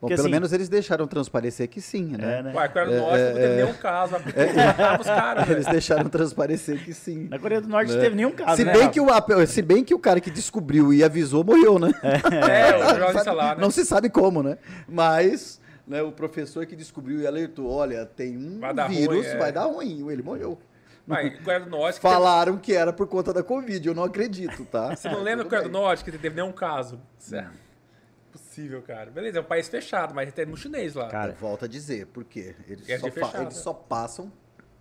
[SPEAKER 3] Bom, Porque, pelo assim, menos eles deixaram transparecer que sim, né?
[SPEAKER 2] É, né? Ué, Coreia do Norte é, não teve é. nenhum caso. É, os caras,
[SPEAKER 3] eles deixaram transparecer que sim.
[SPEAKER 1] Na Coreia do Norte né? não teve nenhum caso,
[SPEAKER 3] se
[SPEAKER 1] né?
[SPEAKER 3] Bem que o, se bem que o cara que descobriu e avisou morreu, né?
[SPEAKER 2] É, o jornalista lá, né?
[SPEAKER 3] Não se sabe como, né? Mas né, o professor que descobriu e alertou, olha, tem um vai vírus, ruim, é. vai dar ruim. Ele morreu.
[SPEAKER 2] Mas, Coreia do Norte...
[SPEAKER 3] Falaram que, teve... que era por conta da Covid, eu não acredito, tá?
[SPEAKER 2] Você não lembra Coreia do Norte que teve nenhum caso? Certo possível, cara. Beleza, é um país fechado, mas tem no chinês lá.
[SPEAKER 3] Cara, volta a dizer, porque eles, é só, fechado, eles só passam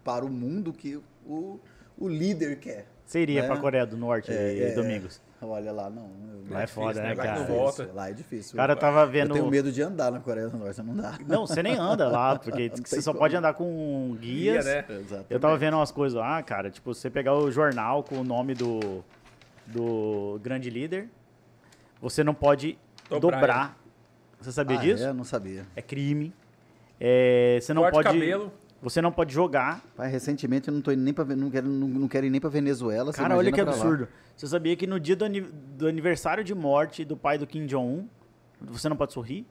[SPEAKER 3] para o mundo que o, o líder quer.
[SPEAKER 1] Você iria né? para a Coreia do Norte, é, é, Domingos?
[SPEAKER 3] Olha lá, não.
[SPEAKER 1] Lá é, foda, né, cara?
[SPEAKER 2] Não volta.
[SPEAKER 3] Lá é difícil.
[SPEAKER 1] Cara, eu tava vendo.
[SPEAKER 3] Eu tenho medo de andar na Coreia do Norte, não dá.
[SPEAKER 1] Não, você nem anda lá, porque (laughs) você só pode andar com guias. Guia, né? Exatamente. Eu tava vendo umas coisas lá, cara, tipo, você pegar o jornal com o nome do, do grande líder, você não pode dobrar, dobrar você sabia
[SPEAKER 3] ah,
[SPEAKER 1] disso?
[SPEAKER 3] É, não sabia.
[SPEAKER 1] É crime. É, você não
[SPEAKER 2] Corte
[SPEAKER 1] pode.
[SPEAKER 2] cabelo.
[SPEAKER 1] Você não pode jogar.
[SPEAKER 3] Pai, recentemente eu não tô indo nem para não quero não, não quero ir nem para Venezuela.
[SPEAKER 1] Cara, olha que absurdo. Lá. Você sabia que no dia do, aniversário de morte do pai do Kim Jong Un, você não pode sorrir?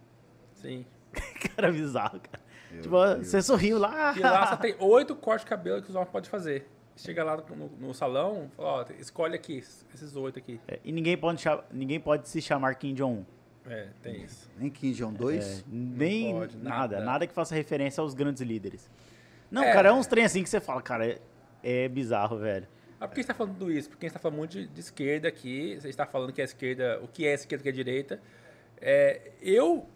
[SPEAKER 2] Sim. (laughs)
[SPEAKER 1] cara bizarro, cara. Meu tipo, Deus. você sorriu lá.
[SPEAKER 2] E lá só tem oito cortes de cabelo que os homens podem fazer. Chega lá no, no salão, fala, ó, escolhe aqui, esses oito aqui.
[SPEAKER 1] É, e ninguém pode, ninguém pode se chamar Kim Jong Un.
[SPEAKER 2] É, tem isso.
[SPEAKER 3] Nem Kim Jong 2?
[SPEAKER 1] É, nem pode, nada, nada, nada. que faça referência aos grandes líderes. Não, é, cara, é uns trem assim que você fala, cara, é, é bizarro, velho.
[SPEAKER 2] Ah, por que você está falando tudo isso? Porque a gente está falando muito de, de, esquerda aqui, você está falando que a esquerda, o que é esquerda, o que é direita. É, eu,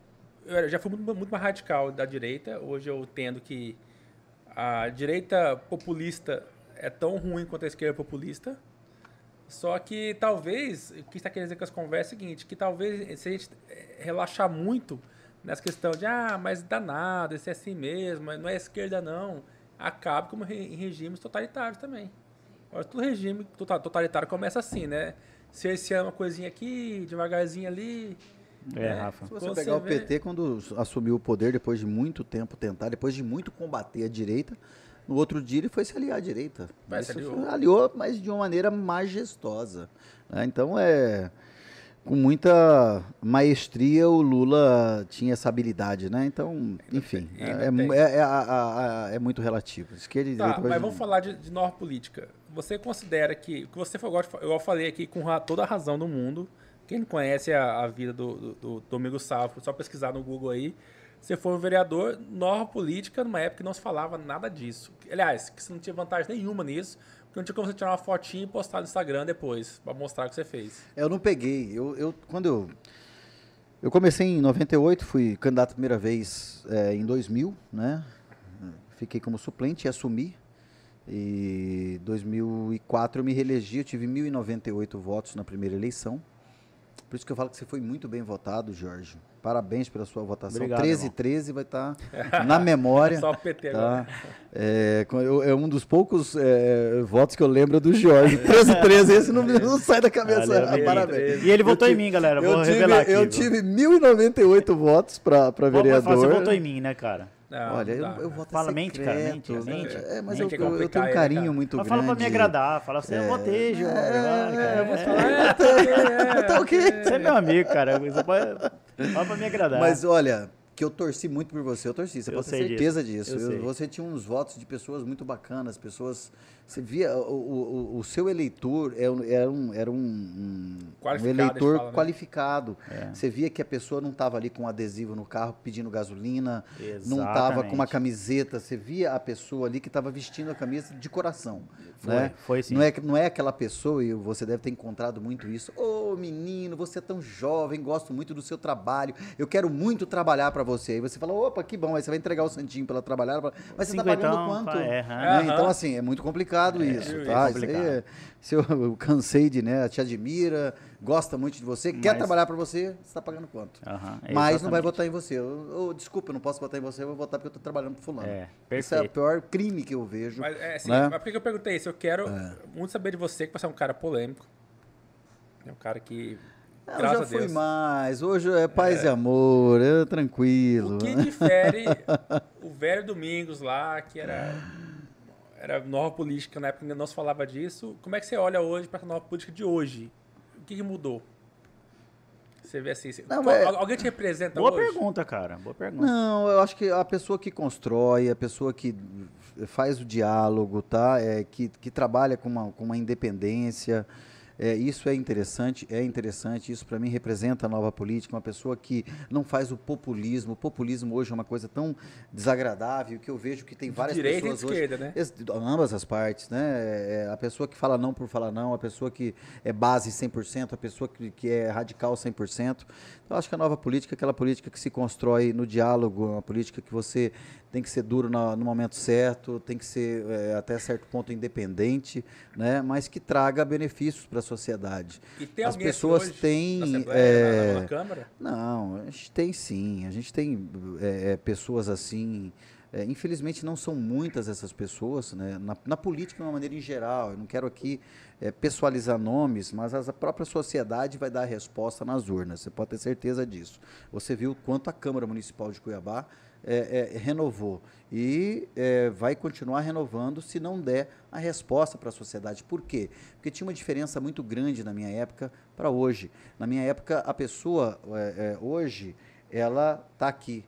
[SPEAKER 2] eu já fui muito, muito mais radical da direita, hoje eu entendo que a direita populista é tão ruim quanto a esquerda populista. Só que talvez, o que está querendo dizer com as conversas é o seguinte, que talvez se a gente eh, relaxar muito nessa questão de, ah, mas dá nada, isso é assim mesmo, não é esquerda não, acaba como em regimes totalitários também. Agora, todo regime totalitário começa assim, né? Se é uma coisinha aqui, devagarzinho ali.
[SPEAKER 1] É, né? Rafa.
[SPEAKER 3] Se você quando pegar você o PT, vê... quando assumiu o poder, depois de muito tempo tentar, depois de muito combater a direita, No outro dia ele foi se aliar à direita. Mas aliou. aliou, mas de uma maneira majestosa. Né? Então é com muita maestria o Lula tinha essa habilidade, né? Então, enfim, é, é, é, é, muito relativo. Esquerda e
[SPEAKER 2] tá, direita. Mas vamos falar de, de norma política. Você considera que, que você foi, eu falei aqui com toda a razão do mundo. Quem não conhece a, a vida do, do, do Domingo Salvo, só pesquisar no Google aí. Você foi um vereador, norma política, numa época que não se falava nada disso. Aliás, que você não tinha vantagem nenhuma nisso. Porque não tinha como você tirar uma fotinha e postar no Instagram depois, para mostrar o que você fez.
[SPEAKER 3] Eu não peguei. Eu, eu, quando eu. Eu comecei em 98, fui candidato a primeira vez é, em 2000, né? Fiquei como suplente e assumi. E 2004 eu me reelegi, eu tive 1.098 votos na primeira eleição. Por isso que eu falo que você foi muito bem votado, Jorge. Parabéns pela sua votação. Obrigado, 13 irmão. 13 vai estar tá (laughs) na memória. Só o PT tá? É, é, um dos poucos é, votos que eu lembro do Jorge. 13 13, esse não, não sai da cabeça. Valeu,
[SPEAKER 1] Parabéns. E ele votou em mim, galera. Vou revelar
[SPEAKER 3] tive, aqui. Eu tive 1.098 votos para vereador.
[SPEAKER 1] Você votou em mim, né, cara?
[SPEAKER 3] Não, Olha, eu, eu vou
[SPEAKER 1] Fala, mente, cara, mente.
[SPEAKER 3] mente. É, mas mente eu, eu, eu, tenho um carinho ele, muito Mas grande.
[SPEAKER 1] Fala pra me agradar, fala assim, é, eu votei, João. É, é, eu vou falar,
[SPEAKER 3] é, tá ok. (laughs)
[SPEAKER 1] Você é meu amigo, cara, você pode... fala pra me agradar.
[SPEAKER 3] Mas olha, que eu torci muito por você, eu torci, você eu pode ter certeza disso. disso. Eu, você tinha uns votos de pessoas muito bacanas, pessoas você via, o, o, o seu eleitor era um, era um, um, um eleitor fala, né? qualificado. É. Você via que a pessoa não estava ali com um adesivo no carro pedindo gasolina, Exatamente. não estava com uma camiseta. Você via a pessoa ali que estava vestindo a camisa de coração. Foi, né?
[SPEAKER 1] foi sim.
[SPEAKER 3] Não é, não é aquela pessoa, e você deve ter encontrado muito isso. Ô oh, menino, você é tão jovem, gosto muito do seu trabalho, eu quero muito trabalhar para você. Aí você fala, opa, que bom, aí você vai entregar o santinho para ela trabalhar. Mas você está pagando quanto? É, né? Então, assim, é muito complicado complicado é, isso, é tá? Isso aí, se eu, eu, cansei de, né, te admira, gosta muito de você, Mas... quer trabalhar para você, você está pagando quanto?
[SPEAKER 1] é
[SPEAKER 3] Mas não vai votar em você. Eu, eu, desculpa, eu não posso votar em você, eu vou votar porque eu estou trabalhando para fulano.
[SPEAKER 1] É,
[SPEAKER 3] Esse é o pior crime que eu vejo.
[SPEAKER 2] Mas, é, assim, né? mas por que eu perguntei isso? Eu quero é. muito saber de você, que você é um cara polêmico. É um cara que
[SPEAKER 3] eu já fui mais. Hoje é paz é. e amor, é tranquilo.
[SPEAKER 2] O que difere (laughs) o velho Domingos lá, que era era nova política, na época ainda não se falava disso. Como é que você olha hoje para a nova política de hoje? O que, que mudou? Você vê assim, não, é... alguém te representa
[SPEAKER 1] Boa
[SPEAKER 2] hoje?
[SPEAKER 1] pergunta, cara. Boa pergunta.
[SPEAKER 3] Não, eu acho que a pessoa que constrói, a pessoa que faz o diálogo, tá? É, que, que trabalha com uma, com uma independência, é, isso é interessante, é interessante. Isso para mim representa a nova política, uma pessoa que não faz o populismo. O populismo hoje é uma coisa tão desagradável que eu vejo que tem várias
[SPEAKER 2] Direita
[SPEAKER 3] pessoas
[SPEAKER 2] e esquerda,
[SPEAKER 3] né? Ambas as partes, né? É, a pessoa que fala não por falar não, a pessoa que é base 100%, a pessoa que, que é radical 100%. Então, eu acho que a nova política é aquela política que se constrói no diálogo, uma política que você tem que ser duro no, no momento certo, tem que ser é, até certo ponto independente, né? Mas que traga benefícios para a sociedade.
[SPEAKER 2] E tem
[SPEAKER 3] As pessoas têm
[SPEAKER 2] é, na, na, Câmara?
[SPEAKER 3] Não, a gente tem sim, a gente tem é pessoas assim. É, infelizmente não são muitas essas pessoas, né? na, na, política de uma maneira em geral. Eu não quero aqui é, pessoalizar nomes, mas a própria sociedade vai dar a resposta nas urnas. Você pode ter certeza disso. Você viu quanto a Câmara Municipal de Cuiabá é, é, renovou e é, vai continuar renovando se não der a resposta para a sociedade. Por quê? Porque tinha uma diferença muito grande na minha época para hoje. Na minha época, a pessoa é, é, hoje ela está aqui.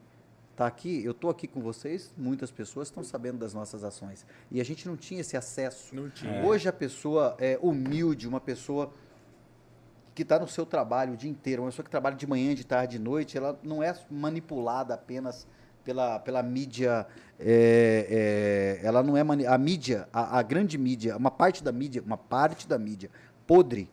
[SPEAKER 3] Está aqui, eu estou aqui com vocês, muitas pessoas estão sabendo das nossas ações. E a gente não tinha esse acesso.
[SPEAKER 2] Tinha.
[SPEAKER 3] Hoje a pessoa é humilde, uma pessoa que está no seu trabalho o dia inteiro, uma pessoa que trabalha de manhã, de tarde, de noite, ela não é manipulada apenas pela, pela mídia, é, é, ela não é a mídia, a, a, grande mídia, uma parte da mídia, uma parte da mídia podre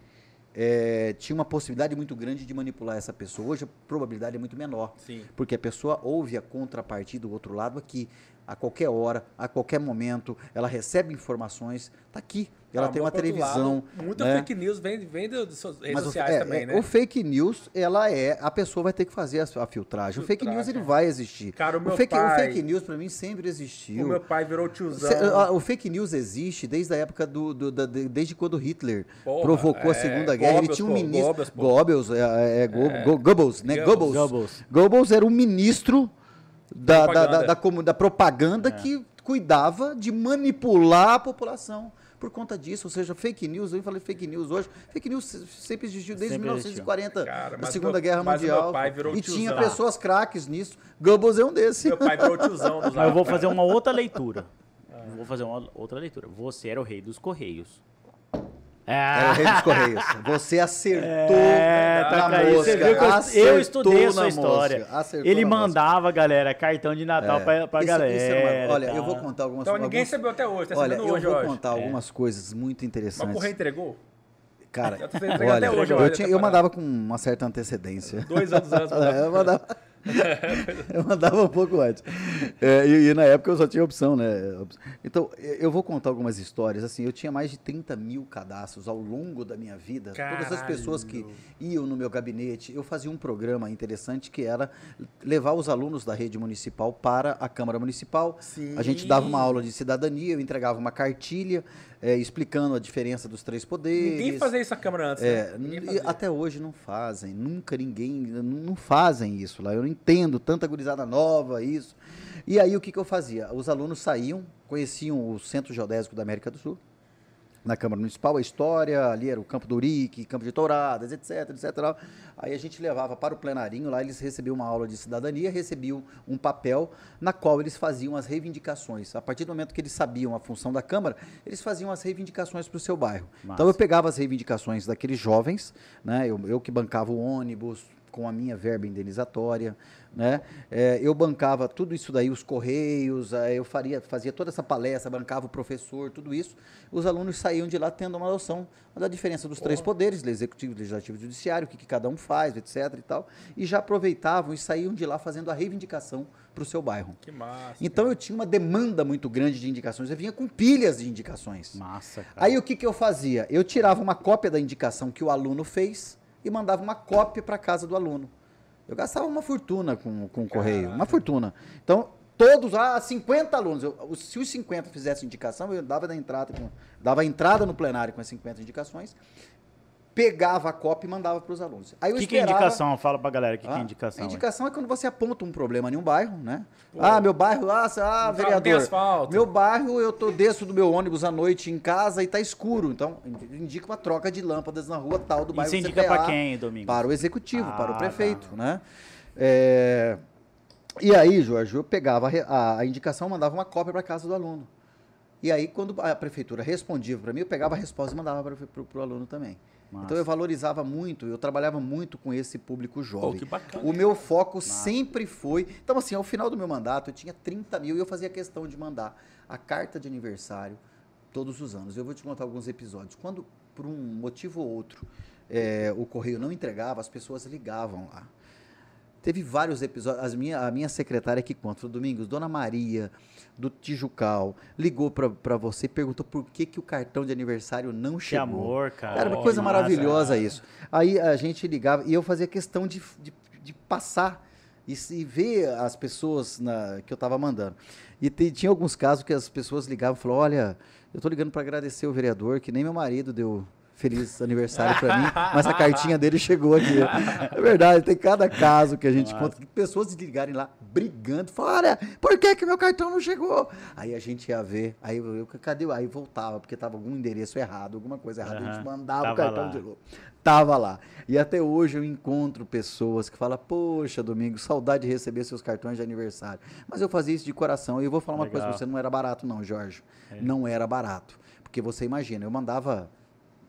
[SPEAKER 3] é, tinha uma possibilidade muito grande de manipular essa pessoa. Hoje a probabilidade é muito menor,
[SPEAKER 2] Sim.
[SPEAKER 3] porque a pessoa ouve a contrapartida do outro lado aqui a qualquer hora, a qualquer momento, ela recebe informações, está aqui. Ela ah, tem uma televisão.
[SPEAKER 2] Lado, muita né? fake news vem, vem das redes Mas sociais o, é, também,
[SPEAKER 3] é,
[SPEAKER 2] né?
[SPEAKER 3] O fake news, ela é. A pessoa vai ter que fazer a, a filtragem. O fake news, ele vai existir.
[SPEAKER 2] Cara, o meu
[SPEAKER 3] o fake,
[SPEAKER 2] pai,
[SPEAKER 3] o fake news, para mim, sempre existiu.
[SPEAKER 2] O meu pai virou tiozão.
[SPEAKER 3] O fake news existe desde a época do. do da, desde quando Hitler Porra, provocou é, a Segunda Guerra. Goebbels, ele tinha um ministro. Goebbels, é, é, é, Goebbels, né? Goebbels. Goebbels. Goebbels era um ministro da, da, da, da, da propaganda é. que cuidava de manipular a população por conta disso, ou seja, fake news, eu falei fake news hoje, fake news sempre existiu desde sempre 1940, Cara, a Segunda meu, Guerra Mundial. e tiozão. tinha pessoas craques nisso. Goebbels é um desses. Meu pai virou
[SPEAKER 1] tiozão dos Eu vou fazer uma outra leitura. (laughs) Vou fazer uma outra leitura. Você era o rei dos correios.
[SPEAKER 3] Era o rei dos Correios. (laughs) Você acertou é, tá na mosca. Você viu que
[SPEAKER 1] eu, eu estudei a sua história. Ele mandava, mosca. galera, cartão de Natal é. pra, pra isso, galera. Isso é
[SPEAKER 3] uma, olha, tá. eu vou contar algumas
[SPEAKER 2] coisas. Então ninguém alguns... recebeu até hoje, tá
[SPEAKER 3] Olha, eu
[SPEAKER 2] hoje,
[SPEAKER 3] vou hoje. contar é. algumas coisas muito interessantes. Mas o
[SPEAKER 2] correio entregou?
[SPEAKER 3] Cara, (laughs) olha, hoje, eu, tinha, eu mandava com uma certa antecedência.
[SPEAKER 2] Dois anos antes. (laughs) eu
[SPEAKER 3] mandava... (laughs) eu mandava um pouco antes. É, e, e, na época eu só tinha opção, né? Então, eu vou contar algumas histórias. Assim, eu tinha mais de 30 mil cadastros ao longo da minha vida. Caralho. Todas as pessoas que iam no meu gabinete, eu fazia um programa interessante que era levar os alunos da rede municipal para a Câmara Municipal. Sim. A gente dava uma aula de cidadania, eu entregava uma cartilha é, explicando a diferença dos três poderes.
[SPEAKER 2] Ninguém fazia isso na Câmara antes,
[SPEAKER 3] é, né? Até hoje não fazem, nunca ninguém, não fazem isso lá. Eu não entendo tanta gurizada nova, isso. E aí o que, que eu fazia? Os alunos saíam, conheciam o Centro Geodésico da América do Sul, na Câmara Municipal, a história, ali era o Campo do Urique, Campo de Touradas, etc, etc. Aí a gente levava para o plenarinho, lá eles recebiam uma aula de cidadania, recebiam um papel na qual eles faziam as reivindicações. A partir do momento que eles sabiam a função da Câmara, eles faziam as reivindicações para o seu bairro. Massa. Então eu pegava as reivindicações daqueles jovens, né, eu, eu que bancava o ônibus, com a minha verba indenizatória, né? É, eu bancava tudo isso daí, os correios, eu faria, fazia toda essa palestra, bancava o professor, tudo isso. Os alunos saíam de lá tendo uma noção da diferença dos três poderes, executivo, legislativo e judiciário, o que, que, cada um faz, etc. e tal, e já aproveitavam e saíam de lá fazendo a reivindicação para o seu bairro.
[SPEAKER 2] Que massa.
[SPEAKER 3] Então eu tinha uma demanda muito grande de indicações, eu vinha com pilhas de indicações.
[SPEAKER 1] Massa. Cara.
[SPEAKER 3] Aí o que, que eu fazia? Eu tirava uma cópia da indicação que o aluno fez e mandava uma cópia para casa do aluno. Eu gastava uma fortuna com, com o correio, uma fortuna. Então, todos, ah, 50 alunos. Eu, se os 50 fizessem indicação, eu dava, da entrada, dava entrada no plenário com as 50 indicações pegava a cópia e mandava para os alunos.
[SPEAKER 1] Aí
[SPEAKER 3] o
[SPEAKER 1] que, esperava... que é indicação? Fala para a galera o que, ah, que é ah, indicação.
[SPEAKER 3] A indicação é? é? quando você aponta um problema em um bairro, né? Pô, ah, meu bairro, ah, ah vereador, meu bairro, eu tô desço do meu ônibus à noite em casa e tá escuro. Então, indica uma troca de lâmpadas na rua tal do bairro
[SPEAKER 1] Isso indica para quem, Domingo?
[SPEAKER 3] Para o executivo, ah, para o tá. prefeito, tá. né? É... E aí, Jorge, eu pegava a, a indicação, mandava uma cópia para casa do aluno. E aí, quando a prefeitura respondia para mim, eu pegava a resposta e mandava para o aluno também. Massa. Então eu valorizava muito, eu trabalhava muito com esse público jovem.
[SPEAKER 2] Bacana,
[SPEAKER 3] o meu foco Massa. sempre foi. Então, assim, ao final do meu mandato, eu tinha 30 mil e eu fazia questão de mandar a carta de aniversário todos os anos. Eu vou te contar alguns episódios. Quando, por um motivo ou outro, é, o correio não entregava, as pessoas ligavam lá. Teve vários episódios. As minha, a minha secretária que conta, Domingos, Dona Maria, do Tijucal, ligou para você e perguntou por que, que o cartão de aniversário não que chegou.
[SPEAKER 1] amor, cara.
[SPEAKER 3] Era uma coisa massa, maravilhosa isso. Aí a gente ligava e eu fazia questão de, de, de passar e, e, ver as pessoas na, que eu estava mandando. E te, tinha alguns casos que as pessoas ligavam e falavam, olha, eu estou ligando para agradecer o vereador, que nem meu marido deu feliz aniversário para mim, mas a cartinha dele chegou aqui. É verdade, tem cada caso que a gente Nossa. conta, que pessoas ligarem lá brigando, falam, olha, por que que meu cartão não chegou? Aí a gente ia ver, aí eu, cadê? Aí voltava, porque tava algum endereço errado, alguma coisa errada, uhum. a gente mandava tava o cartão lá. de novo. Tava lá. E até hoje eu encontro pessoas que falam, poxa, Domingo, saudade de receber seus cartões de aniversário. Mas eu fazia isso de coração. E eu vou falar uma Legal. coisa pra você, não era barato não, Jorge. É. Não era barato. Porque você imagina, eu mandava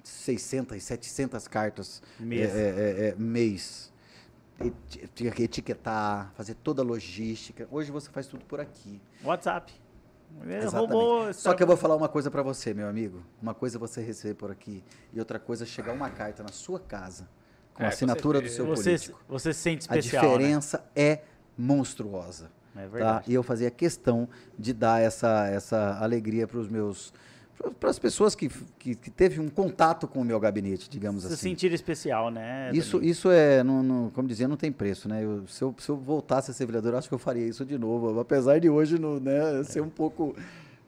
[SPEAKER 3] 600, 700 cartas mês. É, é, é, é mês. Tinha que etiquetar, fazer toda a logística. Hoje você faz tudo por aqui.
[SPEAKER 1] WhatsApp.
[SPEAKER 3] Roubou, Só que eu vou falar uma coisa para você, meu amigo. Uma coisa é você receber por aqui e outra coisa é chegar uma carta na sua casa com a assinatura do seu
[SPEAKER 1] você,
[SPEAKER 3] político.
[SPEAKER 1] Você se sente especial,
[SPEAKER 3] A né? diferença né? é monstruosa. É tá? verdade. Tá? E eu fazia questão de dar essa, essa alegria para os meus para as pessoas que, que, que, teve um contato com o meu gabinete, digamos
[SPEAKER 1] se
[SPEAKER 3] assim.
[SPEAKER 1] Se sentir especial, né?
[SPEAKER 3] Isso, isso é, não, não, como dizia, não tem preço, né? Eu, se, eu, se eu voltasse a ser vereador, acho que eu faria isso de novo, apesar de hoje no, né, ser um pouco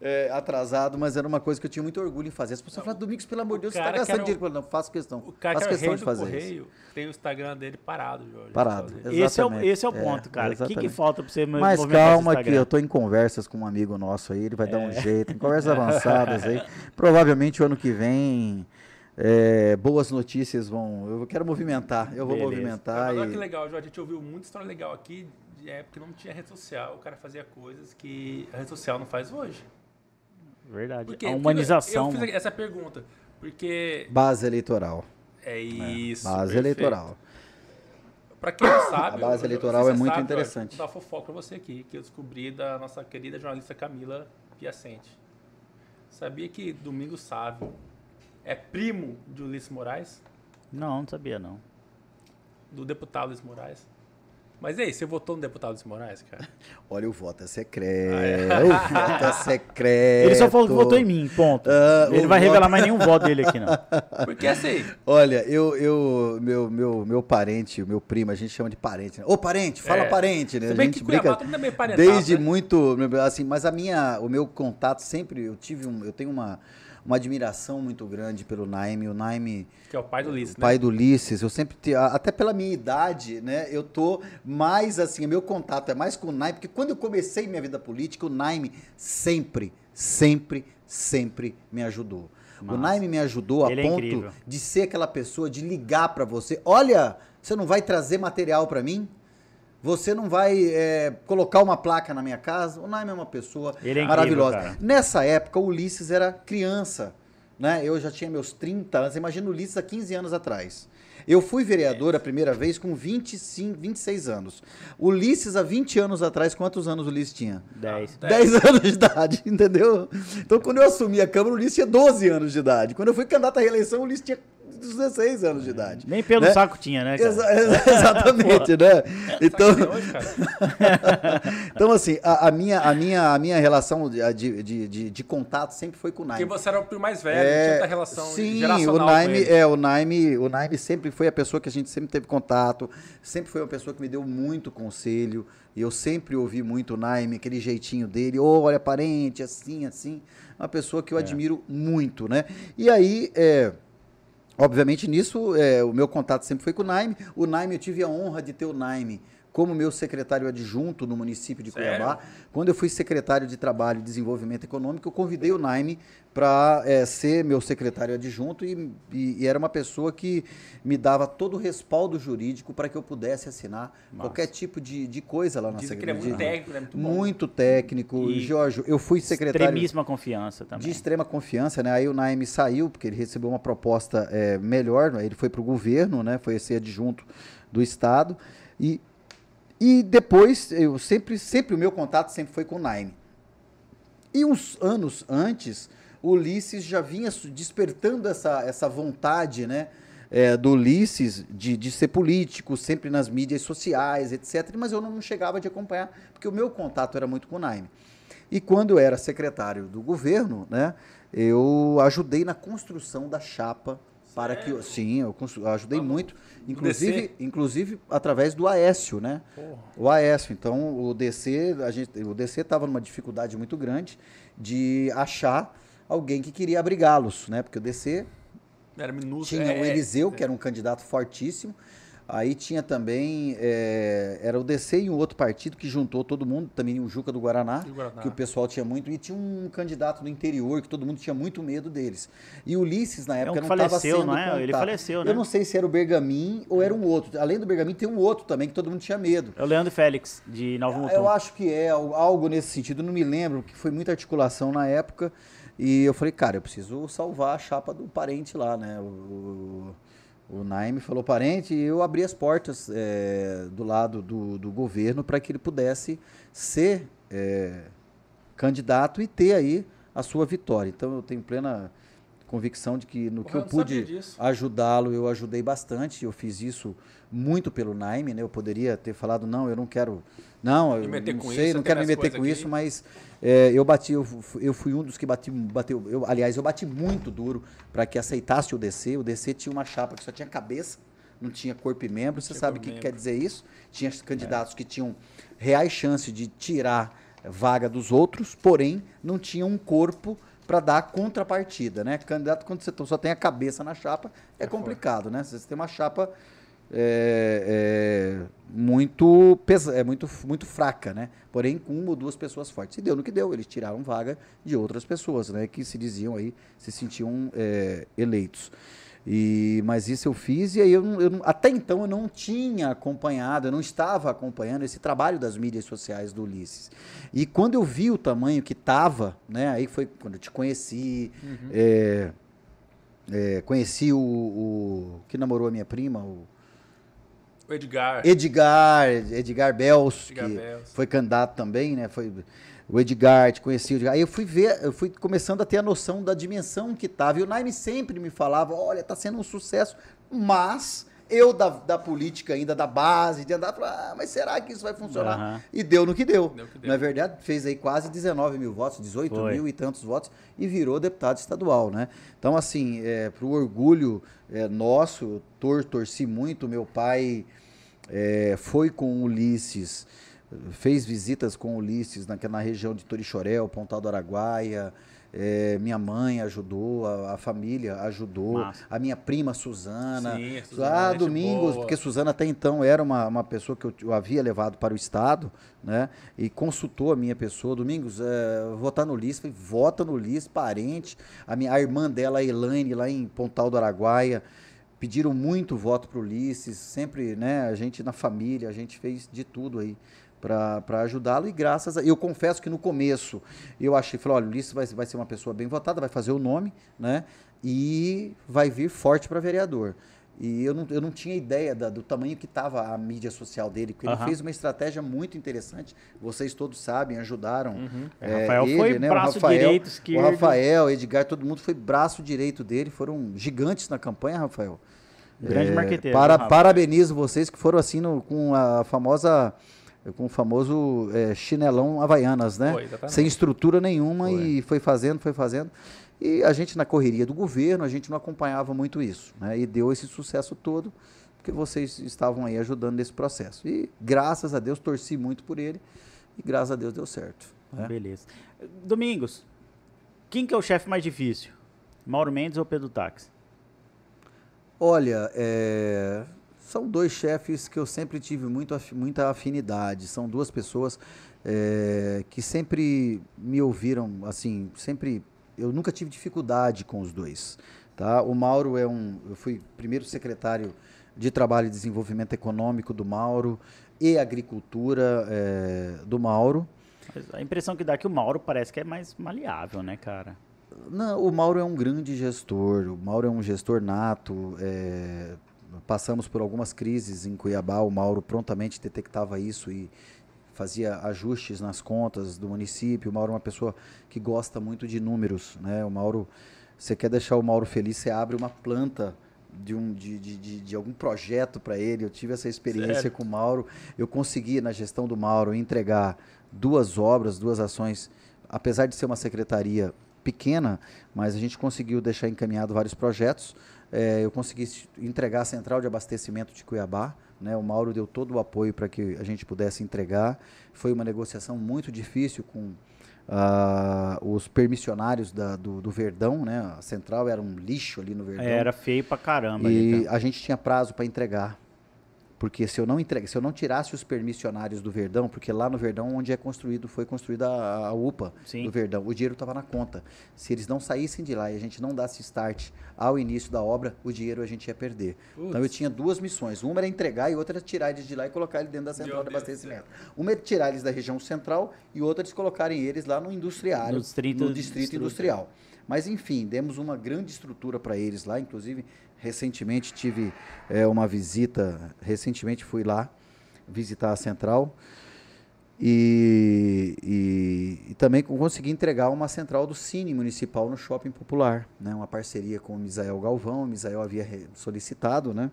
[SPEAKER 3] é, atrasado, mas era uma coisa que eu tinha muito orgulho em fazer. As pessoas falam, Domingos, pelo amor de Deus, você está gastando dinheiro. Não, faço questão.
[SPEAKER 2] O cara
[SPEAKER 3] faço
[SPEAKER 2] que
[SPEAKER 3] questão
[SPEAKER 2] de fazer correio, isso. Tem o Instagram dele parado, Jorge.
[SPEAKER 3] Parado.
[SPEAKER 1] Esse é, o, esse é o ponto, é, cara. O que, que falta para você
[SPEAKER 3] Mas calma que eu tô em conversas com um amigo nosso aí, ele vai é. dar um jeito, em conversas (laughs) avançadas aí. Provavelmente o ano que vem. É, boas notícias vão. Eu quero movimentar, eu vou Beleza. movimentar.
[SPEAKER 2] Olha e... que legal, Jorge. A gente ouviu muita história legal aqui de época que não tinha rede social. O cara fazia coisas que a rede social não faz hoje.
[SPEAKER 1] Verdade. Porque, a humanização.
[SPEAKER 2] Eu, eu fiz essa pergunta. Porque.
[SPEAKER 3] Base eleitoral.
[SPEAKER 2] É isso.
[SPEAKER 3] É, base perfeito. eleitoral.
[SPEAKER 2] Para quem não (coughs) sabe,
[SPEAKER 3] a base eleitoral é muito sabe, interessante.
[SPEAKER 2] Vou dar fofoca para você aqui, que eu descobri da nossa querida jornalista Camila Piacente. Sabia que Domingo Sávio é primo de Ulisses Moraes?
[SPEAKER 1] Não, não sabia não.
[SPEAKER 2] Do deputado Ulisses Moraes. Mas e aí, você votou no deputado Luiz Moraes, cara? (laughs)
[SPEAKER 3] Olha, o voto é secreto. Ah, é. O voto é secreto.
[SPEAKER 1] Ele só falou que votou em mim, ponto. Uh, Ele não vai voto... revelar mais (laughs) nenhum voto dele aqui, não.
[SPEAKER 2] Porque assim.
[SPEAKER 3] Olha, eu, eu meu, meu, meu parente, o meu primo, a gente chama de parente. Né? Ô, parente, fala é. parente, né?
[SPEAKER 2] Se
[SPEAKER 3] bem a gente
[SPEAKER 2] que
[SPEAKER 3] brinca
[SPEAKER 2] Cuiabá, é parentado,
[SPEAKER 3] desde né? muito, assim, mas a minha, o meu contato sempre, eu tive um, eu tenho uma uma admiração muito grande pelo Naime. O Naime.
[SPEAKER 2] Que é o pai do Ulisses.
[SPEAKER 3] O pai né? do Ulisses. Eu sempre. Te, até pela minha idade, né? Eu tô mais assim. Meu contato é mais com o Naime, porque quando eu comecei minha vida política, o Naime sempre, sempre, sempre me ajudou. O Naime me ajudou a Ele é ponto é de ser aquela pessoa, de ligar para você. Olha, você não vai trazer material para mim? Você não vai é, colocar uma placa na minha casa. O Naime é uma pessoa é maravilhosa. Incrível, Nessa época, o Ulisses era criança. Né? Eu já tinha meus 30 anos. Imagina o Ulisses há 15 anos atrás. Eu fui vereador a primeira vez com 25, 26 anos. Ulisses, há 20 anos atrás, quantos anos o Ulisses tinha?
[SPEAKER 1] 10.
[SPEAKER 3] 10 (laughs) anos de idade, entendeu? Então, quando eu assumi a Câmara, o Ulisses tinha 12 anos de idade. Quando eu fui candidato à reeleição, o Ulisses tinha 16 anos de idade.
[SPEAKER 1] Nem pelo
[SPEAKER 3] né?
[SPEAKER 1] saco tinha, né?
[SPEAKER 3] Exa exatamente, (laughs) né? Então, (laughs) então assim, a, a, minha, a, minha, a minha relação de, de, de, de contato sempre foi com o Naime.
[SPEAKER 2] Porque você era o mais velho, é, tinha relação
[SPEAKER 3] sim, o Naime, é, o Naime, o Naime sempre foi a pessoa que a gente sempre teve contato, sempre foi uma pessoa que me deu muito conselho, e eu sempre ouvi muito o Naime, aquele jeitinho dele, oh, olha, parente, assim, assim, uma pessoa que eu é. admiro muito, né? E aí, é, Obviamente, nisso, é, o meu contato sempre foi com o Naime. O Naime, eu tive a honra de ter o Naime como meu secretário adjunto no município de Sério? Cuiabá. Quando eu fui secretário de Trabalho e Desenvolvimento Econômico, eu convidei o Naime para é, ser meu secretário adjunto e, e, e, era uma pessoa que me dava todo o respaldo jurídico para que eu pudesse assinar Nossa. qualquer tipo de, de coisa lá na
[SPEAKER 2] Dizem secretaria. Que ele é muito técnico, né? Muito,
[SPEAKER 3] muito técnico. E Jorge, eu fui secretário.
[SPEAKER 1] De extremíssima confiança também.
[SPEAKER 3] De extrema confiança, né? Aí o Naime saiu, porque ele recebeu uma proposta é, melhor, né? ele foi para o governo, né? Foi ser adjunto do Estado. E e depois, eu sempre, sempre o meu contato sempre foi com o Naime. E uns anos antes, o Ulisses já vinha despertando essa, essa vontade, né? É, do Ulisses de, de ser político, sempre nas mídias sociais, etc. Mas eu não chegava de acompanhar, porque o meu contato era muito com o Naime. E quando eu era secretário do governo, né, eu ajudei na construção da chapa para que sim, eu ajudei muito, inclusive, inclusive através do Aécio, né? Porra. O Aécio. Então o DC, a gente, o DC estava numa dificuldade muito grande de achar alguém que queria abrigá-los, né? Porque o DC
[SPEAKER 2] era minúsculo,
[SPEAKER 3] tinha é, o Eliseu, é. que era um candidato fortíssimo, Aí tinha também, é, era o DC e um outro partido que juntou todo mundo, também o Juca do Guaraná, Guaraná, que o pessoal tinha muito, e tinha um candidato no interior que todo mundo tinha muito medo deles. E o Ulisses, na época, é um não estava sendo não é? Contado.
[SPEAKER 1] Ele faleceu, né?
[SPEAKER 3] Eu não sei se era o Bergamin ou era um outro. Além do Bergamin, tem um outro também que todo mundo tinha medo.
[SPEAKER 1] É o Leandro Félix, de Nova Mutum.
[SPEAKER 3] Eu acho que é algo nesse sentido, não me lembro, que foi muita articulação na época. E eu falei, cara, eu preciso salvar a chapa do parente lá, né? O, o Naime falou parente e eu abri as portas é, do lado do, do governo para que ele pudesse ser é, candidato e ter aí a sua vitória. Então eu tenho plena convicção de que no que eu pude ajudá-lo, eu ajudei bastante. Eu fiz isso muito pelo Naime, né? Eu poderia ter falado, não, eu não quero. Não, eu não sei, isso, não quero me meter com aqui. isso, mas é, eu bati, eu, eu, fui um dos que bati, bateu. Eu, aliás, eu bati muito duro para que aceitasse o DC. O DC tinha uma chapa que só tinha cabeça, não tinha corpo e membro. Você sabe o que, que, quer dizer isso? Tinha candidatos é. que tinham reais chances de tirar vaga dos outros, porém não tinha um corpo para dar contrapartida, né? Candidato, quando você só tem a cabeça na chapa, é, é complicado, né? Você tem uma chapa é, é, muito, pesa, é muito, muito fraca, né? Porém, com uma ou duas pessoas fortes. E deu no que deu, eles tiraram vaga de outras pessoas, né? Que se diziam aí, se sentiam é, eleitos. E, mas isso eu fiz e aí eu, eu, até então eu não tinha acompanhado, eu não estava acompanhando esse trabalho das mídias sociais do Ulisses. E quando eu vi o tamanho que estava, né, aí foi quando eu te conheci, uhum. é, é, conheci o, o, que namorou a minha prima, o,
[SPEAKER 2] o Edgar.
[SPEAKER 3] Edgar, Edgar Bels, Edgar que Bels. foi candidato também, né? Foi o Edgar, te conheci o Edgar. Aí eu fui ver, eu fui começando a ter a noção da dimensão que tava. E o Naime sempre me falava: olha, tá sendo um sucesso, mas eu da, da política ainda, da base, de andar, ah, mas será que isso vai funcionar? Uhum. E deu no que deu. deu, que deu. Na verdade, fez aí quase 19 mil votos, 18 Foi. mil e tantos votos, e virou deputado estadual, né? Então, assim, é, pro orgulho é, nosso, tor torci muito, meu pai é, foi com o Ulisses fez visitas com Ulisses na, na região de Torixoréu, Pontal do Araguaia. É, minha mãe ajudou, a, a família ajudou, Massa. a minha prima Suzana. Sim, a Suzana ah, Domingos, boa. porque Suzana até então era uma, uma pessoa que eu, eu, havia levado para o Estado, né? E consultou a minha pessoa. Domingos, é, votar no Ulisses, falei, vota no Ulisses, parente. A, minha, a irmã dela, a Elaine, lá em Pontal do Araguaia, pediram muito voto para o Ulisses, sempre, né? A gente na família, a gente fez de tudo aí para ajudá-lo e graças a eu confesso que no começo eu achei falei olha Ulisses vai, vai ser uma pessoa bem votada vai fazer o nome né e vai vir forte para vereador e eu não, eu não tinha ideia da, do tamanho que estava a mídia social dele, porque uhum. ele fez uma estratégia muito interessante. Vocês todos sabem, ajudaram. Uhum.
[SPEAKER 1] É, Rafael ele, foi né? braço
[SPEAKER 3] o Rafael,
[SPEAKER 1] direito, esquerdo.
[SPEAKER 3] O Rafael, Edgar, todo mundo foi braço direito dele. Foram gigantes na campanha, Rafael.
[SPEAKER 1] Grande é, marqueteiro.
[SPEAKER 3] Para, parabenizo vocês que foram assim no, com a famosa com o famoso é, chinelão Havaianas, né? Foi, Sem estrutura nenhuma foi. e foi fazendo, foi fazendo. E a gente na correria do governo, a gente não acompanhava muito isso, né? E deu esse sucesso todo, porque vocês estavam aí ajudando nesse processo. E graças a Deus torci muito por ele e graças a Deus deu certo.
[SPEAKER 1] Né? Beleza. Domingos, quem que é o chefe mais difícil? Mauro Mendes ou Pedro Táxi?
[SPEAKER 3] Olha, é, são dois chefes que eu sempre tive muito, muita afinidade. São duas pessoas é, que sempre me ouviram, assim, sempre. Eu nunca tive dificuldade com os dois. Tá? O Mauro é um. Eu fui primeiro secretário de Trabalho e Desenvolvimento Econômico do Mauro e Agricultura é, do Mauro.
[SPEAKER 1] A impressão que dá é que o Mauro parece que é mais maleável, né, cara?
[SPEAKER 3] Não, o Mauro é um grande gestor. O Mauro é um gestor nato. É, passamos por algumas crises em Cuiabá, o Mauro prontamente detectava isso e fazia ajustes nas contas do município. O Mauro é uma pessoa que gosta muito de números, né? O Mauro, você quer deixar o Mauro feliz, você abre uma planta de, um, de, de, de, de algum projeto para ele. Eu tive essa experiência Sério? com o Mauro. Eu consegui, na gestão do Mauro, entregar duas obras, duas ações, apesar de ser uma secretaria pequena, mas a gente conseguiu deixar encaminhado vários projetos. É, eu consegui entregar a central de abastecimento de Cuiabá. Né? O Mauro deu todo o apoio para que a gente pudesse entregar. Foi uma negociação muito difícil com uh, os permissionários da, do, do, Verdão. Né? A central era um lixo ali no Verdão.
[SPEAKER 1] Era feio para caramba.
[SPEAKER 3] E ali, tá? a gente tinha prazo para entregar. Porque se eu não entregue, se eu não tirasse os permissionários do Verdão, porque lá no Verdão onde é construído, foi construída a, a UPA Sim. do Verdão, o dinheiro estava na conta. Se eles não saíssem de lá e a gente não desse start ao início da obra, o dinheiro a gente ia perder. Putz. Então eu tinha duas missões. Uma era entregar e outra era tirar eles de lá e colocar eles dentro da central de abastecimento. Uma era tirar eles da região central e outra eles colocarem eles lá no industriário, no distrito, no distrito industrial. Mas enfim, demos uma grande estrutura para eles lá, inclusive recentemente tive é, uma visita, recentemente fui lá visitar a central e, e, e, também consegui entregar uma central do Cine Municipal no Shopping Popular, né, uma parceria com o Misael Galvão, o Misael havia solicitado, né,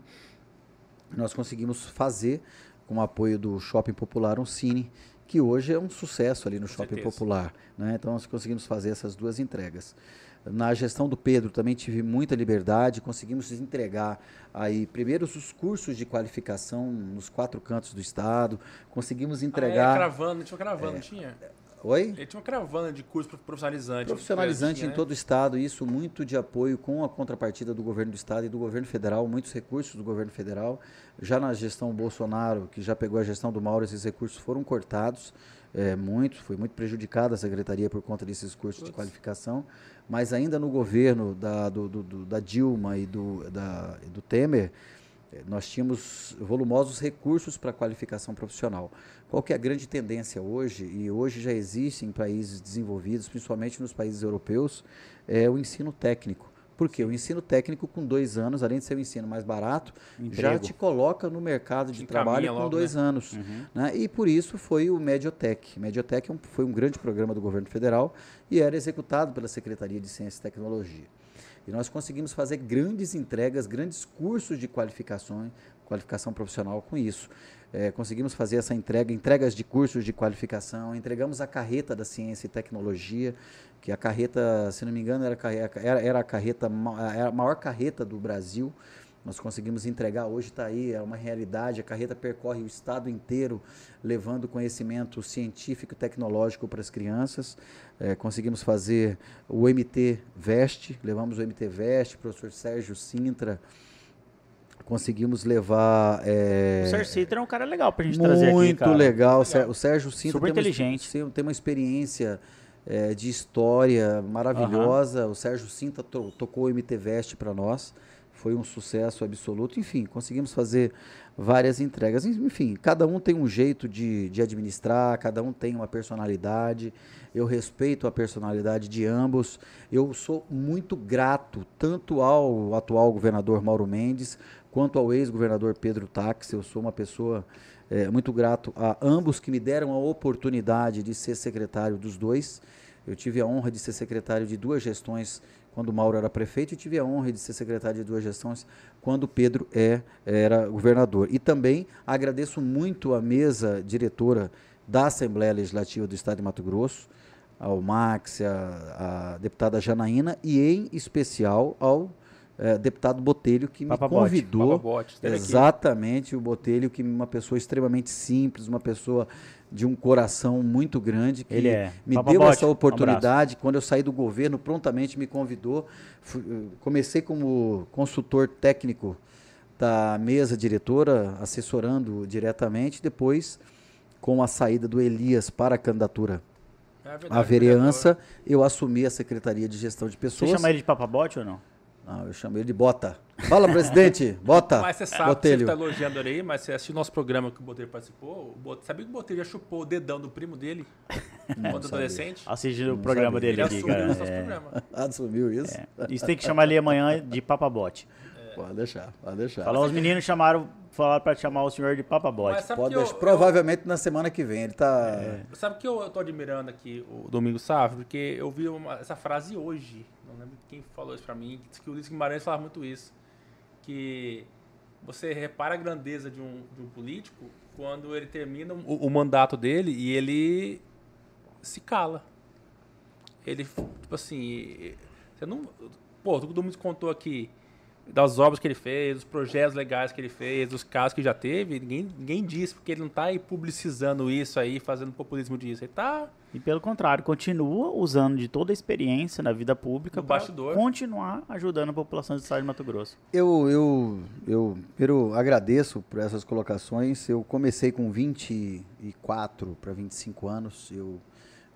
[SPEAKER 3] nós conseguimos fazer com o apoio do Shopping Popular um Cine que hoje é um sucesso ali no com Shopping certeza. Popular, né, então nós conseguimos fazer essas duas entregas. Na gestão do Pedro também tive muita liberdade, conseguimos entregar aí primeiro os cursos de qualificação nos quatro cantos do estado, conseguimos entregar. Ah, é,
[SPEAKER 2] cravando, tinha cravando, é, tinha.
[SPEAKER 3] Oi?
[SPEAKER 2] Ele tinha uma caravana de curso profissionalizante.
[SPEAKER 3] Profissionalizante em né? todo o estado, isso muito de apoio com a contrapartida do governo do estado e do governo federal, muitos recursos do governo federal. Já na gestão Bolsonaro, que já pegou a gestão do Mauro, esses recursos foram cortados é, muito, foi muito prejudicada a secretaria por conta desses cursos de qualificação, mas ainda no governo da, do, do, da Dilma e do, da, do Temer, é, nós tínhamos volumosos recursos para qualificação profissional. Qual que é a grande tendência hoje, e hoje já existe em países desenvolvidos, principalmente nos países europeus, é o ensino técnico. Porque o ensino técnico com dois anos, além de ser um ensino mais barato, Emprego. já te coloca no mercado de trabalho com dois né? anos. Uhum. Né? E por isso foi o Mediotech. Mediotech é foi um grande programa do governo federal e era executado pela Secretaria de Ciência e Tecnologia. E nós conseguimos fazer grandes entregas, grandes cursos de qualificação, qualificação profissional com isso. É, conseguimos fazer essa entrega, entregas de cursos de qualificação, entregamos a carreta da ciência e tecnologia, que a carreta, se não me engano, era, era, era a carreta, era a maior carreta do Brasil. Nós conseguimos entregar, hoje está aí, é uma realidade. A carreta percorre o estado inteiro, levando conhecimento científico e tecnológico para as crianças. É, conseguimos fazer o MT Veste, levamos o MT Veste, professor Sérgio Sintra, conseguimos levar. É,
[SPEAKER 1] o Sérgio Sintra é um cara legal para a gente trazer aqui.
[SPEAKER 3] Muito legal. O Sérgio Sintra
[SPEAKER 1] Super tem inteligente.
[SPEAKER 3] Uma, tem uma experiência é, de história maravilhosa. Uhum. O Sérgio Sinta to, tocou o MT Veste para nós. Foi um sucesso absoluto. Enfim, conseguimos fazer várias entregas. Enfim, cada um tem um jeito de, de administrar, cada um tem uma personalidade. Eu respeito a personalidade de ambos. Eu sou muito grato tanto ao atual governador Mauro Mendes quanto ao ex-governador Pedro Tax. Eu sou uma pessoa é, muito grato a ambos que me deram a oportunidade de ser secretário dos dois. Eu tive a honra de ser secretário de duas gestões quando Mauro era prefeito e tive a honra de ser secretário de duas gestões quando Pedro é, era governador. E também agradeço muito a mesa diretora da Assembleia Legislativa do Estado de Mato Grosso, ao Max, a, a deputada Janaína e em especial ao é, deputado Botelho que Papa me convidou. Bote, exatamente, o Botelho, que é uma pessoa extremamente simples, uma pessoa de um coração muito grande, que
[SPEAKER 1] Ele é.
[SPEAKER 3] me Papa deu Bote, essa oportunidade. Um Quando eu saí do governo, prontamente me convidou. Fui, comecei como consultor técnico da mesa diretora, assessorando diretamente. Depois, com a saída do Elias para a candidatura é verdade, à vereança, eu assumi a Secretaria de Gestão de Pessoas.
[SPEAKER 1] Você chama ele de Papabote ou não?
[SPEAKER 3] Ah, eu chamei ele de Bota. Fala, presidente, Bota.
[SPEAKER 2] Mas você sabe, Botelho. você está elogiando ele aí, mas você assistiu o nosso programa que o Botelho participou, o Botelho, sabia que o Botelho já chupou o dedão do primo dele quando adolescente?
[SPEAKER 1] Assistiu o programa sabia. dele aqui, cara.
[SPEAKER 3] É. (laughs) Assumiu isso? É.
[SPEAKER 1] Isso tem que chamar ele amanhã de Papabote.
[SPEAKER 3] É. Pode deixar, pode deixar.
[SPEAKER 1] Falou, os meninos chamaram, falaram para chamar o senhor de Papabote.
[SPEAKER 3] Pode deixar, eu, provavelmente eu, na semana que vem ele tá...
[SPEAKER 2] É. Sabe que eu, eu tô admirando aqui o Domingo Safra? Porque eu vi uma, essa frase hoje lembro quem falou isso pra mim, que o Luiz Guimarães falava muito isso, que você repara a grandeza de um, de um político quando ele termina o, o, mandato dele e ele se cala. Ele, tipo assim, você não... Pô, todo mundo contou aqui das obras que ele fez, dos projetos legais que ele fez, dos casos que já teve, ninguém, ninguém disse, porque ele não está aí publicizando isso aí, fazendo populismo disso. Ele está.
[SPEAKER 1] E pelo contrário, continua usando de toda a experiência na vida pública para continuar ajudando a população do estado de Mato Grosso.
[SPEAKER 3] Eu, eu, eu primeiro agradeço por essas colocações. Eu comecei com 24 para 25 anos. Eu,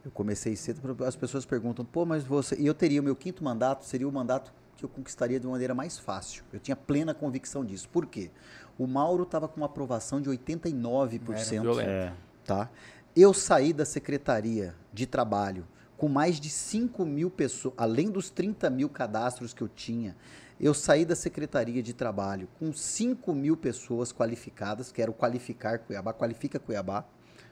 [SPEAKER 3] eu comecei cedo. As pessoas perguntam, pô, mas você. E eu teria o meu quinto mandato, seria o mandato que eu conquistaria de uma maneira mais fácil. Eu tinha plena convicção disso. Por quê? O Mauro estava com uma aprovação de 89%. É. Tá? Eu saí da Secretaria de Trabalho com mais de 5 mil pessoas, além dos 30 mil cadastros que eu tinha, eu saí da Secretaria de Trabalho com 5 mil pessoas qualificadas, que era o Qualificar Cuiabá, Qualifica Cuiabá,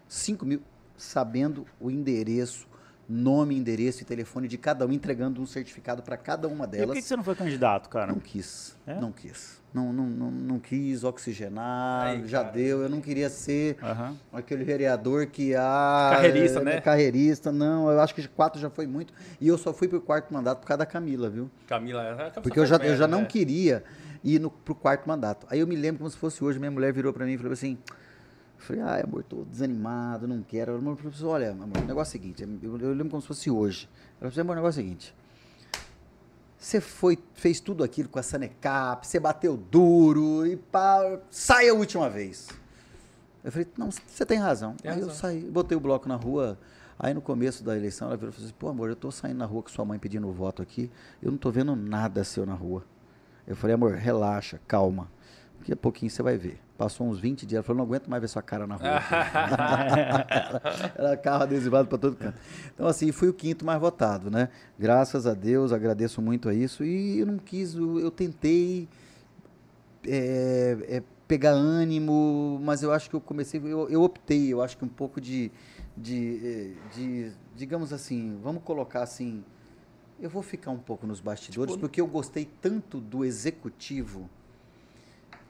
[SPEAKER 3] 5 mil, sabendo o endereço, nome, endereço e telefone de cada um, entregando um certificado para cada uma delas. E por
[SPEAKER 1] que, você não foi candidato, cara?
[SPEAKER 3] Não quis. É? Não quis. Não, não, não, não quis oxigenar, Aí, já cara, deu. Eu não queria ser uhum. aquele vereador que. Ah,
[SPEAKER 1] carreirista, é, né?
[SPEAKER 3] Carreirista, não. Eu acho que quatro já foi muito. E eu só fui pro quarto mandato por causa da Camila, viu?
[SPEAKER 2] Camila, é
[SPEAKER 3] Porque eu já, eu já não né? queria ir no, pro quarto mandato. Aí eu me lembro como se fosse hoje, minha mulher virou para mim e falou assim: falei, ah, amor, tô desanimado, não quero. Amor, professor, olha, amor, o negócio é o seguinte, eu, eu lembro como se fosse hoje. Ela falou, amor, o negócio é o seguinte. Você foi, fez tudo aquilo com a Sanecap, você bateu duro e pá, sai a última vez. Eu falei, não, você tem razão. Tem aí razão. eu saí, botei o bloco na rua. Aí no começo da eleição ela virou e falou assim, pô amor, eu tô saindo na rua com sua mãe pedindo voto aqui, eu não tô vendo nada seu na rua. Eu falei, amor, relaxa, calma. Daqui a pouquinho você vai ver. Passou uns 20 dias, ela falou, não aguento mais ver sua cara na rua. (laughs) Era carro adesivado para todo canto. Então, assim, fui o quinto mais votado, né? Graças a Deus, agradeço muito a isso. E eu não quis, eu tentei é, é, pegar ânimo, mas eu acho que eu comecei, eu, eu optei, eu acho que um pouco de, de, é, de, digamos assim, vamos colocar assim, eu vou ficar um pouco nos bastidores, tipo, porque eu gostei tanto do executivo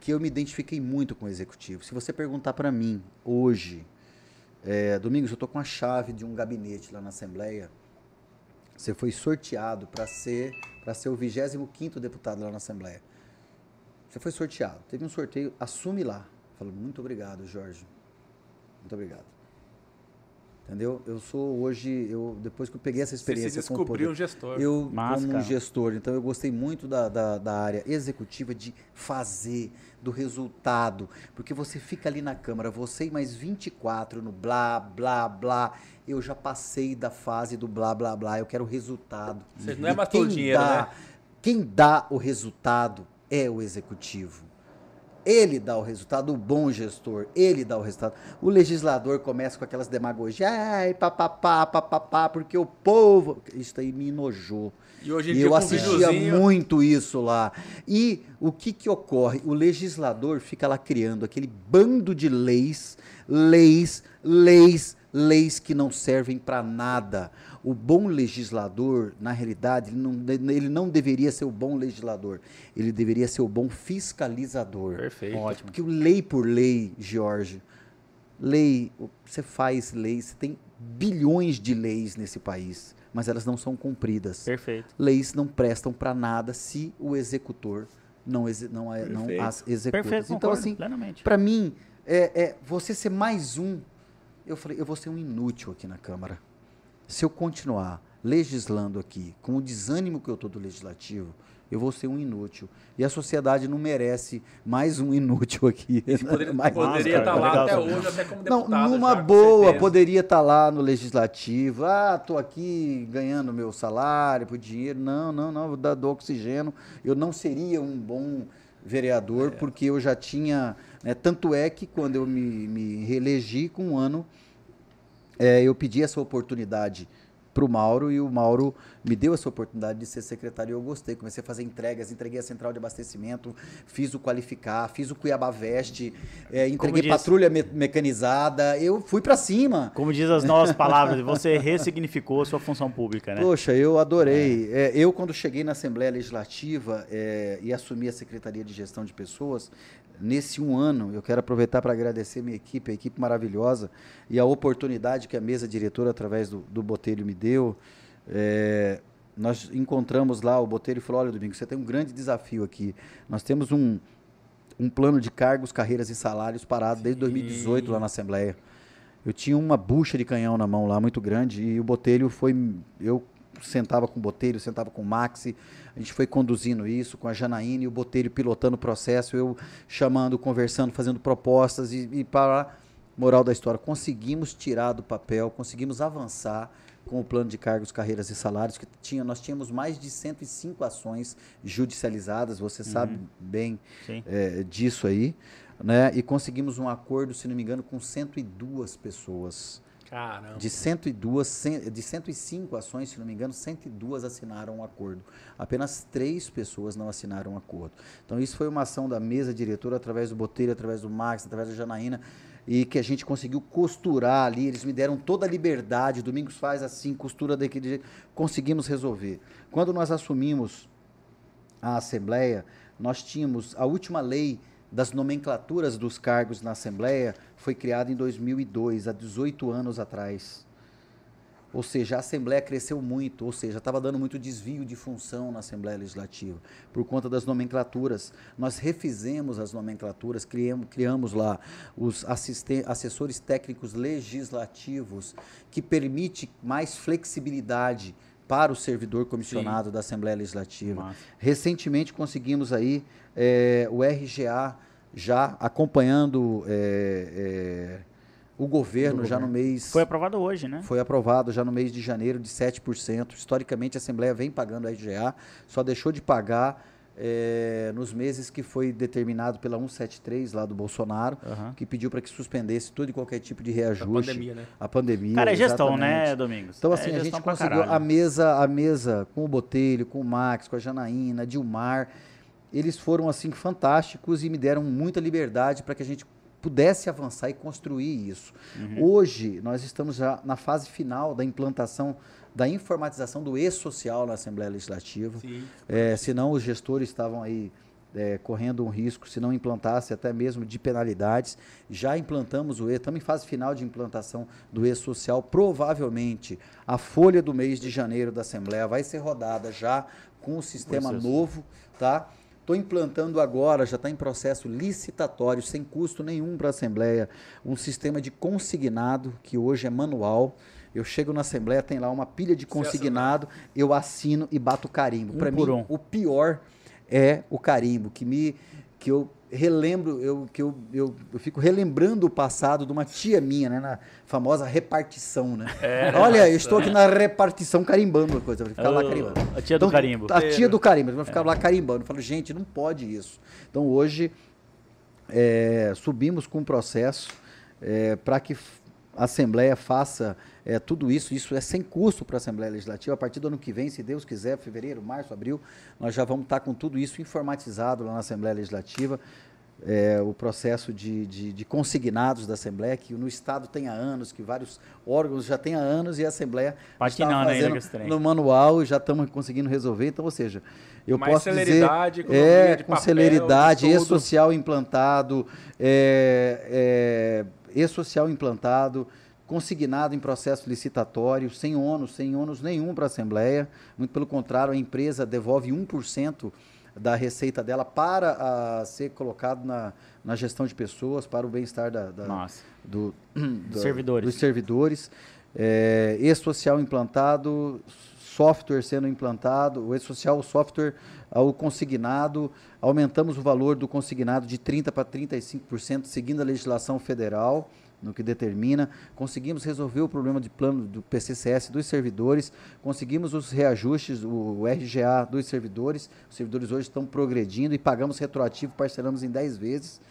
[SPEAKER 3] que eu me identifiquei muito com o executivo. Se você perguntar para mim hoje, é, Domingos, eu estou com a chave de um gabinete lá na Assembleia. Você foi sorteado para ser para ser o 25 deputado lá na Assembleia. Você foi sorteado. Teve um sorteio, assume lá. Falo, muito obrigado, Jorge. Muito obrigado. Entendeu? Eu sou hoje, eu depois que eu peguei essa experiência
[SPEAKER 2] Você se descobriu um gestor.
[SPEAKER 3] Eu Mas, como um gestor, então eu gostei muito da, da, da, área executiva de fazer, do resultado, porque você fica ali na câmara, você e mais 24 no blá, blá, blá. Eu já passei da fase do blá, blá, blá. Eu quero resultado.
[SPEAKER 2] Você não é mais todo dinheiro, dá, né?
[SPEAKER 3] Quem dá o resultado é o executivo. Ele dá o resultado, o bom gestor, ele dá o resultado. O legislador começa com aquelas demagogias, ai, papapá, papapá, porque o povo. Isso aí me enojou. E hoje e eu assistia muito isso lá. E o que, que ocorre? O legislador fica lá criando aquele bando de leis, leis, leis, leis que não servem para nada. O bom legislador, na realidade, ele não, ele não deveria ser o bom legislador. Ele deveria ser o bom fiscalizador.
[SPEAKER 2] Perfeito.
[SPEAKER 3] Ótimo. Porque o lei por lei, Jorge, lei, você faz lei, você tem bilhões de leis nesse país, mas elas não são cumpridas.
[SPEAKER 2] Perfeito.
[SPEAKER 3] Leis não prestam para nada se o executor não, não, é, não as executa.
[SPEAKER 1] Perfeito,
[SPEAKER 3] então, assim, para mim, é, é, você ser mais um, eu falei, eu vou ser um inútil aqui na Câmara se eu continuar legislando aqui com o desânimo que eu estou do legislativo, eu vou ser um inútil. E a sociedade não merece mais um (laughs) inútil aqui.
[SPEAKER 2] Poderia, (laughs) mais poderia estar tá lá até hoje, até como deputado.
[SPEAKER 3] Não, numa já, boa, poderia estar tá lá no legislativo. Ah, estou aqui ganhando meu salário por dinheiro. Não, não, não, vou dar do oxigênio. Eu não seria um bom vereador, é. porque eu já tinha. Né, tanto é que quando eu me, me reelegi com um ano é, eu pedi essa oportunidade para o Mauro e o Mauro me deu essa oportunidade de ser secretário e eu gostei. Comecei a fazer entregas, entreguei a central de abastecimento, fiz o qualificar, fiz o Cuiabá Veste, é, entreguei diz, patrulha me mecanizada, eu fui para cima.
[SPEAKER 1] Como diz as novas (laughs) palavras, você ressignificou a sua função pública, né?
[SPEAKER 3] Poxa, eu adorei. É. É, eu, quando cheguei na Assembleia Legislativa é, e assumi a Secretaria de Gestão de Pessoas, nesse um ano, eu quero aproveitar para agradecer minha equipe, a equipe maravilhosa, e a oportunidade que a mesa diretora, através do, do Botelho, me deu. É, nós encontramos lá, o Botelho falou, olha, Domingo, você tem um grande desafio aqui. Nós temos um, um plano de cargos, carreiras e salários parado desde 2018 lá na Assembleia. Eu tinha uma bucha de canhão na mão lá, muito grande, e o Botelho foi... Eu sentava com o Botelho, sentava com o Maxi, a gente foi conduzindo isso com a Janaína e o Botelho pilotando o processo, eu chamando, conversando, fazendo propostas e, e para moral da história, conseguimos tirar do papel, conseguimos avançar com o plano de cargos, carreiras e salários que tinha, nós tínhamos mais de 105 ações judicializadas, você uhum. sabe bem é, disso aí, né? E conseguimos um acordo, se não me engano, com 102 pessoas
[SPEAKER 2] Caramba.
[SPEAKER 3] De 102, de 105 ações, se não me engano, 102 assinaram um acordo. Apenas três pessoas não assinaram um acordo. Então isso foi uma ação da mesa diretora através do Botelho, através do Max, através da Janaína, e que a gente conseguiu costurar ali. Eles me deram toda a liberdade. Domingos faz assim, costura daquele jeito. Conseguimos resolver. Quando nós assumimos a Assembleia, nós tínhamos a última lei das nomenclaturas dos cargos na Assembleia foi criada em 2002, há 18 anos atrás. Ou seja, a Assembleia cresceu muito, ou seja, estava dando muito desvio de função na Assembleia Legislativa, por conta das nomenclaturas. Nós refizemos as nomenclaturas, criamos, criamos lá os assessores técnicos legislativos, que permite mais flexibilidade para o servidor comissionado Sim. da Assembleia Legislativa. Massa. Recentemente conseguimos aí é, o RGA já acompanhando é, é, o governo já no mês.
[SPEAKER 1] Foi aprovado hoje, né?
[SPEAKER 3] Foi aprovado já no mês de janeiro de 7%. Historicamente, a Assembleia vem pagando a RGA, só deixou de pagar é, nos meses que foi determinado pela 173 lá do Bolsonaro, uhum. que pediu para que suspendesse todo e qualquer tipo de reajuste. A
[SPEAKER 2] pandemia, né?
[SPEAKER 3] A pandemia.
[SPEAKER 1] Cara, é gestão, exatamente. né, Domingos?
[SPEAKER 3] Então, assim, é a gente conseguiu a mesa, a mesa com o Botelho, com o Max, com a Janaína, Dilmar. Eles foram, assim, fantásticos e me deram muita liberdade para que a gente pudesse avançar e construir isso. Uhum. Hoje, nós estamos já na fase final da implantação da informatização do e-social na Assembleia Legislativa. Sim. É, senão os gestores estavam aí é, correndo um risco, se não implantasse até mesmo de penalidades. Já implantamos o E, estamos em fase final de implantação do E-Social. Provavelmente a folha do mês de janeiro da Assembleia vai ser rodada já com o sistema novo, tá? Estou implantando agora, já está em processo licitatório, sem custo nenhum para a Assembleia, um sistema de consignado, que hoje é manual. Eu chego na Assembleia, tem lá uma pilha de consignado, eu assino e bato carimbo. Um para mim, um. o pior é o carimbo, que me que eu relembro, eu, que eu, eu, eu, fico relembrando o passado de uma tia minha, né? Na famosa repartição, né? É, Olha, eu estou aqui na repartição carimbando a coisa. Eu ficava lá carimbando.
[SPEAKER 1] A tia então, do carimbo.
[SPEAKER 3] A tia do carimbo. Eu ficava é. lá carimbando. Eu falo, gente, não pode isso. Então hoje é, subimos com um processo é, para que a Assembleia faça é, tudo isso, isso é sem custo para a Assembleia Legislativa. A partir do ano que vem, se Deus quiser, fevereiro, março, abril, nós já vamos estar com tudo isso informatizado lá na Assembleia Legislativa. É, o processo de, de, de, consignados da Assembleia, que no Estado tem há anos, que vários órgãos já tem há anos e a Assembleia está fazendo no manual e já estamos conseguindo resolver. Então, ou seja, eu Mais posso dizer é, com papel, celeridade, e-social implantado, é, é, e-social implantado, consignado em processo licitatório, sem ônus, sem ônus nenhum para a Assembleia. Muito pelo contrário, a empresa devolve 1% da receita dela para a, ser colocado na, na gestão de pessoas, para o bem-estar da, da do, (clears throat) do,
[SPEAKER 1] servidores.
[SPEAKER 3] dos servidores. É, E-Social implantado, software sendo implantado, o E-Social, o software, o consignado, aumentamos o valor do consignado de 30% para 35%, seguindo a legislação federal no que determina, conseguimos resolver o problema de plano do PCCS dos servidores, conseguimos os reajustes, o RGA dos servidores, os servidores hoje estão progredindo e pagamos retroativo, parcelamos em 10 vezes.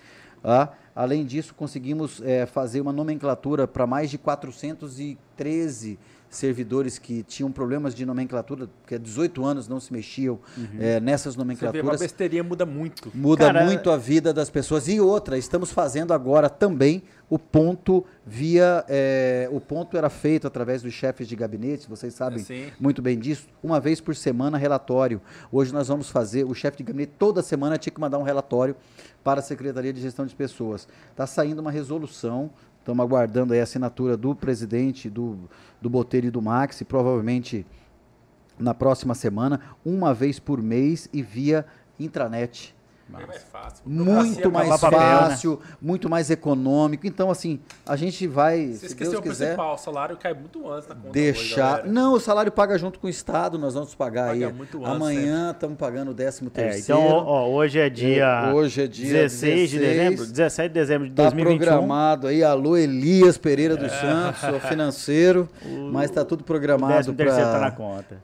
[SPEAKER 3] Ah, além disso, conseguimos é, fazer uma nomenclatura para mais de 413 servidores que tinham problemas de nomenclatura, porque há 18 anos não se mexiam uhum. é, nessas nomenclaturas. Você vê,
[SPEAKER 2] uma besteirinha muda muito.
[SPEAKER 3] Muda Cara, muito a vida das pessoas. E outra, estamos fazendo agora também o ponto via. É, o ponto era feito através dos chefes de gabinete, vocês sabem é, muito bem disso, uma vez por semana relatório. Hoje nós vamos fazer, o chefe de gabinete toda semana tinha que mandar um relatório para a Secretaria de Gestão de Pessoas. Está saindo uma resolução Estamos aguardando a assinatura do presidente, do, do Botelho e do Max, e provavelmente na próxima semana, uma vez por mês e via intranet.
[SPEAKER 2] Bem mais fácil.
[SPEAKER 3] Muito mais fácil, papel, né? muito mais econômico. Então, assim, a gente vai. Você se esqueceu Deus o quiser,
[SPEAKER 2] principal, o salário cai muito antes
[SPEAKER 3] da conta. Deixar. Hoje, não, o salário paga junto com o Estado, nós vamos pagar paga aí. Muito antes, Amanhã estamos pagando o 13 é, terceiro.
[SPEAKER 1] então, ó, hoje é dia. É,
[SPEAKER 3] hoje é dia
[SPEAKER 1] 16, 16 de dezembro, 17 de dezembro de 2021.
[SPEAKER 3] Está programado aí, alô Elias Pereira dos é. Santos, o financeiro. (laughs) O, mas está tudo programado para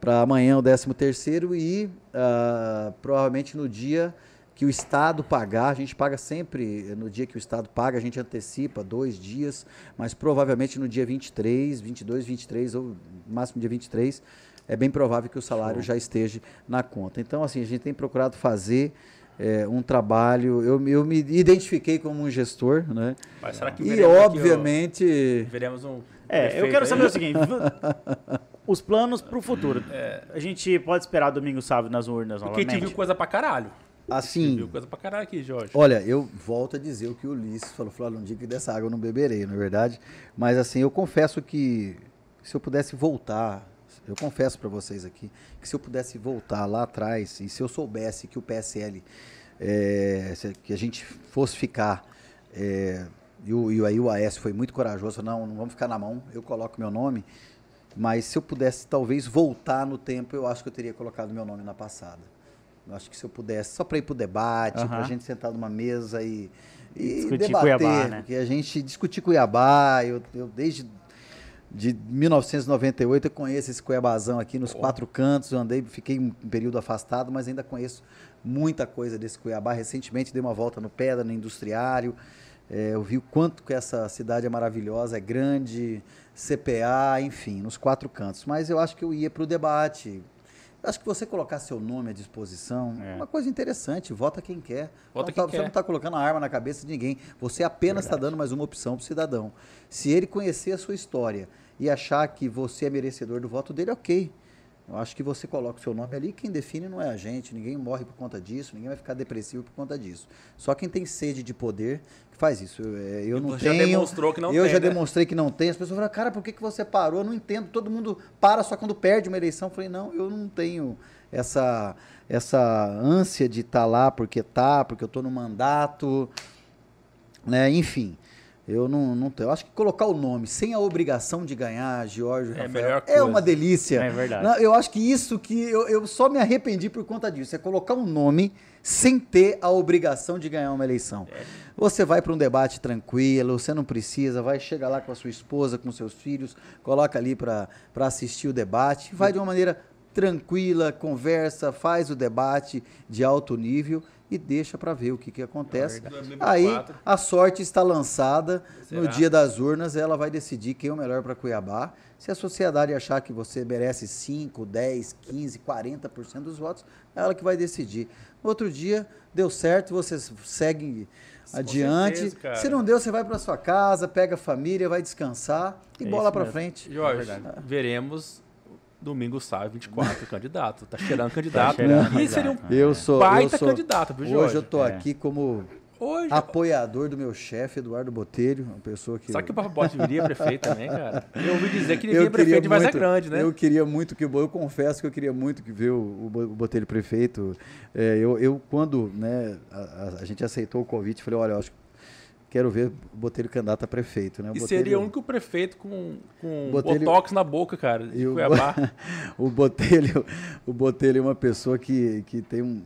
[SPEAKER 3] tá amanhã o 13 terceiro e uh, provavelmente no dia que o Estado pagar, a gente paga sempre, no dia que o Estado paga, a gente antecipa dois dias, mas provavelmente no dia 23, 22, 23 ou máximo dia 23, é bem provável que o salário Show. já esteja na conta. Então, assim, a gente tem procurado fazer é, um trabalho. Eu, eu me identifiquei como um gestor, né?
[SPEAKER 2] Mas será que
[SPEAKER 3] e obviamente
[SPEAKER 2] aqui, veremos um.
[SPEAKER 1] É, eu quero aí? saber o seguinte: (laughs) os planos para o futuro. É. A gente pode esperar domingo sábado nas urnas
[SPEAKER 2] Porque novamente. Porque viu coisa para caralho.
[SPEAKER 3] Assim.
[SPEAKER 2] Viu coisa pra caralho aqui, Jorge.
[SPEAKER 3] Olha, eu volto a dizer o que o Ulisses falou, falou, um dia que dessa água eu não beberei, não é verdade? Mas assim, eu confesso que que se eu pudesse voltar, eu confesso para vocês aqui, que se eu pudesse voltar lá atrás e se eu soubesse que o PSL, é, que a gente fosse ficar, é, e, o, e aí o AS foi muito corajoso, não, não vamos ficar na mão, eu coloco meu nome, mas se eu pudesse talvez voltar no tempo, eu acho que eu teria colocado meu nome na passada. Acho que se eu pudesse, só para ir para o debate, uhum. para a gente sentar numa mesa e, e discutir debater, Cuiabá, né? porque a gente discutir Cuiabá, eu, eu desde de 1998 eu conheço esse Cuiabazão aqui nos oh. quatro cantos, eu andei, fiquei um período afastado, mas ainda conheço muita coisa desse Cuiabá. Recentemente dei uma volta no Pedra, no Industriário, é, eu vi o quanto que essa cidade é maravilhosa, é grande, CPA, enfim, nos quatro cantos. Mas eu acho que eu ia para o debate, Acho que você colocar seu nome à disposição é uma coisa interessante. Vota quem quer. Vota não quem tá, quer. Você não está colocando a arma na cabeça de ninguém. Você apenas está dando mais uma opção para o cidadão. Se ele conhecer a sua história e achar que você é merecedor do voto dele, ok. Eu acho que você coloca o seu nome ali, quem define não é a gente, ninguém morre por conta disso, ninguém vai ficar depressivo por conta disso. Só quem tem sede de poder que faz isso. Eu, é, eu não tenho. Já demonstrou que não eu tem, já né? demonstrei que não tem. As pessoas falam, cara, por que, que você parou? Eu não entendo. Todo mundo para só quando perde uma eleição. Eu falei, não, eu não tenho essa, essa ânsia de estar tá lá porque tá, porque eu estou no mandato. Né? Enfim. Eu não, não tenho. Eu acho que colocar o nome sem a obrigação de ganhar, Jorge é, Rafael, é uma delícia.
[SPEAKER 1] É verdade.
[SPEAKER 3] Eu acho que isso que eu, eu só me arrependi por conta disso. É colocar um nome sem ter a obrigação de ganhar uma eleição. É. Você vai para um debate tranquilo, você não precisa, vai chegar lá com a sua esposa, com seus filhos, coloca ali para assistir o debate, vai de uma maneira tranquila, conversa, faz o debate de alto nível e deixa para ver o que, que acontece. É Aí a sorte está lançada Será? no dia das urnas, ela vai decidir quem é o melhor para Cuiabá. Se a sociedade achar que você merece 5, 10, 15, 40% dos votos, é ela que vai decidir. No outro dia, deu certo, você segue adiante. Certeza, Se não deu, você vai para sua casa, pega a família, vai descansar e é bola para frente.
[SPEAKER 2] Jorge, é veremos Domingo sai 24 (laughs) candidato. Tá cheirando candidato. Tá cheirando,
[SPEAKER 3] e seria um eu sou, baita eu sou, candidato, viu, Jorge? Hoje eu tô é. aqui como Hoje, apoiador do meu chefe, Eduardo Botelho, uma pessoa que.
[SPEAKER 2] Sabe que o Papa Bote viria prefeito também, cara? Eu ouvi dizer que ele viria prefeito de Vaza Grande, né?
[SPEAKER 3] Eu queria muito que. Eu confesso que eu queria muito que ver o, o Botelho prefeito. É, eu, eu, quando né, a, a, gente aceitou o convite, falei: olha, eu acho que quero ver o Botelho candidato a prefeito. Né?
[SPEAKER 2] O
[SPEAKER 3] e
[SPEAKER 2] Botelho, seria o único prefeito com, com Botelho, botox na boca, cara, de
[SPEAKER 3] o, (laughs) o, Botelho, o Botelho é uma pessoa que, que tem um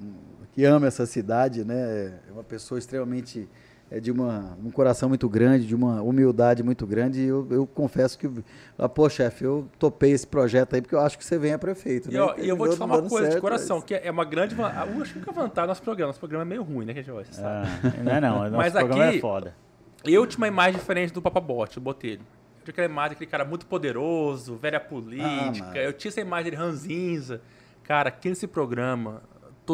[SPEAKER 3] que ama essa cidade, né? É uma pessoa extremamente é de uma, um coração muito grande, de uma humildade muito grande. E eu, eu confesso que, ah, pô, chefe, eu topei esse projeto aí porque eu acho que você vem a prefeito.
[SPEAKER 2] E, né? ó, e eu vou te falar uma coisa certo, de coração, mas... que é uma grande. A única vantagem do nosso programa. Nosso programa é meio ruim, né, que a gente você
[SPEAKER 1] sabe. Ah, não é não, nosso mas programa aqui, é foda.
[SPEAKER 2] Eu tinha uma imagem diferente do Papabote, o Botelho. Eu tinha aquela imagem daquele cara muito poderoso, velha política. Ah, eu tinha essa imagem de ranzinza. Cara, aqui nesse programa,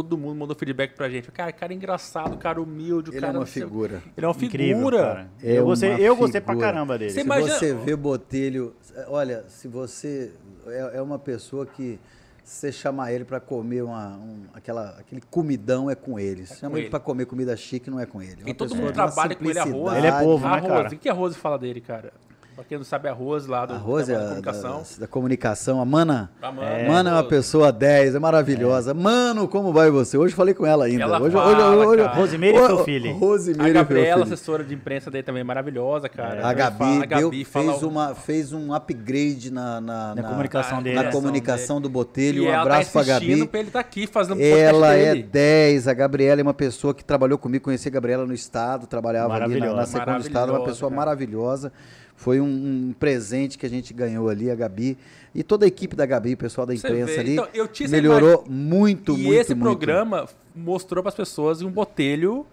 [SPEAKER 2] todo mundo mandou feedback pra gente. Cara, cara engraçado, cara humilde.
[SPEAKER 3] Ele
[SPEAKER 2] cara,
[SPEAKER 3] é uma figura.
[SPEAKER 2] Ele é uma Incrível, figura. Cara.
[SPEAKER 1] É eu, gostei, eu figura. gostei pra caramba dele.
[SPEAKER 3] Você se imagina... você vê Botelho, olha, se você é, é uma pessoa que você chamar ele para comer uma, um, aquela, aquele comidão é com ele. É chama ele, ele para comer comida chique não é com ele.
[SPEAKER 2] É e todo mundo trabalha com ele arroz.
[SPEAKER 1] Ele é povo, né,
[SPEAKER 2] cara? O que, a Rose fala dele, cara? Pra quem não sabe, a Rose lá do,
[SPEAKER 3] a Rose da, é comunicação. Da, da, comunicação. A Mana. A Mana é, Mana é uma pessoa 10, é maravilhosa. É. Mano, como vai você? Hoje falei com ela ainda.
[SPEAKER 2] Ela
[SPEAKER 3] hoje,
[SPEAKER 2] fala,
[SPEAKER 1] hoje, hoje, Rosimeire e filho.
[SPEAKER 2] Rosimeire a Gabriela, assessora de imprensa dele também, maravilhosa, cara.
[SPEAKER 3] É. A Gabi, fala, a Gabi deu, fez, uma, fez um upgrade na, na,
[SPEAKER 1] na, na comunicação dele.
[SPEAKER 3] Na comunicação do Botelho. E um abraço tá pra Gabi.
[SPEAKER 2] pra ele tá aqui fazendo
[SPEAKER 3] Ela é 10. A Gabriela é uma pessoa que trabalhou comigo. Conheci a Gabriela no Estado, trabalhava ali na, na Second Estado. Uma pessoa maravilhosa. Foi um, um, presente que a gente ganhou ali, a Gabi. E toda a equipe da Gabi, o pessoal da imprensa ali, então, melhorou imagem... muito, e muito,
[SPEAKER 2] E esse
[SPEAKER 3] muito.
[SPEAKER 2] programa mostrou para as pessoas um botelho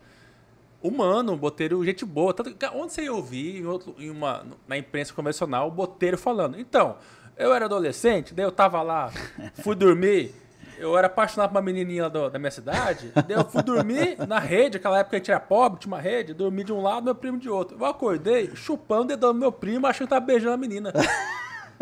[SPEAKER 2] humano, um botelho gente boa. Tanto, onde você ia ouvir, em, outro, em uma, na imprensa convencional, o botelho falando. Então, eu era adolescente, daí eu tava lá, fui dormir eu era apaixonado por uma menininha do, da minha cidade. daí eu fui dormir na rede, aquela época a gente era pobre, tinha uma rede. Dormi de um lado, meu primo de outro. Eu acordei chupando o dedão do meu primo, achando que tava beijando a menina.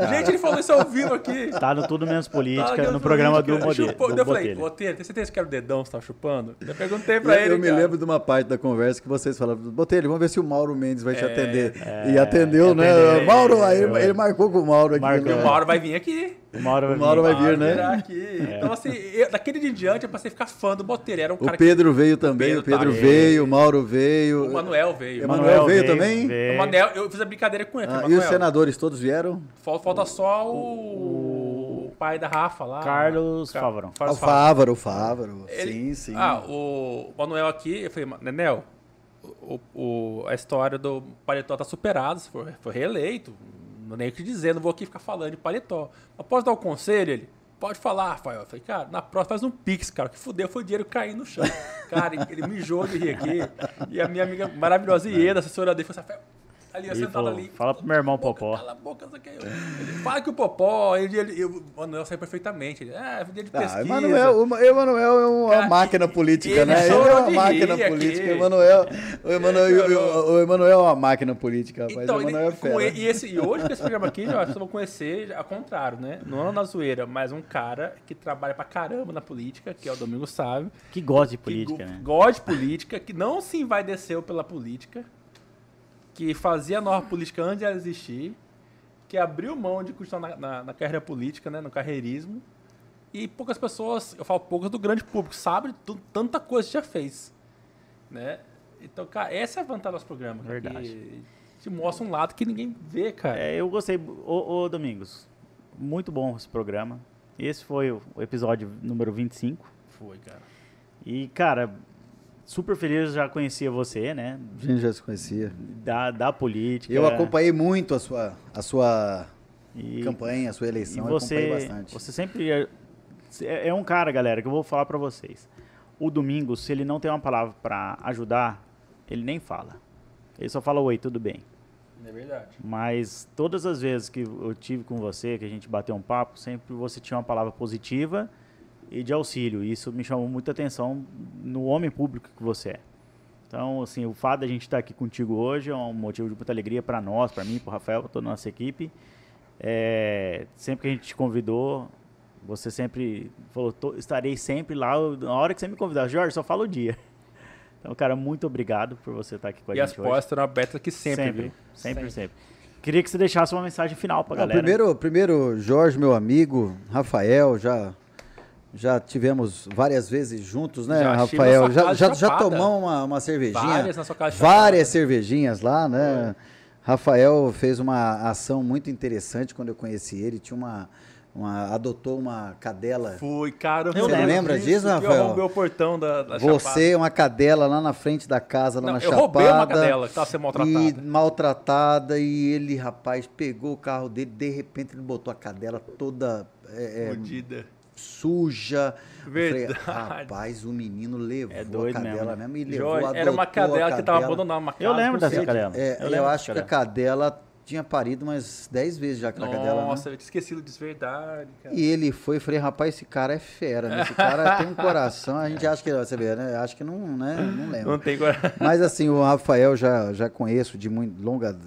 [SPEAKER 2] Gente, ele falou isso ao vivo aqui.
[SPEAKER 1] Tá no Tudo Menos Política, tá no programa do Modelo.
[SPEAKER 2] Eu falei, Botelho, tem certeza que era o dedão que você tava chupando? Eu perguntei pra eu, ele.
[SPEAKER 3] Eu me lembro de uma parte da conversa que vocês falaram, Botelho, vamos ver se o Mauro Mendes vai te é, atender. É, e atendeu, né? Atendeu, Mauro, aí ele, ele marcou com o Mauro aqui. Marcou.
[SPEAKER 2] Né? O Mauro vai vir aqui.
[SPEAKER 3] O Mauro vai, o Mauro vir. vai vir, né?
[SPEAKER 2] É. Então, assim, eu, daquele dia em diante, eu passei a ficar fã do Botelho. Era um
[SPEAKER 3] o Pedro que... veio também, o Pedro, veio, o Mauro veio.
[SPEAKER 2] O Manuel veio.
[SPEAKER 3] O Manuel veio, veio também?
[SPEAKER 2] Veio. O Manuel, eu fiz a brincadeira com ele.
[SPEAKER 3] Ah, e os senadores todos vieram?
[SPEAKER 2] Falta, falta só o... o pai da Rafa lá.
[SPEAKER 1] Carlos Fávaro.
[SPEAKER 3] Ah, o Fávaro, o Fávaro. Ele... Sim, sim.
[SPEAKER 2] Ah, o Manuel aqui, eu falei, Nenel, o, o, a história do paletó tá superada, foi, foi reeleito. Não nem o que dizer, não vou aqui ficar falando de paletó. Mas posso dar um conselho? Ele, pode falar, Rafael. Eu falei, cara, na próxima faz um pix, cara. Que fudeu, foi dinheiro caindo no chão. cara, ele mijou de rir aqui. E a minha amiga maravilhosa Ieda, assessora dele, falou assim, ali, eu sentado ali.
[SPEAKER 1] Fala pro meu irmão Popó.
[SPEAKER 2] Cala a boca, isso aqui. Ele, fala que o Popó, ele, ele, o Manuel saiu perfeitamente. Ele, é, dia de ah, pesquisa. Ah,
[SPEAKER 3] Emanuel, o Emanuel é uma Cara, máquina política, né? Ele é uma máquina política. O Emanuel, o, Emanuel, o, o Emanuel é uma máquina política, rapaz. Então, o Emanuel é fera.
[SPEAKER 2] E, esse, e hoje, com esse programa aqui, eu acho que vou conhecer, ao contrário, né? Não é na zoeira, mas um cara que trabalha pra caramba na política, que é o Domingo Sábio.
[SPEAKER 1] Que gosta de política, né?
[SPEAKER 2] Gosta de política, que não se envaideceu pela política que fazia a norma política antes de ela existir, que abriu mão de custar na, na, na, carreira política, né, no carreirismo, e poucas pessoas, eu falo poucas do grande público, sabe tanta coisa que já fez, né? Então, cara, essa é a vantagem dos programas.
[SPEAKER 1] Verdade.
[SPEAKER 2] Te mostra um lado que ninguém vê, cara.
[SPEAKER 1] É, eu gostei. Ô, ô, Domingos, muito bom esse programa. Esse foi o episódio número 25.
[SPEAKER 2] Foi, cara.
[SPEAKER 1] E, cara, super feliz, já conhecia você, né?
[SPEAKER 3] A gente já se conhecia.
[SPEAKER 1] Da, da política.
[SPEAKER 3] Eu acompanhei muito a sua, a sua e, campanha, a sua eleição.
[SPEAKER 1] E você, bastante. Você sempre é, é, é um cara, galera, que eu vou falar para vocês. O Domingos, se ele não tem uma palavra para ajudar, ele nem fala. Ele só fala oi, tudo bem.
[SPEAKER 2] É verdade.
[SPEAKER 1] Mas todas as vezes que eu tive com você, que a gente bateu um papo, sempre você tinha uma palavra positiva e de auxílio. Isso me chamou muita atenção no homem público que você é. Então, assim, o fato de a gente estar aqui contigo hoje é um motivo de muita alegria para nós, para mim, para o Rafael, para toda a nossa equipe. É, sempre que a gente te convidou, você sempre falou, estarei sempre lá na hora que você me convidar. Jorge, só fala o dia. (laughs) Então, cara, muito obrigado por você estar aqui com a
[SPEAKER 2] e
[SPEAKER 1] gente
[SPEAKER 2] hoje. E as postas estão abertas aqui sempre,
[SPEAKER 1] sempre, sempre, sempre, sempre. Queria que você deixasse uma mensagem final para a galera.
[SPEAKER 3] Primeiro, primeiro, Jorge, meu amigo, Rafael, já já tivemos várias vezes juntos, né, já Rafael? Já, já, já, tomamos uma, uma cervejinha. Várias na sua casa Várias cervejinhas lá, né? Rafael fez uma ação muito interessante quando eu conheci ele. Tinha uma, uma, adotou uma cadela.
[SPEAKER 2] Fui, cara.
[SPEAKER 3] Você lembro lembra disso, Rafael?
[SPEAKER 2] Eu o portão da, da
[SPEAKER 3] Você, Chapada. uma cadela lá na frente da casa, lá não, na eu Chapada. Eu roubei uma cadela que estava sendo maltratada. E maltratada, e ele, rapaz, pegou o carro dele, de repente ele botou a cadela toda...
[SPEAKER 2] É, é,
[SPEAKER 3] suja.
[SPEAKER 2] Verdade.
[SPEAKER 3] Falei, Rapaz, o menino levou é doido a cadela mesmo, mesmo e levou,
[SPEAKER 2] Jorge, Era uma cadela, que estava abandonada uma casa.
[SPEAKER 1] Eu lembro dessa cadela.
[SPEAKER 3] É, eu, eu acho que a cadela tinha parido umas 10 vezes já aquela
[SPEAKER 2] Nossa,
[SPEAKER 3] cadela.
[SPEAKER 2] Nossa, né? eu tinha esquecido disso, verdade.
[SPEAKER 3] Cara. E ele foi, falei, rapaz, esse cara é fera, né? Esse cara tem um coração, a gente acha que, você vê, né? Acho que não, né? Não lembro.
[SPEAKER 2] Não tem coração. (laughs)
[SPEAKER 3] Mas assim, o Rafael já, já conheço de muito longa,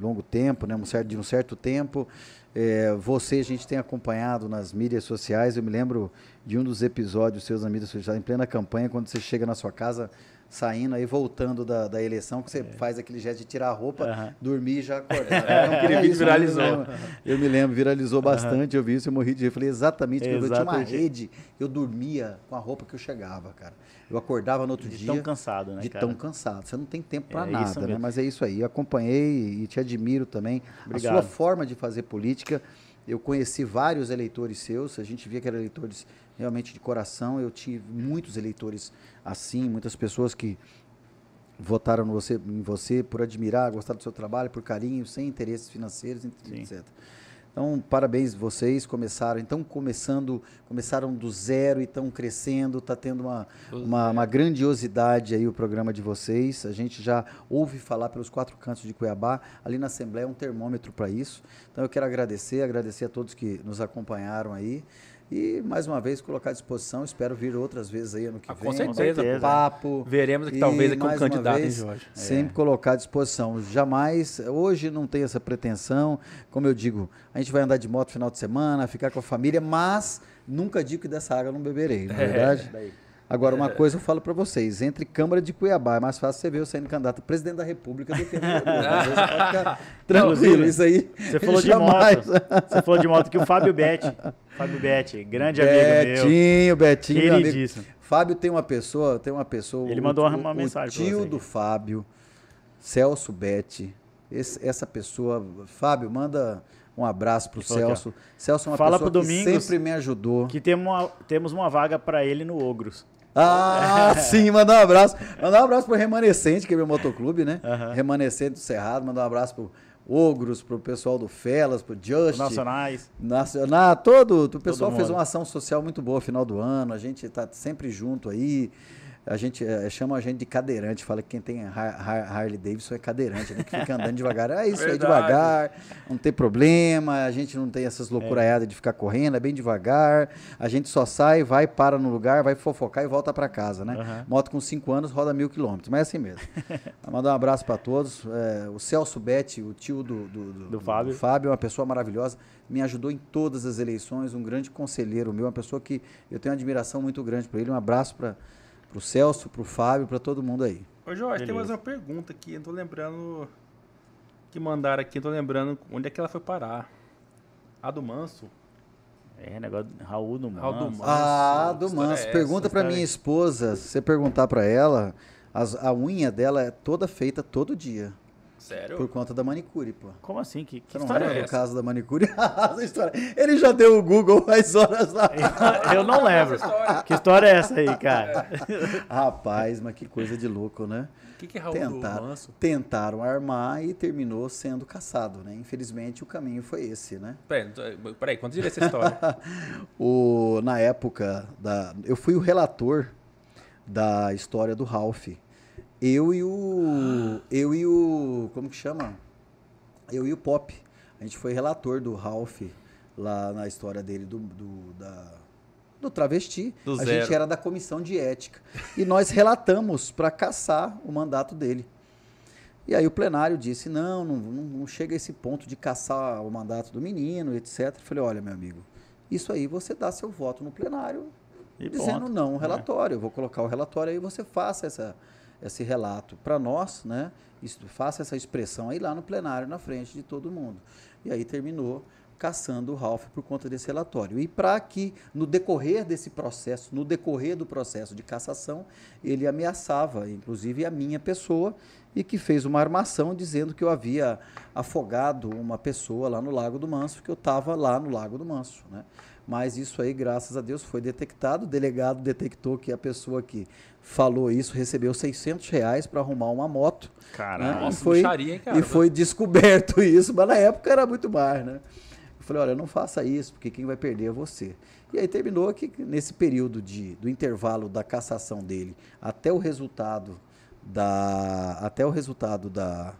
[SPEAKER 3] longo tempo, né? Um certo, de um certo tempo. É, você a gente tem acompanhado nas mídias sociais. Eu me lembro de um dos episódios seus na mídia em plena campanha, quando você chega na sua casa saindo aí, voltando da, da eleição, que você é. faz aquele gesto de tirar a roupa, uhum. dormir e já acordar. (laughs)
[SPEAKER 2] É, aquele vídeo viralizou.
[SPEAKER 3] Eu me, lembro, eu me lembro, viralizou bastante, uhum. eu vi isso, eu morri de rir. Eu falei exatamente, exatamente. eu tinha uma rede, eu dormia com a roupa que eu chegava, cara. Eu acordava no outro
[SPEAKER 1] de
[SPEAKER 3] dia.
[SPEAKER 1] De tão cansado, né?
[SPEAKER 3] De
[SPEAKER 1] cara?
[SPEAKER 3] tão cansado. Você não tem tempo para é nada, né? Mas é isso aí. Eu acompanhei e te admiro também. Obrigado. A sua forma de fazer política. Eu conheci vários eleitores seus, a gente via que eram eleitores realmente de coração. Eu tive muitos eleitores assim, muitas pessoas que votaram no você, em você por admirar, gostar do seu trabalho, por carinho, sem interesses financeiros, etc. Então, parabéns vocês, começaram, então começando, começaram do zero e estão crescendo, está tendo uma, uma, uma, grandiosidade aí o programa de vocês. A gente já ouve falar pelos quatro cantos de Cuiabá, ali na Assembleia é um termômetro para isso. Então eu quero agradecer, agradecer a todos que nos acompanharam aí. E, mais uma vez, colocar à disposição. Espero vir outras vezes aí ano que ah, vem.
[SPEAKER 2] Com certeza.
[SPEAKER 3] Com papo.
[SPEAKER 2] Veremos aqui, talvez, aqui como candidato, vez, hein, Jorge?
[SPEAKER 3] Sempre é. colocar à disposição. Jamais, hoje não tem essa pretensão. Como eu digo, a gente vai andar de moto no final de semana, ficar com a família, mas nunca digo que dessa água não beberei, não é, é verdade? Agora, uma coisa eu falo para vocês: entre Câmara de Cuiabá é mais fácil você ver eu saindo candidato a presidente da República do que (laughs)
[SPEAKER 1] tranquilo, isso aí. Você falou jamais. de moto. Você falou de moto que o Fábio Betti. Fábio Betti, grande
[SPEAKER 3] Betinho,
[SPEAKER 1] amigo meu.
[SPEAKER 3] Betinho, Betinho. Queridíssimo. Fábio tem uma pessoa, tem uma pessoa.
[SPEAKER 1] Ele mandou o, uma, mensagem.
[SPEAKER 3] O tio do Fábio, Celso Betti. Esse, essa pessoa, Fábio, manda um abraço pro Celso. Celso é uma
[SPEAKER 1] Fala
[SPEAKER 3] pessoa
[SPEAKER 1] pro Domingos
[SPEAKER 3] que sempre me ajudou.
[SPEAKER 1] Que temos uma, temos uma vaga para ele no Ogros.
[SPEAKER 3] Ah, (laughs) sim, mandar um abraço. Mandar um abraço pro Remanescente, que é meu motoclube, né? Uhum. Remanescente do Cerrado, mandar um abraço pro Ogros, pro pessoal do Felas, pro Just.
[SPEAKER 1] Nacionais.
[SPEAKER 3] Nacional, todo. O pessoal todo fez uma ação social muito boa no final do ano. A gente tá sempre junto aí a gente é, chama a gente de cadeirante, fala que quem tem Harley Davidson é cadeirante, né? Que fica andando (laughs) devagar. É isso, é devagar, não tem problema, a gente não tem essas loucuraiadas é. de ficar correndo, é bem devagar. A gente só sai, vai, para no lugar, vai fofocar e volta para casa, né? Uhum. Moto com 5 anos roda mil quilômetros, mas é assim mesmo. (laughs) Mandar um abraço para todos. É, o Celso Betti, o tio do, do, do,
[SPEAKER 1] do Fábio.
[SPEAKER 3] do Fábio, é uma pessoa maravilhosa, me ajudou em todas as eleições, um grande conselheiro meu, uma pessoa que eu tenho uma admiração muito grande por ele. Um abraço para Pro Celso, pro Fábio, para todo mundo aí.
[SPEAKER 2] Ô Jorge, Beleza. tem mais uma pergunta aqui, eu tô lembrando que mandaram aqui, eu tô lembrando onde é que ela foi parar. A do Manso.
[SPEAKER 1] É, negócio Raul do Manso.
[SPEAKER 3] Raul do Manso. Ah, do Manso. É Pergunta para minha esposa, se você perguntar para ela, as, a unha dela é toda feita todo dia.
[SPEAKER 2] Sério?
[SPEAKER 3] Por conta da manicure, pô.
[SPEAKER 1] Como assim? Que,
[SPEAKER 3] que história é essa? o caso da manicure? (laughs) essa história. Ele já deu o Google faz horas lá. (laughs)
[SPEAKER 1] Eu não lembro. que história é essa aí, cara? (laughs)
[SPEAKER 3] Rapaz, mas que coisa de louco, né?
[SPEAKER 2] O que, que é Raul tentaram,
[SPEAKER 3] tentaram armar e terminou sendo caçado, né? Infelizmente o caminho foi esse, né?
[SPEAKER 2] Peraí, peraí conta direito essa história.
[SPEAKER 3] o, na época da. Eu fui o relator da história do Ralph eu e o. Eu e o. Como que chama? Eu e o Pop. A gente foi relator do Ralph lá na história dele do, do da, do travesti.
[SPEAKER 2] Do
[SPEAKER 3] a
[SPEAKER 2] zero.
[SPEAKER 3] gente era da comissão de ética. E nós relatamos para caçar o mandato dele. E aí o plenário disse: não, não, não chega a esse ponto de caçar o mandato do menino, etc. Eu falei: olha, meu amigo, isso aí você dá seu voto no plenário e dizendo ponto. não o é. relatório. Eu vou colocar o relatório aí você faça essa esse relato para nós, né? Isso, faça essa expressão aí lá no plenário, na frente de todo mundo. E aí terminou caçando o Ralph por conta desse relatório. E para que, no decorrer desse processo, no decorrer do processo de cassação, ele ameaçava, inclusive, a minha pessoa, e que fez uma armação dizendo que eu havia afogado uma pessoa lá no Lago do Manso, que eu estava lá no Lago do Manso. Né? Mas isso aí, graças a Deus, foi detectado. O delegado detectou que a pessoa que falou isso, recebeu 600 reais para arrumar uma moto.
[SPEAKER 1] Caramba,
[SPEAKER 3] né? e, foi, hein, cara? e foi descoberto (laughs) isso, mas na época era muito mais, né? Eu falei, olha, não faça isso, porque quem vai perder é você. E aí terminou que nesse período de, do intervalo da cassação dele até o resultado da até o resultado da,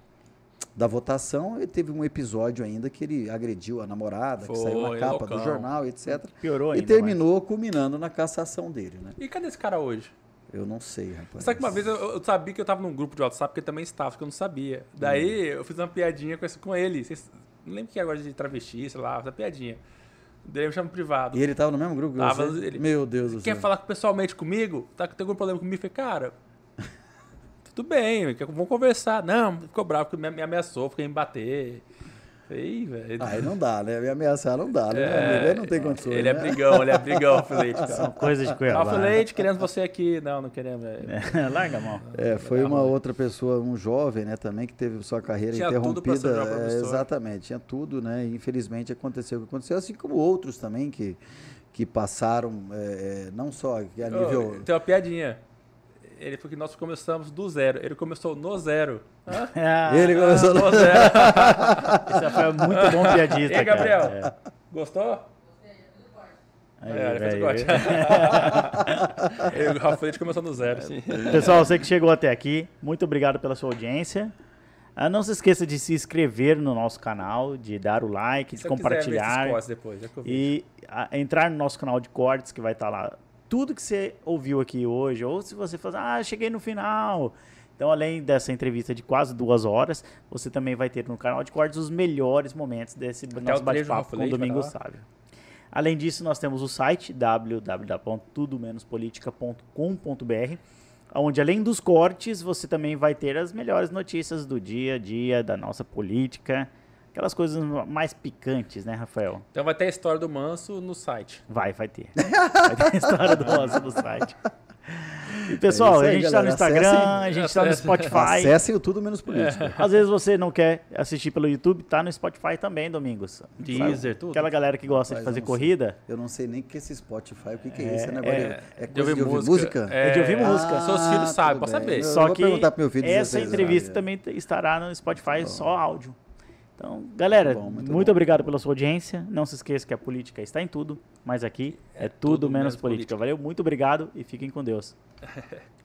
[SPEAKER 3] da votação, ele teve um episódio ainda que ele agrediu a namorada, Foi, que saiu na capa do jornal, etc.
[SPEAKER 1] Piorou
[SPEAKER 3] ainda. E terminou mais. culminando na cassação dele, né?
[SPEAKER 2] E cadê esse cara hoje?
[SPEAKER 3] Eu não sei, rapaz.
[SPEAKER 2] Sabe que uma vez eu, eu, sabia que eu tava num grupo de WhatsApp que ele também estava, que eu não sabia. Daí hum. eu fiz uma piadinha com, esse, com ele. Vocês, não lembro que é agora de travesti, sei lá, uma piadinha. Daí eu me chamo privado.
[SPEAKER 3] E ele tava no mesmo grupo
[SPEAKER 2] tava? Ele,
[SPEAKER 3] Meu Deus do
[SPEAKER 2] céu. Quer falar pessoalmente comigo? Tá, tem algum problema comigo? Eu falei, cara, tudo bem, vamos conversar. Não, ficou bravo porque me ameaçou, fiquei me bater. Ei, velho.
[SPEAKER 3] Aí não dá, né? Me ameaçar não dá, né? É, ele não tem condições.
[SPEAKER 2] Ele é né? é brigão, ele é brigão, Leite.
[SPEAKER 1] São coisas de Cuiabá.
[SPEAKER 2] Leite, querendo você aqui. Não, não queremos. (laughs)
[SPEAKER 1] É, larga a mão.
[SPEAKER 3] É, foi uma outra pessoa, um jovem, né, também, que teve sua carreira tinha interrompida. Tudo pra ser é, exatamente, tinha tudo, né? E infelizmente aconteceu o que aconteceu, assim como outros também que, que passaram, é, é não só a nível.
[SPEAKER 2] Oh, tem uma piadinha. Ele falou que nós começamos do zero. Ele começou no zero. (laughs)
[SPEAKER 3] Ah, ele começou no zero. (laughs)
[SPEAKER 1] Isso foi muito bom piadista. (laughs) E aí,
[SPEAKER 2] Gabriel? É. Gostou? Aí, é, ele fez o corte. o Rafael começou no zero. Sim.
[SPEAKER 1] Pessoal, você que chegou até aqui, muito obrigado pela sua audiência. Ah, não se esqueça de se inscrever no nosso canal, de dar o like, de compartilhar.
[SPEAKER 2] Depois,
[SPEAKER 1] e a, entrar no nosso canal de cortes, que vai estar tá lá. Tudo que você ouviu aqui hoje, ou se você falar, ah, cheguei no final. Então, além dessa entrevista de quase duas horas, você também vai ter no canal de cortes os melhores momentos desse Até nosso bate-papo com o Domingo Sábio. Além disso, nós temos o site www.tudomenospolitica.com.br onde além dos cortes, você também vai ter as melhores notícias do dia a dia, da nossa política, aquelas coisas mais picantes, né, Rafael?
[SPEAKER 2] Então vai ter a história do Manso no site.
[SPEAKER 1] Vai, vai ter. (laughs) Vai ter a história do Manso no site. E pessoal, é aí, a gente está no Instagram, acessem, a gente está no Spotify.
[SPEAKER 3] Acessem o Tudo Menos Político.
[SPEAKER 1] É. Às vezes você não quer assistir pelo YouTube, tá no Spotify também, Domingos.
[SPEAKER 2] Deezer, tudo.
[SPEAKER 1] Aquela galera que gosta Rapaz, de fazer eu corrida.
[SPEAKER 3] Eu não sei nem o que é esse Spotify, o que, que é, é isso, né? É,
[SPEAKER 2] é coisa de ouvir, música? música?
[SPEAKER 1] É, de ouvir música.
[SPEAKER 2] Ah, Seus filhos sabem, pode saber.
[SPEAKER 1] Só que essa entrevista também estará no Spotify só áudio. Então, galera, muito, bom, muito, muito bom. obrigado pela sua audiência. Não se esqueça que a política está em tudo, mas aqui é, é tudo, tudo, menos, menos política. política. Valeu, muito obrigado e fiquem com Deus. (laughs)